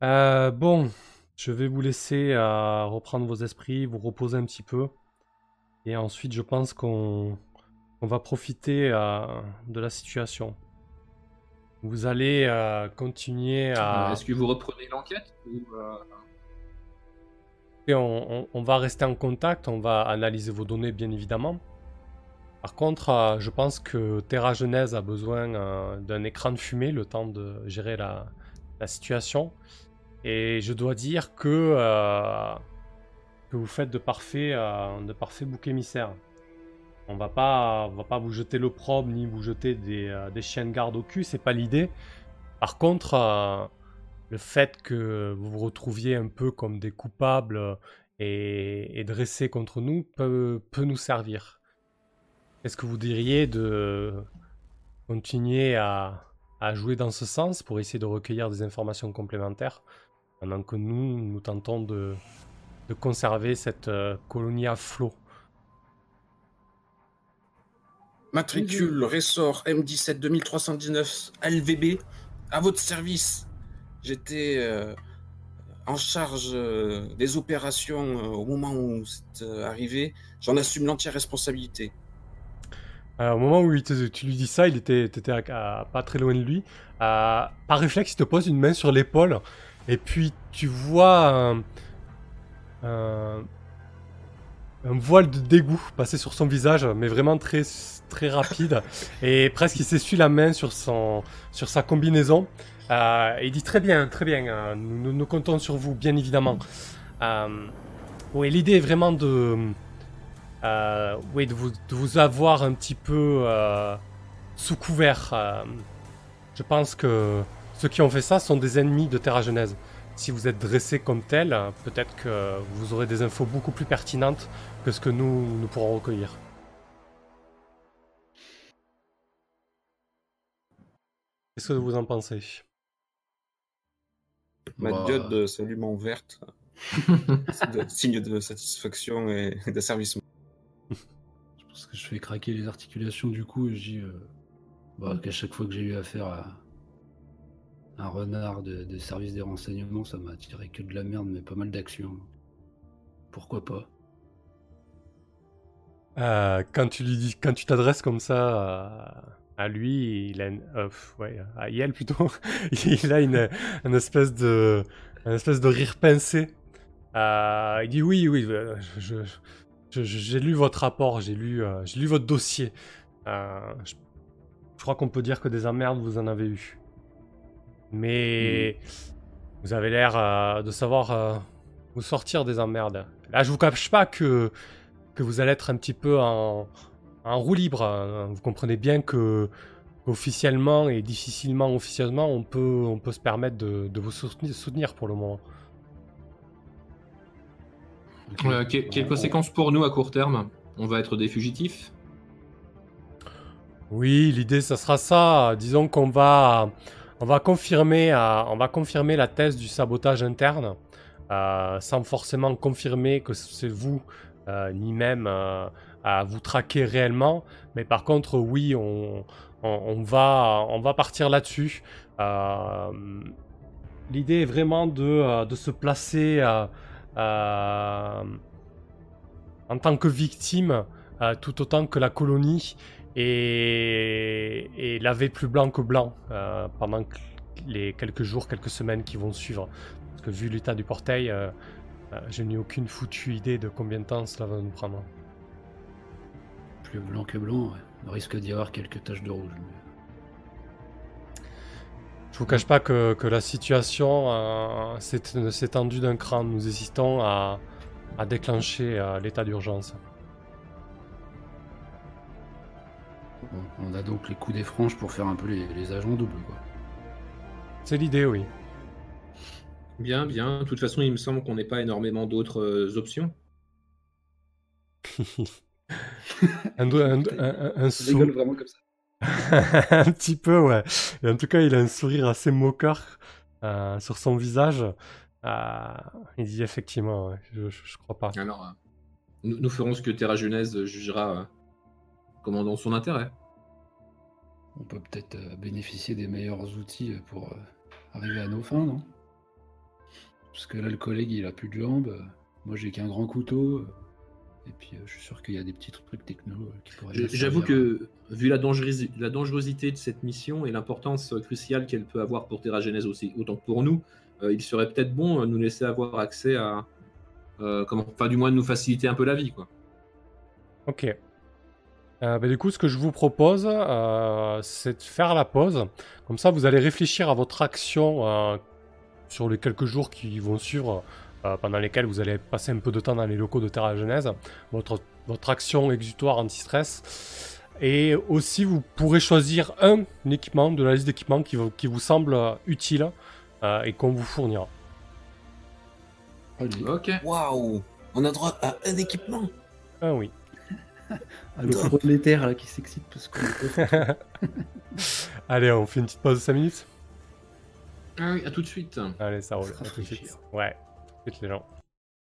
Euh, bon, je vais vous laisser euh, reprendre vos esprits, vous reposer un petit peu. Et ensuite, je pense qu'on on va profiter euh, de la situation. Vous allez euh, continuer à... Est-ce que vous reprenez l'enquête ou, On, va rester en contact, on va analyser vos données bien évidemment. Par contre, euh, je pense que Terra Genèse a besoin euh, d'un écran de fumée le temps de gérer la, situation. Et je dois dire que, euh, vous faites de parfaits, de parfaits boucs émissaires. On va pas, va pas vous jeter l'opprobre ni vous jeter des, chiens de garde au cul, c'est pas l'idée. Par contre, le fait que vous vous retrouviez un peu comme des coupables euh, et, dressés contre nous peut, nous servir. Est-ce que vous diriez de continuer à, à jouer dans ce sens pour essayer de recueillir des informations complémentaires pendant que nous, nous tentons de, de conserver cette euh, colonie à flot? Matricule, ressort M17 2319 LVB, à votre service. J'étais euh, en charge euh, des opérations euh, au moment où c'est arrivé. J'en assume l'entière responsabilité. Au moment où tu lui dis ça, il était, à- pas très loin de lui. Par réflexe, il te pose une main sur l'épaule. Et puis, tu vois un- un voile de dégoût passer sur son visage, mais vraiment très, très rapide. et presque, il s'essuie la main sur, son, sur sa combinaison. Euh, il dit très bien, très bien. euh, nous, nous- comptons sur vous, bien évidemment. Euh, oui, l'idée est vraiment de... Euh, oui, de vous, de vous avoir un petit peu sous couvert. je pense que ceux qui ont fait ça sont des ennemis de Terra Genèse. Si vous êtes dressés comme euh, peut-être que vous aurez des infos beaucoup plus pertinentes que ce que nous, nous pourrons recueillir. Qu'est-ce que vous en pensez? Ma Bah, diode euh, s'allume en verte. De- signe de satisfaction et d'asservissement. Je pense que je fais craquer les articulations du coup. et Je dis euh, bah, qu'à chaque fois que j'ai eu affaire à un renard de, de service des renseignements, ça m'a attiré que de la merde, mais pas mal d'actions. Pourquoi pas? Euh, quand tu lui dis, quand tu t'adresses comme ça à, à lui, il a une, euh, ouais, à Yel plutôt, il a une, une espèce de, une espèce de rire pincé. Euh, il dit oui, oui, je, je- je- j'ai lu votre rapport, j'ai lu, euh, j'ai lu votre dossier. Euh, je, crois qu'on peut dire que des emmerdes vous en avez eu, mais vous avez l'air de savoir vous sortir des emmerdes. Là, je vous cache pas que que vous allez être un petit peu en, en roue libre. hein. Vous comprenez bien que officiellement et difficilement officieusement, on peut, on peut se permettre de, de vous soutenir, pour le moment. Euh, que- quelles On- conséquences pour nous à court terme? On va être des fugitifs? Oui, l'idée, ça sera ça. Disons qu'on va, on va confirmer, euh, on va confirmer la thèse du sabotage interne, euh, sans forcément confirmer que c'est vous, euh, ni même à vous traquer réellement. Mais par contre, oui, on, va, partir là-dessus. Euh, l'idée est vraiment de, euh, se placer euh, en tant que victime, tout autant que la colonie et, et plus blanc que blanc pendant les quelques jours, quelques semaines qui vont suivre. Parce que vu l'état du portail, je n'ai aucune foutue idée de combien de temps cela va nous prendre. Plus blanc que blanc, ouais. Il risque d'y avoir quelques taches de rouge. mais- Je vous cache pas que, que la situation euh, s'est s'est tendue d'un cran. Nous hésitons à, à déclencher euh, l'état d'urgence. Bon, on a donc les coups des franges pour faire un peu les, les agents doubles, quoi. C'est l'idée, oui. Bien, bien. De toute façon, il me semble qu'on n'ait pas énormément d'autres euh, options. un, un, un- un- sou- vraiment comme ça. un petit peu, ouais. Et en tout cas, il a un sourire assez moqueur. euh, sur son visage. Euh, il dit effectivement, ouais, je, je- je crois pas. Alors, euh, nous, nous ferons ce que Terra Genèse jugera euh, comme dans son intérêt. On peut peut-être euh, bénéficier des meilleurs outils pour euh, arriver à nos fins, non? Parce que là, le collègue, il a plus de jambes. Moi, j'ai qu'un grand couteau. Et puis, euh, je suis sûr qu'il y a des petits trucs techno euh, qui pourraient. J'avoue que, vu la, dangerosi- la dangerosité de cette mission et l'importance euh, cruciale qu'elle peut avoir pour Terra Genèse aussi, autant que pour nous, euh, il serait peut-être bon euh, de nous laisser avoir accès à. euh, comment, enfin, du moins de nous faciliter un peu la vie, quoi. Ok. Euh, bah, du coup, ce que je vous propose, euh, c'est de faire la pause. Comme ça, vous allez réfléchir à votre action euh, sur les quelques jours qui vont suivre, euh, pendant lesquels vous allez passer un peu de temps dans les locaux de Terra Genèse. Votre, votre action exutoire anti-stress. Et aussi, vous pourrez choisir un équipement de la liste d'équipements qui, vous- qui vous semble euh, utile euh, et qu'on vous fournira. Ok. Waouh On a droit à un équipement Ah oui. ah, le prolétaire là, qui s'excite parce qu'on Allez, on fait une petite pause de 5 minutes Ah oui, à tout de suite. Allez, ça roule. À tout de suite. Ouais, tout de suite les gens.